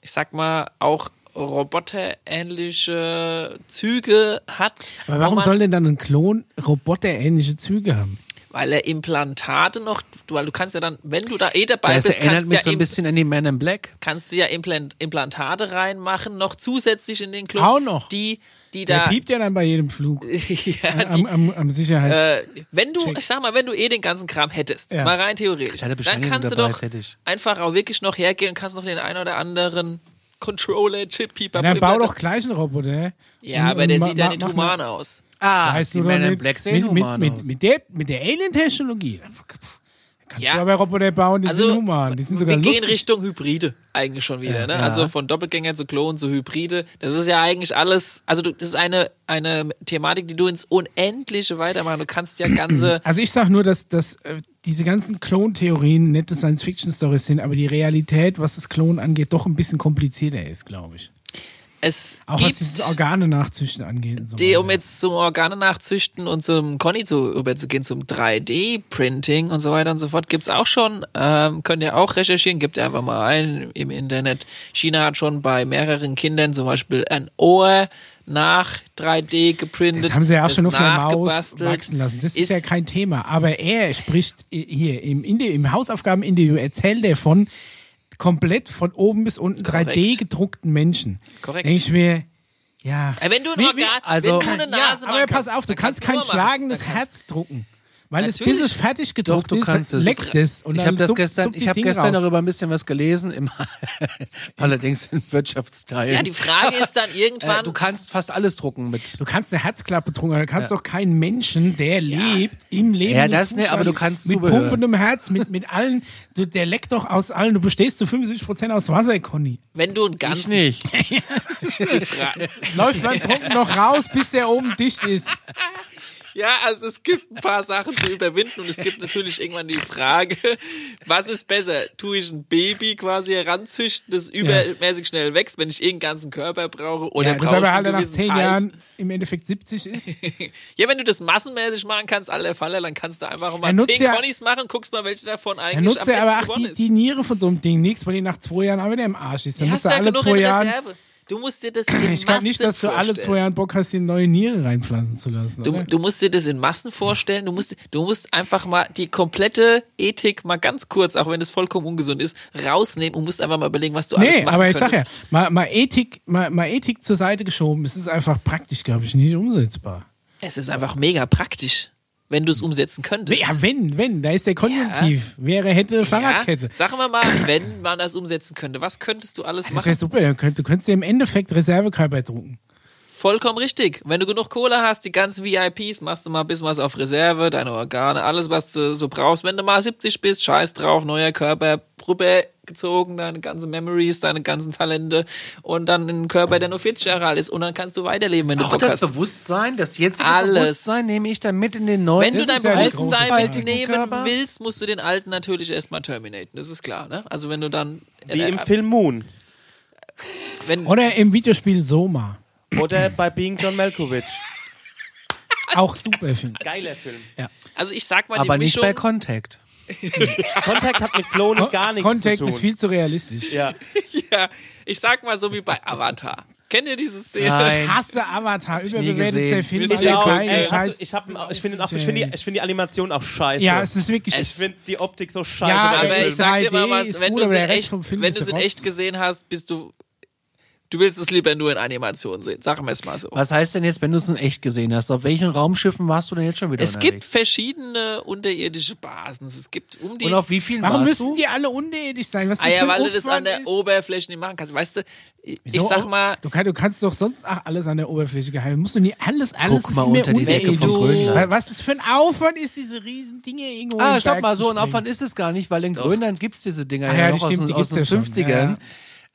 [SPEAKER 2] ich sag mal, auch roboterähnliche Züge hat.
[SPEAKER 3] Aber warum soll denn dann ein Klon roboterähnliche Züge haben?
[SPEAKER 2] Weil er Implantate noch, du, weil du kannst ja dann, wenn du da eh dabei
[SPEAKER 1] Das
[SPEAKER 2] bist,
[SPEAKER 1] erinnert
[SPEAKER 2] kannst,
[SPEAKER 1] mich
[SPEAKER 2] ja
[SPEAKER 1] so ein bisschen an die Man in Black.
[SPEAKER 2] kannst du ja Implant, Implantate reinmachen, noch zusätzlich in den Klon.
[SPEAKER 3] Auch noch?
[SPEAKER 2] Die, die
[SPEAKER 3] Der
[SPEAKER 2] da,
[SPEAKER 3] piept ja dann bei jedem Flug
[SPEAKER 2] ja,
[SPEAKER 3] am,
[SPEAKER 2] die,
[SPEAKER 3] am, am Sicherheits...
[SPEAKER 2] äh, wenn du, ich sag mal, wenn du eh den ganzen Kram hättest,
[SPEAKER 3] Ja.
[SPEAKER 2] mal rein theoretisch, dann kannst du doch
[SPEAKER 1] fertig.
[SPEAKER 2] einfach auch wirklich noch hergehen und kannst noch den einen oder anderen Controller, Chip, Pieper,
[SPEAKER 3] Ja, dann bau doch gleich einen Roboter.
[SPEAKER 2] Ja,
[SPEAKER 3] Und-
[SPEAKER 2] aber der
[SPEAKER 3] und
[SPEAKER 2] sieht ja nicht human
[SPEAKER 3] eine-
[SPEAKER 2] aus.
[SPEAKER 1] Ah,
[SPEAKER 3] Weißt
[SPEAKER 1] die Man in. Black sehen
[SPEAKER 3] mit, mit, mit, mit der, mit der Alien-Technologie. Kannst
[SPEAKER 2] Ja.
[SPEAKER 3] du aber Roboter bauen, die
[SPEAKER 2] Also,
[SPEAKER 3] sind human. Die sind sogar
[SPEAKER 2] wir gehen
[SPEAKER 3] lustig.
[SPEAKER 2] Richtung Hybride eigentlich schon wieder, ne?
[SPEAKER 1] Ja.
[SPEAKER 2] Also von Doppelgänger zu Klon zu Hybride. Das ist ja eigentlich alles, also du, das ist eine, eine Thematik, die du ins Unendliche weitermachen. Du kannst ja ganze,
[SPEAKER 3] Also ich sag nur, dass, dass äh, diese ganzen Klontheorien nette Science-Fiction-Stories sind, aber die Realität, was das Klon angeht, doch ein bisschen komplizierter ist, glaube ich.
[SPEAKER 2] Es
[SPEAKER 3] Auch
[SPEAKER 2] gibt,
[SPEAKER 3] was dieses Organe nachzüchten angeht. So
[SPEAKER 2] die, um jetzt zum Organe nachzüchten und zum Conny zu, überzugehen, zum 3D-Printing und so weiter und so fort, gibt's auch schon, ähm, könnt ihr auch recherchieren, gebt einfach mal ein im Internet. China hat schon bei mehreren Kindern zum Beispiel ein Ohr nach 3D geprintet.
[SPEAKER 3] Das haben sie ja auch schon auf einer Maus
[SPEAKER 2] nachgebastelt.
[SPEAKER 3] wachsen lassen. Das ist, ja kein Thema. Aber er spricht hier im, im Hausaufgabeninterview, erzählt er von komplett von oben bis unten
[SPEAKER 2] Korrekt.
[SPEAKER 3] 3D gedruckten Menschen.
[SPEAKER 2] Korrekt.
[SPEAKER 3] Denke ich mir, ja.
[SPEAKER 2] Äh, Wenn du ein Organ,
[SPEAKER 1] also-
[SPEAKER 2] wenn du eine
[SPEAKER 3] ja,
[SPEAKER 2] Nase
[SPEAKER 3] aber
[SPEAKER 2] machen
[SPEAKER 3] pass auf, du kannst kein schlagendes Herz drucken. Weil es, bis es fertig gedruckt
[SPEAKER 1] Doch, du
[SPEAKER 3] ist,
[SPEAKER 1] kannst es.
[SPEAKER 3] leckt es. Und
[SPEAKER 1] ich habe das gestern, ich habe
[SPEAKER 3] Ding
[SPEAKER 1] gestern
[SPEAKER 3] raus.
[SPEAKER 1] darüber ein bisschen was gelesen, im, allerdings in Wirtschaftsteilen.
[SPEAKER 2] Ja, die Frage ist dann irgendwann,
[SPEAKER 1] äh, du kannst fast alles drucken mit.
[SPEAKER 3] Du kannst eine Herzklappe drucken, aber du kannst doch keinen Menschen, der lebt, im Leben.
[SPEAKER 1] Ja, das ne, aber du kannst
[SPEAKER 3] Mit
[SPEAKER 1] Zubehör.
[SPEAKER 3] pumpendem Herz, mit, mit allen, du, der leckt doch aus allen. Du bestehst zu 75% aus Wasser, Conny.
[SPEAKER 2] wenn du ein ganz
[SPEAKER 1] Ich nicht.
[SPEAKER 3] Läuft beim Drucken noch raus, bis der oben dicht ist.
[SPEAKER 2] Ja, also es gibt ein paar Sachen zu überwinden und es gibt natürlich irgendwann die Frage, was ist besser? Tue ich ein Baby quasi heranzüchten, das übermäßig schnell wächst, wenn ich irgendeinen ganzen Körper brauche? Oder
[SPEAKER 3] ja, das
[SPEAKER 2] brauche
[SPEAKER 3] aber
[SPEAKER 2] ich
[SPEAKER 3] halt nach 10
[SPEAKER 2] Teil?
[SPEAKER 3] Jahren im Endeffekt 70 ist.
[SPEAKER 2] Ja, wenn du das massenmäßig machen kannst, alle Falle, dann kannst du einfach mal
[SPEAKER 3] Er nutzt
[SPEAKER 2] 10
[SPEAKER 3] ja-
[SPEAKER 2] Connies machen, guckst mal, welche davon
[SPEAKER 3] Er
[SPEAKER 2] eigentlich
[SPEAKER 3] nutzt
[SPEAKER 2] am
[SPEAKER 3] ja aber auch die, die Niere von so einem Ding nichts, weil die nach zwei Jahren auch wieder im Arsch ist. Dann
[SPEAKER 2] Die
[SPEAKER 3] musst du
[SPEAKER 2] ja
[SPEAKER 3] alle zwei.
[SPEAKER 2] Reserve. Du musst dir das in
[SPEAKER 3] Ich glaube nicht,
[SPEAKER 2] Massen
[SPEAKER 3] dass du alle zwei Jahren Bock hast, dir neue Niere reinpflanzen zu lassen.
[SPEAKER 2] Du, du musst dir das in Massen vorstellen. Du musst, du musst einfach mal die komplette Ethik mal ganz kurz, auch wenn es vollkommen ungesund ist, rausnehmen und musst einfach mal überlegen, was du alles
[SPEAKER 3] Nee,
[SPEAKER 2] machen
[SPEAKER 3] aber ich sag ja,
[SPEAKER 2] könntest.
[SPEAKER 3] mal, mal, Ethik, mal, mal Ethik zur Seite geschoben, es ist einfach praktisch, glaube ich, nicht umsetzbar.
[SPEAKER 2] Es ist einfach mega praktisch, wenn du es umsetzen könntest.
[SPEAKER 3] Ja, wenn, wenn, da ist der Konjunktiv. Wäre, hätte, Fahrradkette.
[SPEAKER 2] Sagen wir mal, wenn man das umsetzen könnte, was könntest du alles
[SPEAKER 3] Das
[SPEAKER 2] machen?
[SPEAKER 3] wäre super, du könntest, du könntest dir im Endeffekt Reservekörper drucken.
[SPEAKER 2] Vollkommen richtig. Wenn du genug Kohle hast, die ganzen VIPs, machst du mal ein bisschen was auf Reserve, deine Organe, alles, was du so brauchst. Wenn du mal 70 bist, scheiß drauf, neuer Körper, rübergezogen, deine ganzen Memories, deine ganzen Talente und dann ein Körper, der nur 40 Jahre alt ist und dann kannst du weiterleben, wenn du
[SPEAKER 1] Auch
[SPEAKER 2] Bock
[SPEAKER 1] das
[SPEAKER 2] hast.
[SPEAKER 1] Bewusstsein, das jetzige
[SPEAKER 2] Alles.
[SPEAKER 1] Bewusstsein nehme ich dann mit in den neuen.
[SPEAKER 2] Wenn du dein
[SPEAKER 3] ja
[SPEAKER 2] Bewusstsein
[SPEAKER 3] Frage.
[SPEAKER 2] mitnehmen
[SPEAKER 1] Körper.
[SPEAKER 2] willst, musst du den alten natürlich erstmal terminaten. Das ist klar, ne? Also wenn du dann
[SPEAKER 4] Wie
[SPEAKER 2] äh,
[SPEAKER 4] im Film Moon.
[SPEAKER 2] wenn
[SPEAKER 3] Oder im Videospiel Soma.
[SPEAKER 4] Oder bei Being John Malkovich.
[SPEAKER 3] Auch super Film.
[SPEAKER 4] Geiler Film.
[SPEAKER 2] also ich sag mal
[SPEAKER 1] aber
[SPEAKER 2] die
[SPEAKER 1] nicht
[SPEAKER 2] Mischung
[SPEAKER 1] bei Contact.
[SPEAKER 4] Contact hat mit Klonen gar nichts
[SPEAKER 3] Contact
[SPEAKER 4] zu tun.
[SPEAKER 3] ist viel zu realistisch.
[SPEAKER 4] ja.
[SPEAKER 2] ja, ich sag mal so wie bei Avatar. Kennt ihr diese Szene?
[SPEAKER 3] Ich
[SPEAKER 1] Nein.
[SPEAKER 3] hasse Avatar,
[SPEAKER 1] nie
[SPEAKER 3] überbewertet
[SPEAKER 1] gesehen.
[SPEAKER 3] der Film.
[SPEAKER 2] Ich
[SPEAKER 4] auch, ey, ich, hab, ich finde auch- ich find die, ich find die Animation auch scheiße.
[SPEAKER 3] ja, es ist wirklich.
[SPEAKER 4] ich finde die Optik so scheiße.
[SPEAKER 3] Ja,
[SPEAKER 4] bei dem
[SPEAKER 2] Aber ich sag dir mal
[SPEAKER 3] 3D
[SPEAKER 2] was,
[SPEAKER 3] ist
[SPEAKER 2] wenn
[SPEAKER 3] gut,
[SPEAKER 2] du
[SPEAKER 3] aber
[SPEAKER 2] es
[SPEAKER 3] der
[SPEAKER 2] in
[SPEAKER 3] Rest
[SPEAKER 2] echt,
[SPEAKER 3] vom Film
[SPEAKER 2] wenn
[SPEAKER 3] ist
[SPEAKER 2] du es in
[SPEAKER 3] Rotz.
[SPEAKER 2] echt gesehen hast, bist du du willst es lieber nur in Animation sehen. Sagen wir es mal so.
[SPEAKER 1] Was heißt denn jetzt, wenn du es in echt gesehen hast? Auf welchen Raumschiffen warst du denn jetzt schon wieder
[SPEAKER 2] Es gibt
[SPEAKER 1] unterwegs?
[SPEAKER 2] verschiedene unterirdische Basen. Es gibt um die
[SPEAKER 1] Und auf wie vielen
[SPEAKER 3] Warum
[SPEAKER 1] warst
[SPEAKER 3] müssen
[SPEAKER 1] du?
[SPEAKER 3] die alle unirdisch sein? Was ist
[SPEAKER 2] Ah ja, weil du das an der
[SPEAKER 3] ist?
[SPEAKER 2] Oberfläche nicht machen kannst. Weißt du, ich, ich sag mal,
[SPEAKER 3] du, kann, du kannst doch sonst auch alles an der Oberfläche geheim. Musst du nie alles, alles
[SPEAKER 1] Guck
[SPEAKER 3] ist
[SPEAKER 1] mal unter die Decke
[SPEAKER 3] unterirdisch.
[SPEAKER 1] von Grönland.
[SPEAKER 3] Was das für ein Aufwand ist, diese riesen Dinge irgendwo
[SPEAKER 1] Ah, stopp mal, so ein. Aufwand ist es gar nicht, weil in Grönland gibt's diese Dinger
[SPEAKER 3] Ach
[SPEAKER 1] ja,
[SPEAKER 3] ja,
[SPEAKER 1] noch
[SPEAKER 3] die
[SPEAKER 1] aus,
[SPEAKER 3] stimmt,
[SPEAKER 1] aus
[SPEAKER 3] gibt's
[SPEAKER 1] den
[SPEAKER 3] ja schon.
[SPEAKER 1] 50ern.
[SPEAKER 3] Ja,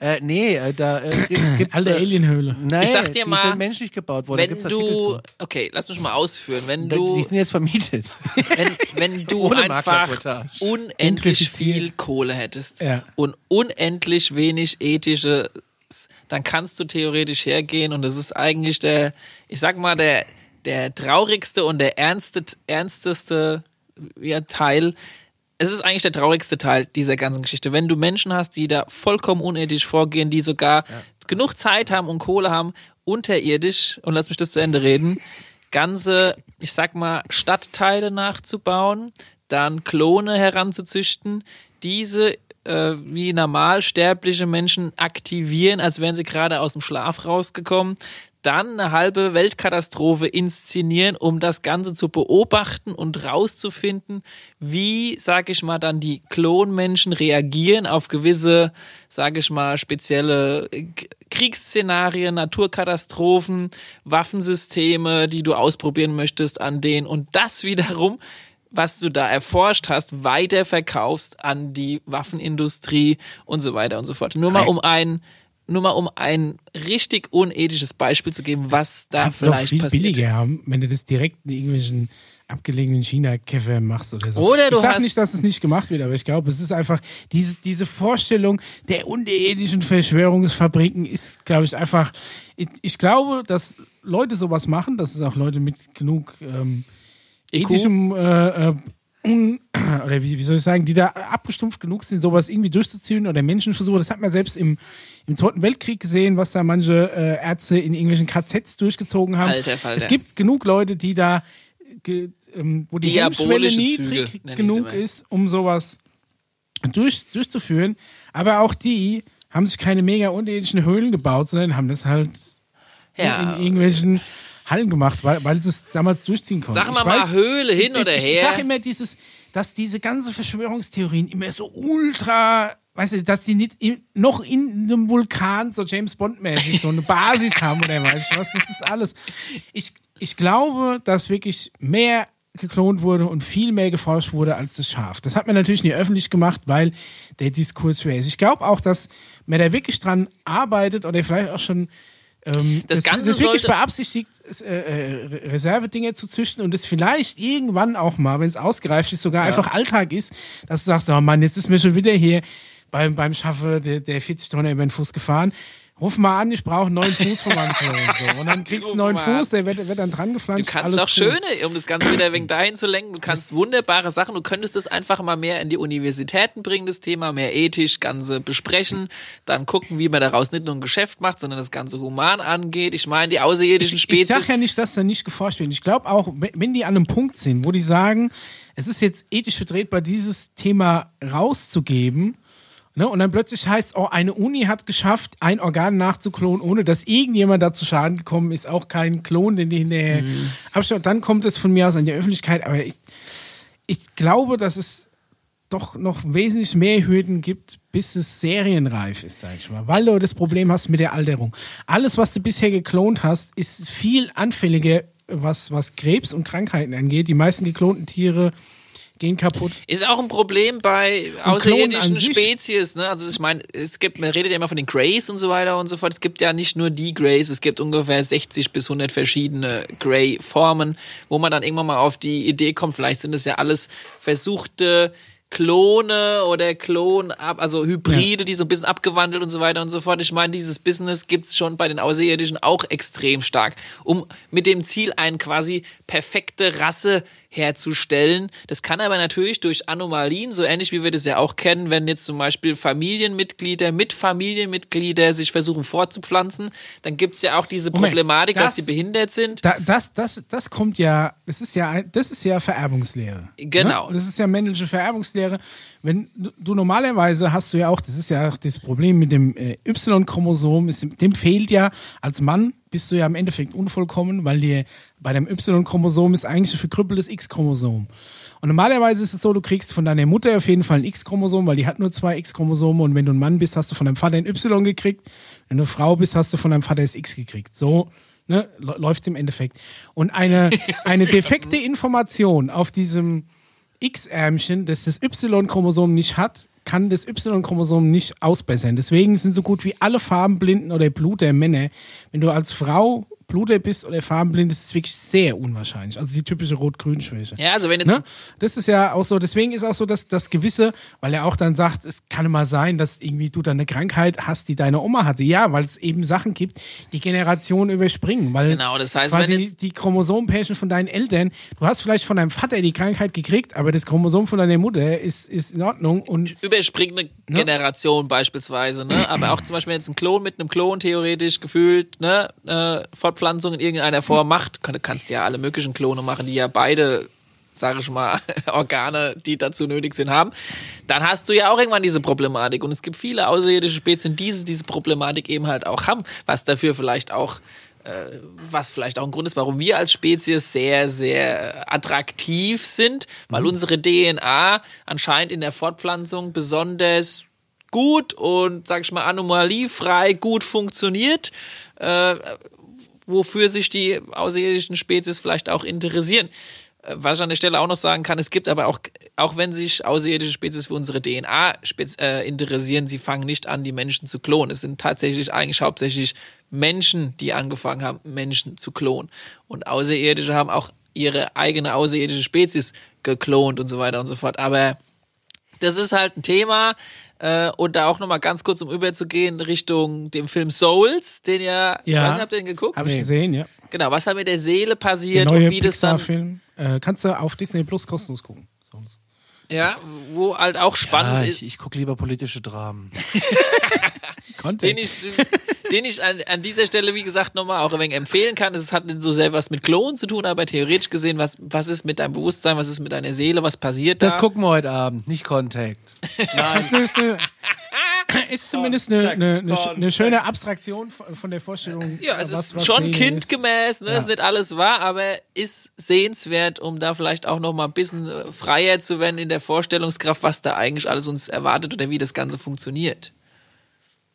[SPEAKER 1] Äh, nee, äh, da äh, gibt's.
[SPEAKER 3] Alte
[SPEAKER 1] äh,
[SPEAKER 3] Alienhöhle.
[SPEAKER 1] Nein,
[SPEAKER 2] Ich sag dir
[SPEAKER 1] die
[SPEAKER 2] mal,
[SPEAKER 1] sind menschlich gebaut worden. da
[SPEAKER 2] Wenn
[SPEAKER 1] gibt's Artikel
[SPEAKER 2] du,
[SPEAKER 1] zu.
[SPEAKER 2] okay, lass mich mal ausführen. Wenn
[SPEAKER 1] Da-
[SPEAKER 2] du,
[SPEAKER 1] Die sind jetzt vermietet.
[SPEAKER 2] wenn, wenn du
[SPEAKER 1] Ohne
[SPEAKER 2] einfach unendlich viel Kohle hättest
[SPEAKER 3] Ja.
[SPEAKER 2] und unendlich wenig ethische, dann kannst du theoretisch hergehen und das ist eigentlich der, ich sag mal, der, der traurigste und der ernste, ernsteste ja, Teil. Es ist eigentlich der traurigste Teil dieser ganzen Geschichte. Wenn du Menschen hast, die da vollkommen unethisch vorgehen, die sogar genug Zeit haben und Kohle haben, unterirdisch, und lass mich das zu Ende reden, ganze, ich sag mal, Stadtteile nachzubauen, dann Klone heranzuzüchten, diese äh, wie normalsterbliche Menschen aktivieren, als wären sie gerade aus dem Schlaf rausgekommen, dann eine halbe Weltkatastrophe inszenieren, um das Ganze zu beobachten und rauszufinden, wie, sag ich mal, dann die Klonmenschen reagieren auf gewisse, sag ich mal, spezielle äh, Kriegsszenarien, Naturkatastrophen, Waffensysteme, die du ausprobieren möchtest an denen und das wiederum was du da erforscht hast, weiterverkaufst an die Waffenindustrie und so weiter und so fort. Nur mal um ein, nur mal um ein richtig unethisches Beispiel zu geben, was da
[SPEAKER 3] Kannst du doch
[SPEAKER 2] vielleicht
[SPEAKER 3] viel
[SPEAKER 2] passiert.
[SPEAKER 3] billiger haben, wenn du das direkt in irgendwelchen abgelegenen China-Käfer machst oder so.
[SPEAKER 2] Oder du
[SPEAKER 3] ich sag nicht, dass es nicht gemacht wird, aber ich glaube, es ist einfach diese, diese Vorstellung der unethischen Verschwörungsfabriken ist, glaube ich, einfach. Ich, ich glaube, dass Leute sowas machen, dass es auch Leute mit genug ähm, ethischem äh, äh, oder wie, wie soll ich sagen, die da abgestumpft genug sind, sowas irgendwie durchzuziehen oder Menschenversuche. Das hat man selbst im, im Zweiten Weltkrieg gesehen, was da manche äh, Ärzte in irgendwelchen KZs durchgezogen haben.
[SPEAKER 2] Alter Falter.
[SPEAKER 3] Es gibt genug Leute, die da, ge, ähm, wo die Hemmschwelle niedrig
[SPEAKER 2] Züge,
[SPEAKER 3] genug ist, um sowas durch, durchzuführen. Aber auch die haben sich keine mega unethischen Höhlen gebaut, sondern haben das halt
[SPEAKER 2] Ja.
[SPEAKER 3] in irgendwelchen Hallen gemacht, weil, weil sie es damals durchziehen konnten.
[SPEAKER 2] Sag mal
[SPEAKER 3] Ich
[SPEAKER 2] mal Höhle hin
[SPEAKER 3] ich,
[SPEAKER 2] oder
[SPEAKER 3] ich,
[SPEAKER 2] her.
[SPEAKER 3] Ich sage immer dieses, dass diese ganze Verschwörungstheorien immer so ultra, weißt du, dass die nicht in, noch in einem Vulkan so James Bond mäßig so eine Basis haben oder weiß ich was, das ist alles. Ich, ich glaube, dass wirklich mehr geklont wurde und viel mehr geforscht wurde als das Schaf. Das hat man natürlich nie öffentlich gemacht, weil der Diskurs schwer ist. Ich glaube auch, dass man da wirklich dran arbeitet oder vielleicht auch schon ähm,
[SPEAKER 2] Das Ganze
[SPEAKER 3] das wirklich beabsichtigt, äh, äh, Reservedinge zu züchten und es vielleicht irgendwann auch mal, wenn es ausgereift ist, sogar einfach Alltag ist, dass du sagst, oh Mann, jetzt ist mir schon wieder hier beim, beim Schaffe der, der 40 Tonner über den Fuß gefahren. Ruf mal an, ich brauche einen neuen Fuß von meinem Klon. So. Und dann kriegst du einen neuen Fuß, der wird, wird dann dran
[SPEAKER 2] Du
[SPEAKER 3] gepflanzt.
[SPEAKER 2] kannst doch
[SPEAKER 3] cool.
[SPEAKER 2] schöne, um das Ganze wieder wegen dahin zu lenken. Du kannst wunderbare Sachen. Du könntest das einfach mal mehr in die Universitäten bringen, das Thema, mehr ethisch, Ganze besprechen. Dann gucken, wie man daraus nicht nur ein Geschäft macht, sondern das Ganze human angeht. Ich meine, die außerirdischen
[SPEAKER 3] ich, ich
[SPEAKER 2] Spezies.
[SPEAKER 3] sag ja nicht, dass da nicht geforscht wird. Ich glaube auch, wenn wenn die an einem Punkt sind, wo die sagen, es ist jetzt ethisch vertretbar, dieses Thema rauszugeben, ne, und dann plötzlich heißt, oh, eine Uni hat geschafft, ein Organ nachzuklonen, ohne dass irgendjemand dazu Schaden gekommen ist, auch kein Klon, den die hinterher
[SPEAKER 2] Mhm.
[SPEAKER 3] abstellen. Dann kommt es von mir aus an die Öffentlichkeit, aber ich, ich glaube, dass es doch noch wesentlich mehr Hürden gibt, bis es serienreif ist, sag ich mal. Weil du das Problem hast mit der Alterung. Alles, was du bisher geklont hast, ist viel anfälliger, was, was Krebs und Krankheiten angeht. Die meisten geklonten Tiere gehen kaputt.
[SPEAKER 2] Ist auch ein Problem bei
[SPEAKER 3] Klonen
[SPEAKER 2] außerirdischen. Spezies, ne? Also ich meine, es gibt, man redet ja immer von den Greys und so weiter und so fort. Es gibt ja nicht nur die Greys, es gibt ungefähr 60 bis 100 verschiedene Grey-Formen, wo man dann irgendwann mal auf die Idee kommt, vielleicht sind es ja alles versuchte Klone oder Klon, ab- also Hybride, die so ein bisschen abgewandelt und so weiter und so fort. Ich meine, dieses Business gibt's schon bei den Außerirdischen auch extrem stark, um mit dem Ziel, eine quasi perfekte Rasse herzustellen. Das kann aber natürlich durch Anomalien, so ähnlich wie wir das ja auch kennen, wenn jetzt zum Beispiel Familienmitglieder mit Familienmitglieder sich versuchen fortzupflanzen, dann gibt's ja auch diese Problematik, dass
[SPEAKER 3] das-
[SPEAKER 2] sie behindert sind.
[SPEAKER 3] Da, das, das, das kommt ja, das ist ja, das ist ja Vererbungslehre.
[SPEAKER 2] Genau.
[SPEAKER 3] Ne? Das ist ja männliche Vererbungslehre. Wenn du, normalerweise hast du ja auch, das ist ja auch das Problem mit dem äh, Y-Chromosom, dem fehlt ja als Mann bist du ja im Endeffekt unvollkommen, weil dir bei dem Y-Chromosom ist eigentlich ein verkrüppeltes X-Chromosom. Und normalerweise ist es so, du kriegst von deiner Mutter auf jeden Fall ein X-Chromosom, weil die hat nur zwei X-Chromosome und wenn du ein Mann bist, hast du von deinem Vater ein Y gekriegt. Wenn du eine Frau bist, hast du von deinem Vater das X gekriegt. So ne, läuft im Endeffekt. Und eine, eine defekte Information auf diesem X-Ärmchen, das das Y-Chromosom nicht hat, kann das Y-Chromosom nicht ausbessern. Deswegen sind so gut wie alle Farbenblinden oder Bluter Männer, wenn du als Frau Bluter bist oder farbenblind, ist es wirklich sehr unwahrscheinlich. Also die typische Rot-Grün-Schwäche.
[SPEAKER 2] Ja, also wenn jetzt
[SPEAKER 3] Ne? Das ist ja auch so, deswegen ist auch so, dass das gewisse, weil er auch dann sagt, es kann immer sein, dass irgendwie du dann eine Krankheit hast, die deine Oma hatte. Ja, weil es eben Sachen gibt, die Generationen überspringen. Weil
[SPEAKER 2] Genau, das heißt,
[SPEAKER 3] quasi
[SPEAKER 2] wenn jetzt-
[SPEAKER 3] die Chromosompärchen von deinen Eltern, du hast vielleicht von deinem Vater die Krankheit gekriegt, aber das Chromosom von deiner Mutter ist, ist in Ordnung und
[SPEAKER 2] überspringende Generation beispielsweise, ne? Aber auch zum Beispiel jetzt ein Klon mit einem Klon theoretisch gefühlt, ne? Äh, Fortpflanzung in irgendeiner Form macht, kann, du kannst ja alle möglichen Klone machen, die ja beide, sage ich mal, Organe, die dazu nötig sind, haben. Dann hast du ja auch irgendwann diese Problematik. Und es gibt viele außerirdische Spezien, die diese, diese Problematik eben halt auch haben, was dafür vielleicht auch äh, was vielleicht auch ein Grund ist, warum wir als Spezies sehr, sehr attraktiv sind, weil unsere DNA anscheinend in der Fortpflanzung besonders gut und, sag ich mal, anomaliefrei gut funktioniert, äh, wofür sich die außerirdischen Spezies vielleicht auch interessieren. Äh, Was ich an der Stelle auch noch sagen kann, es gibt aber auch, auch wenn sich außerirdische Spezies für unsere DNA äh, interessieren, sie fangen nicht an, die Menschen zu klonen. Es sind tatsächlich eigentlich hauptsächlich Menschen, die angefangen haben, Menschen zu klonen. Und Außerirdische haben auch ihre eigene außerirdische Spezies geklont und so weiter und so fort. Aber das ist halt ein Thema. Äh, und da auch nochmal ganz kurz, um überzugehen, Richtung dem Film Souls, den ja, ich
[SPEAKER 3] Ja.
[SPEAKER 2] weiß nicht, habt ihr den geguckt?
[SPEAKER 3] habe ich gesehen, ja.
[SPEAKER 2] Genau, was da mit der Seele
[SPEAKER 3] Der
[SPEAKER 2] passiert
[SPEAKER 3] neue
[SPEAKER 2] und wie das dann,
[SPEAKER 3] Pixar-Film. Äh, kannst du auf Disney Plus kostenlos gucken. So.
[SPEAKER 2] ja, wo halt auch spannend
[SPEAKER 1] Ah,
[SPEAKER 2] ist,
[SPEAKER 1] ich, ich gucke lieber politische Dramen.
[SPEAKER 3] Content.
[SPEAKER 2] den ich, den ich an, an dieser Stelle, wie gesagt, nochmal auch ein wenig empfehlen kann. Es hat nicht so sehr was mit Klonen zu tun, aber theoretisch gesehen, was, was ist mit deinem Bewusstsein, was ist mit deiner Seele, was passiert
[SPEAKER 1] Das
[SPEAKER 2] da?
[SPEAKER 1] gucken wir heute Abend, nicht Contact.
[SPEAKER 3] Das ist, zumindest eine, eine, eine, eine schöne Abstraktion von der Vorstellung.
[SPEAKER 2] Ja, es
[SPEAKER 3] was-
[SPEAKER 2] ist
[SPEAKER 3] was
[SPEAKER 2] schon kindgemäß, ne?
[SPEAKER 3] Ja.
[SPEAKER 2] ist nicht alles wahr, aber ist sehenswert, um da vielleicht auch noch mal ein bisschen äh, freier zu werden in der Vorstellungskraft, was da eigentlich alles uns erwartet oder wie das Ganze funktioniert.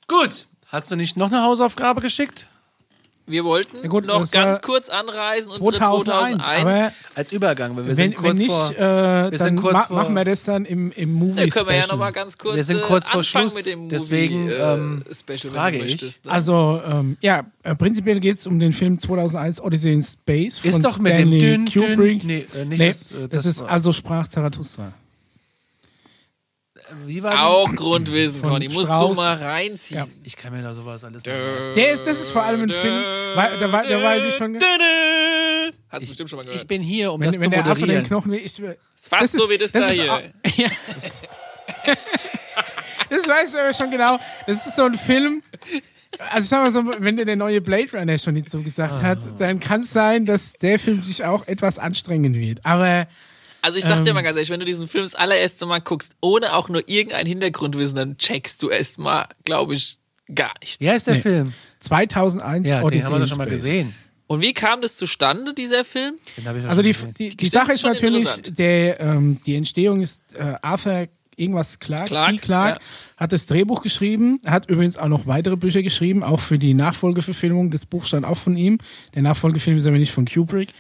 [SPEAKER 1] Gut. Hast du nicht noch eine Hausaufgabe geschickt?
[SPEAKER 2] Wir wollten
[SPEAKER 3] Ja gut,
[SPEAKER 2] noch ganz kurz anreisen, unsere
[SPEAKER 3] 2001,
[SPEAKER 2] 2001.
[SPEAKER 3] aber
[SPEAKER 1] Als Übergang, weil wir
[SPEAKER 3] wenn,
[SPEAKER 1] sind kurz
[SPEAKER 3] wenn nicht,
[SPEAKER 1] vor.
[SPEAKER 3] äh,
[SPEAKER 1] wir
[SPEAKER 3] dann
[SPEAKER 1] sind kurz
[SPEAKER 3] ma
[SPEAKER 1] vor-
[SPEAKER 3] machen wir das dann im, im Movie
[SPEAKER 2] da können wir ja
[SPEAKER 3] Special.
[SPEAKER 2] noch mal ganz kurz
[SPEAKER 1] Wir sind kurz
[SPEAKER 2] äh,
[SPEAKER 1] vor
[SPEAKER 2] anfangen
[SPEAKER 1] Schluss,
[SPEAKER 2] mit dem Movie,
[SPEAKER 1] deswegen,
[SPEAKER 2] äh,
[SPEAKER 1] ähm,
[SPEAKER 2] Special,
[SPEAKER 1] frage ich.
[SPEAKER 2] möchtest, ne?
[SPEAKER 3] Also, ähm, ja, äh, prinzipiell geht es um den Film 2001 Odyssey in Space von
[SPEAKER 1] Ist doch mit dem
[SPEAKER 3] Stanley
[SPEAKER 1] dünn, dünn-
[SPEAKER 3] Kubrick.
[SPEAKER 1] nee, äh, nicht
[SPEAKER 3] nee,
[SPEAKER 1] das, äh,
[SPEAKER 3] das,
[SPEAKER 1] das
[SPEAKER 3] ist
[SPEAKER 1] war-
[SPEAKER 3] also sprach Zarathustra.
[SPEAKER 1] Wie war
[SPEAKER 2] auch Grundwissen, Conny. Musst du mal reinziehen.
[SPEAKER 3] Ja.
[SPEAKER 1] Ich kann mir da sowas alles.
[SPEAKER 3] Der ist, das ist vor allem ein Film, weil, da, da weiß ich schon,
[SPEAKER 2] Hast du bestimmt schon mal gehört.
[SPEAKER 1] Ich bin hier, um
[SPEAKER 3] wenn,
[SPEAKER 1] das
[SPEAKER 3] wenn
[SPEAKER 1] zu
[SPEAKER 3] der Affe den
[SPEAKER 1] moderieren.
[SPEAKER 3] Knochen will, ich,
[SPEAKER 2] Das ist fast so wie das, da
[SPEAKER 3] ist
[SPEAKER 2] hier.
[SPEAKER 3] auch- Ja. Das du aber schon genau. Das ist so ein Film. Also ich sag mal so, wenn dir der neue Blade Runner schon nicht so gesagt hat, dann kann es sein, dass der Film sich auch etwas anstrengen wird. Aber
[SPEAKER 2] Also ich sag dir
[SPEAKER 3] Ähm.
[SPEAKER 2] mal ganz ehrlich, wenn du diesen Film das allererste Mal guckst, ohne auch nur irgendein Hintergrundwissen, dann checkst du erstmal, glaube ich, gar nichts.
[SPEAKER 1] Wie heißt der
[SPEAKER 3] Nee.
[SPEAKER 1] Film?
[SPEAKER 3] 2001
[SPEAKER 1] Ja, den
[SPEAKER 3] Odyssey
[SPEAKER 1] haben wir doch schon mal gesehen.
[SPEAKER 2] Und wie kam das zustande, dieser Film?
[SPEAKER 1] Den
[SPEAKER 3] Also die, die, die Sache
[SPEAKER 2] ist
[SPEAKER 3] natürlich, der, ähm, die Entstehung ist äh, Arthur irgendwas Clark,
[SPEAKER 2] Clarke,
[SPEAKER 3] C. Clark
[SPEAKER 2] ja.
[SPEAKER 3] hat das Drehbuch geschrieben, hat übrigens auch noch weitere Bücher geschrieben, auch für die Nachfolgeverfilmung. Das Buch stand auch von ihm. Der Nachfolgefilm ist aber nicht von Kubrick.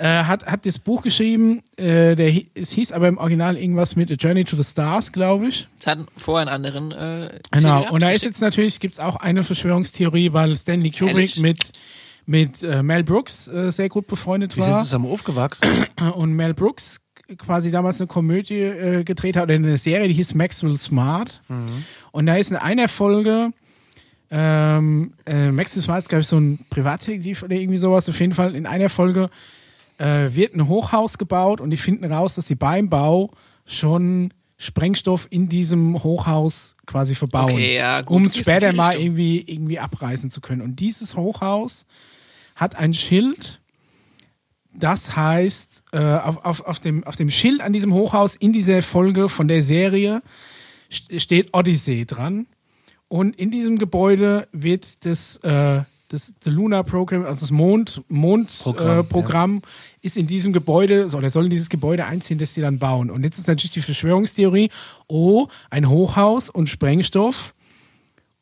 [SPEAKER 3] Äh, hat, hat das Buch geschrieben, äh, der, es hieß aber im Original irgendwas mit A Journey to the Stars, glaube ich.
[SPEAKER 2] Es hat vorher einen anderen äh,
[SPEAKER 3] Genau.
[SPEAKER 2] gehabt.
[SPEAKER 3] Und da ist jetzt natürlich, gibt's auch eine Verschwörungstheorie, weil Stanley Kubrick
[SPEAKER 2] Ehrlich?
[SPEAKER 3] mit, mit äh, Mel Brooks äh, sehr gut befreundet
[SPEAKER 1] Wir sind
[SPEAKER 3] war.
[SPEAKER 1] zusammen aufgewachsen.
[SPEAKER 3] und Mel Brooks quasi damals eine Komödie äh, gedreht hat oder eine Serie, die hieß Maxwell Smart. Und da ist in einer Folge ähm, äh, Maxwell Smart ist, glaube ich, so ein Privatdetektiv oder irgendwie sowas. Auf jeden Fall in einer Folge äh, wird ein Hochhaus gebaut und die finden raus, dass sie beim Bau schon Sprengstoff in diesem Hochhaus quasi verbauen,
[SPEAKER 2] Okay, ja,
[SPEAKER 3] um es später mal irgendwie, irgendwie abreißen zu können. Und dieses Hochhaus hat ein Schild, das heißt, äh, auf, auf, auf, dem, auf dem Schild an diesem Hochhaus in dieser Folge von der Serie st- steht Odyssey dran. Und in diesem Gebäude wird das, äh, das the Lunar Program, also das Mond, Mondprogramm,
[SPEAKER 1] Programm,
[SPEAKER 3] äh, Programm ist in diesem Gebäude, so, oder soll in dieses Gebäude einziehen, das sie dann bauen. Und jetzt ist natürlich die Verschwörungstheorie, oh, ein Hochhaus und Sprengstoff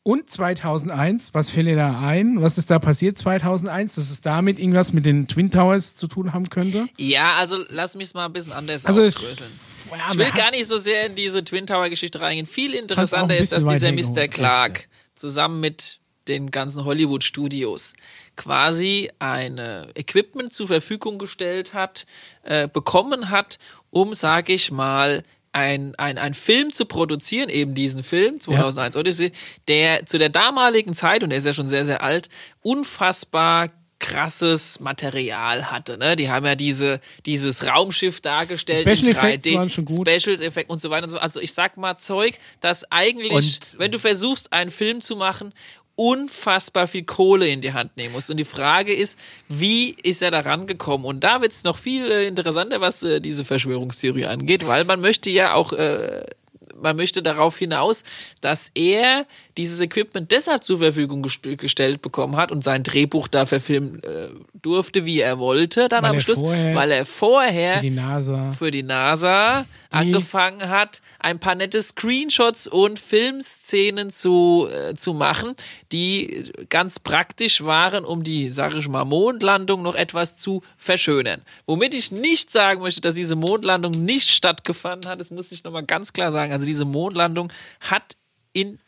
[SPEAKER 3] Und 2001, was fällt dir da ein? Was ist da passiert 2001, dass es damit irgendwas mit den Twin Towers zu tun haben könnte?
[SPEAKER 2] Ja, also lass mich mal ein bisschen anders
[SPEAKER 3] Also es,
[SPEAKER 2] aufdröseln.
[SPEAKER 3] ja,
[SPEAKER 2] Ich will gar nicht so sehr in diese Twin Tower Geschichte reingehen. Viel interessanter ist, dass dieser Mr. Clark zusammen mit den ganzen Hollywood Studios quasi ein Equipment zur Verfügung gestellt hat, äh, bekommen hat, um, sage ich mal, ein, ein, ein Film zu produzieren, eben diesen Film, 2001 Odyssey, der zu der damaligen Zeit, und der ist ja schon sehr, sehr alt, unfassbar krasses Material hatte. Ne? Die haben ja diese, dieses Raumschiff dargestellt
[SPEAKER 3] Special Effects
[SPEAKER 2] 3D,
[SPEAKER 3] waren schon gut.
[SPEAKER 2] Special Effects und so weiter und so. Also ich sag mal Zeug, dass eigentlich,
[SPEAKER 1] Und-
[SPEAKER 2] wenn du versuchst, einen Film zu machen, unfassbar viel Kohle in die Hand nehmen musst. Und die Frage ist, wie ist er da rangekommen? Und da wird es noch viel äh, interessanter, was äh, diese Verschwörungstheorie angeht, weil man möchte ja auch äh, man möchte darauf hinaus, dass er dieses Equipment deshalb zur Verfügung gest gestellt bekommen hat und sein Drehbuch da verfilmen äh, durfte, wie er wollte, dann
[SPEAKER 3] Weil
[SPEAKER 2] am Schluss, weil er vorher
[SPEAKER 3] Für die NASA.
[SPEAKER 2] für die NASA angefangen hat, ein paar nette Screenshots und Filmszenen zu, äh, zu machen, die ganz praktisch waren, um die, sage ich mal, Mondlandung noch etwas zu verschönern. Womit ich nicht sagen möchte, dass diese Mondlandung nicht stattgefunden hat, das muss ich nochmal ganz klar sagen. Also diese Mondlandung hat in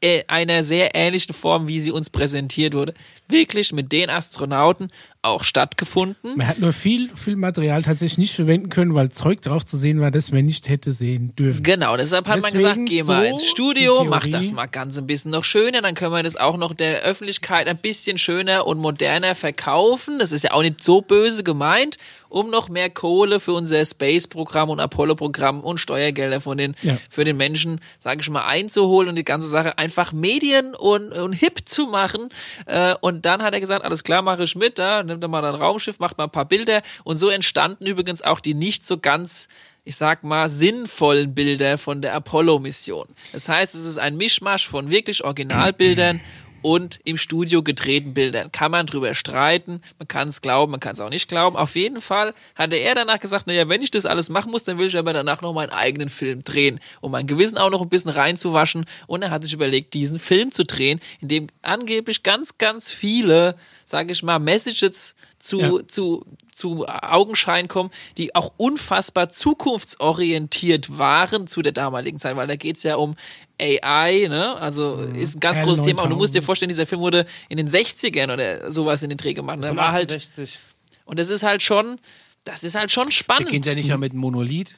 [SPEAKER 2] äh, einer sehr ähnlichen Form, wie sie uns präsentiert wurde, wirklich mit den Astronauten auch stattgefunden.
[SPEAKER 3] Man hat nur viel, viel Material tatsächlich nicht verwenden können, weil Zeug drauf zu sehen war, das man nicht hätte sehen dürfen.
[SPEAKER 2] Genau, deshalb hat man
[SPEAKER 3] Deswegen
[SPEAKER 2] gesagt, geh mal
[SPEAKER 3] so
[SPEAKER 2] ins Studio, mach das mal ganz ein bisschen noch schöner, dann können wir das auch noch der Öffentlichkeit ein bisschen schöner und moderner verkaufen. Das ist ja auch nicht so böse gemeint, um noch mehr Kohle für unser Space-Programm und Apollo-Programm und Steuergelder von den,
[SPEAKER 3] Ja.
[SPEAKER 2] für den Menschen, sage ich mal, einzuholen und die ganze Sache einfach medien- und, und hip zu machen. Äh, und dann hat er gesagt, alles klar, mache ich mit, da, nimmt mal ein Raumschiff, macht mal ein paar Bilder. Und so entstanden übrigens auch die nicht so ganz ich sag mal, sinnvollen Bilder von der Apollo-Mission. Das heißt, es ist ein Mischmasch von wirklich Originalbildern und im Studio gedrehten Bildern. Kann man drüber streiten, man kann es glauben, man kann es auch nicht glauben. Auf jeden Fall hatte er danach gesagt, naja, wenn ich das alles machen muss, dann will ich aber danach noch meinen eigenen Film drehen, um mein Gewissen auch noch ein bisschen reinzuwaschen. Und er hat sich überlegt, diesen Film zu drehen, in dem angeblich ganz, ganz viele, sage ich mal, Messages zu,
[SPEAKER 3] Ja.
[SPEAKER 2] zu, zu Augenschein kommen, die auch unfassbar zukunftsorientiert waren zu der damaligen Zeit, weil da geht's ja um AI, ne? Also ist ein ganz
[SPEAKER 3] L
[SPEAKER 2] großes Thema. Und du
[SPEAKER 3] 9000.
[SPEAKER 2] musst dir vorstellen, dieser Film wurde in den 60ern oder sowas in den Dreh gemacht. Da war halt,
[SPEAKER 4] 68.
[SPEAKER 2] und das ist halt schon, das ist halt schon spannend.
[SPEAKER 1] Beginnt ja nicht ja mit einem Monolith.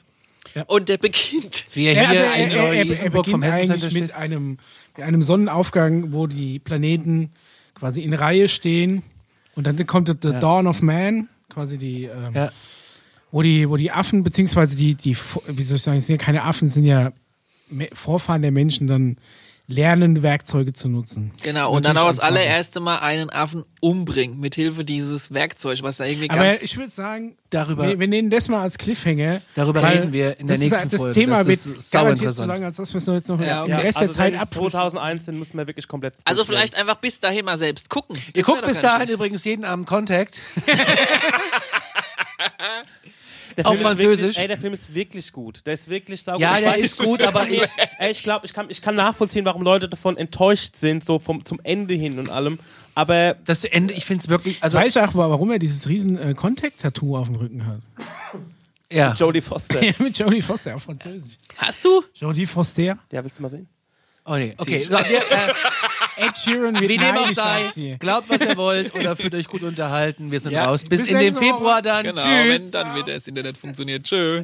[SPEAKER 2] und der beginnt.
[SPEAKER 1] Wie er
[SPEAKER 3] Ja,
[SPEAKER 1] hier
[SPEAKER 3] also
[SPEAKER 1] in
[SPEAKER 3] er, er, er, er
[SPEAKER 1] vom
[SPEAKER 3] beginnt
[SPEAKER 1] Hessensender
[SPEAKER 3] eigentlich mit einem, mit einem Sonnenaufgang, wo die Planeten quasi in Reihe stehen und dann kommt The Dawn of Man, quasi die, ähm,
[SPEAKER 1] Ja.
[SPEAKER 3] wo die, wo die Affen, beziehungsweise die, die, wie soll ich sagen, es sind ja keine Affen, es sind ja Vorfahren der Menschen dann lernen, Werkzeuge zu nutzen.
[SPEAKER 2] Genau, und dann auch das allererste Mal einen Affen umbringen, mit Hilfe dieses Werkzeugs, was da irgendwie
[SPEAKER 3] Aber
[SPEAKER 2] ganz...
[SPEAKER 3] ich würde sagen,
[SPEAKER 1] Darüber-
[SPEAKER 3] wir, wir nehmen das mal als Cliffhanger.
[SPEAKER 1] Darüber reden wir in der
[SPEAKER 3] das ist-
[SPEAKER 1] nächsten
[SPEAKER 3] das
[SPEAKER 1] Folge.
[SPEAKER 3] Thema
[SPEAKER 1] Das
[SPEAKER 3] wird
[SPEAKER 1] ist sau
[SPEAKER 3] garantiert so
[SPEAKER 1] interessant.
[SPEAKER 3] lange, als dass wir es jetzt noch
[SPEAKER 2] Ja,
[SPEAKER 3] den
[SPEAKER 2] okay.
[SPEAKER 3] Rest
[SPEAKER 4] also
[SPEAKER 3] der Zeit abfrühstücken.
[SPEAKER 4] 2001, den müssen wir wirklich komplett.
[SPEAKER 2] also vielleicht einfach bis dahin mal selbst gucken.
[SPEAKER 1] Ihr guckt bis dahin übrigens jeden Abend Contact.
[SPEAKER 4] Der
[SPEAKER 1] auf
[SPEAKER 4] Film ist
[SPEAKER 1] Französisch.
[SPEAKER 4] Wirklich, ey, der Film ist wirklich gut. Der ist wirklich saugut.
[SPEAKER 1] Ja,
[SPEAKER 4] Ich
[SPEAKER 1] der
[SPEAKER 4] weiß-
[SPEAKER 1] ist gut, aber ich-
[SPEAKER 4] Ey, ich glaube, ich kann, ich kann nachvollziehen, warum Leute davon enttäuscht sind, so vom, zum Ende hin und allem. Aber
[SPEAKER 1] Das Ende, ich finde es wirklich, also
[SPEAKER 3] Weiß ich auch, warum er dieses riesen äh, Contact-Tattoo auf dem Rücken hat.
[SPEAKER 1] ja.
[SPEAKER 4] Jodie Foster,
[SPEAKER 3] Mit Jodie Foster auf Französisch.
[SPEAKER 2] Hast du?
[SPEAKER 3] Jodie Foster.
[SPEAKER 4] der willst du mal sehen?
[SPEAKER 1] Oh nee, okay. So, wir, äh,
[SPEAKER 3] Ed Sheeran wird
[SPEAKER 1] wie dem auch sei, glaubt, was ihr wollt oder fühlt euch gut unterhalten. Wir sind
[SPEAKER 3] Ja,
[SPEAKER 1] raus. Bis
[SPEAKER 3] bis
[SPEAKER 1] in den. Februar dann.
[SPEAKER 2] Genau,
[SPEAKER 1] Tschüss.
[SPEAKER 2] wenn dann wieder das Internet funktioniert. Tschö.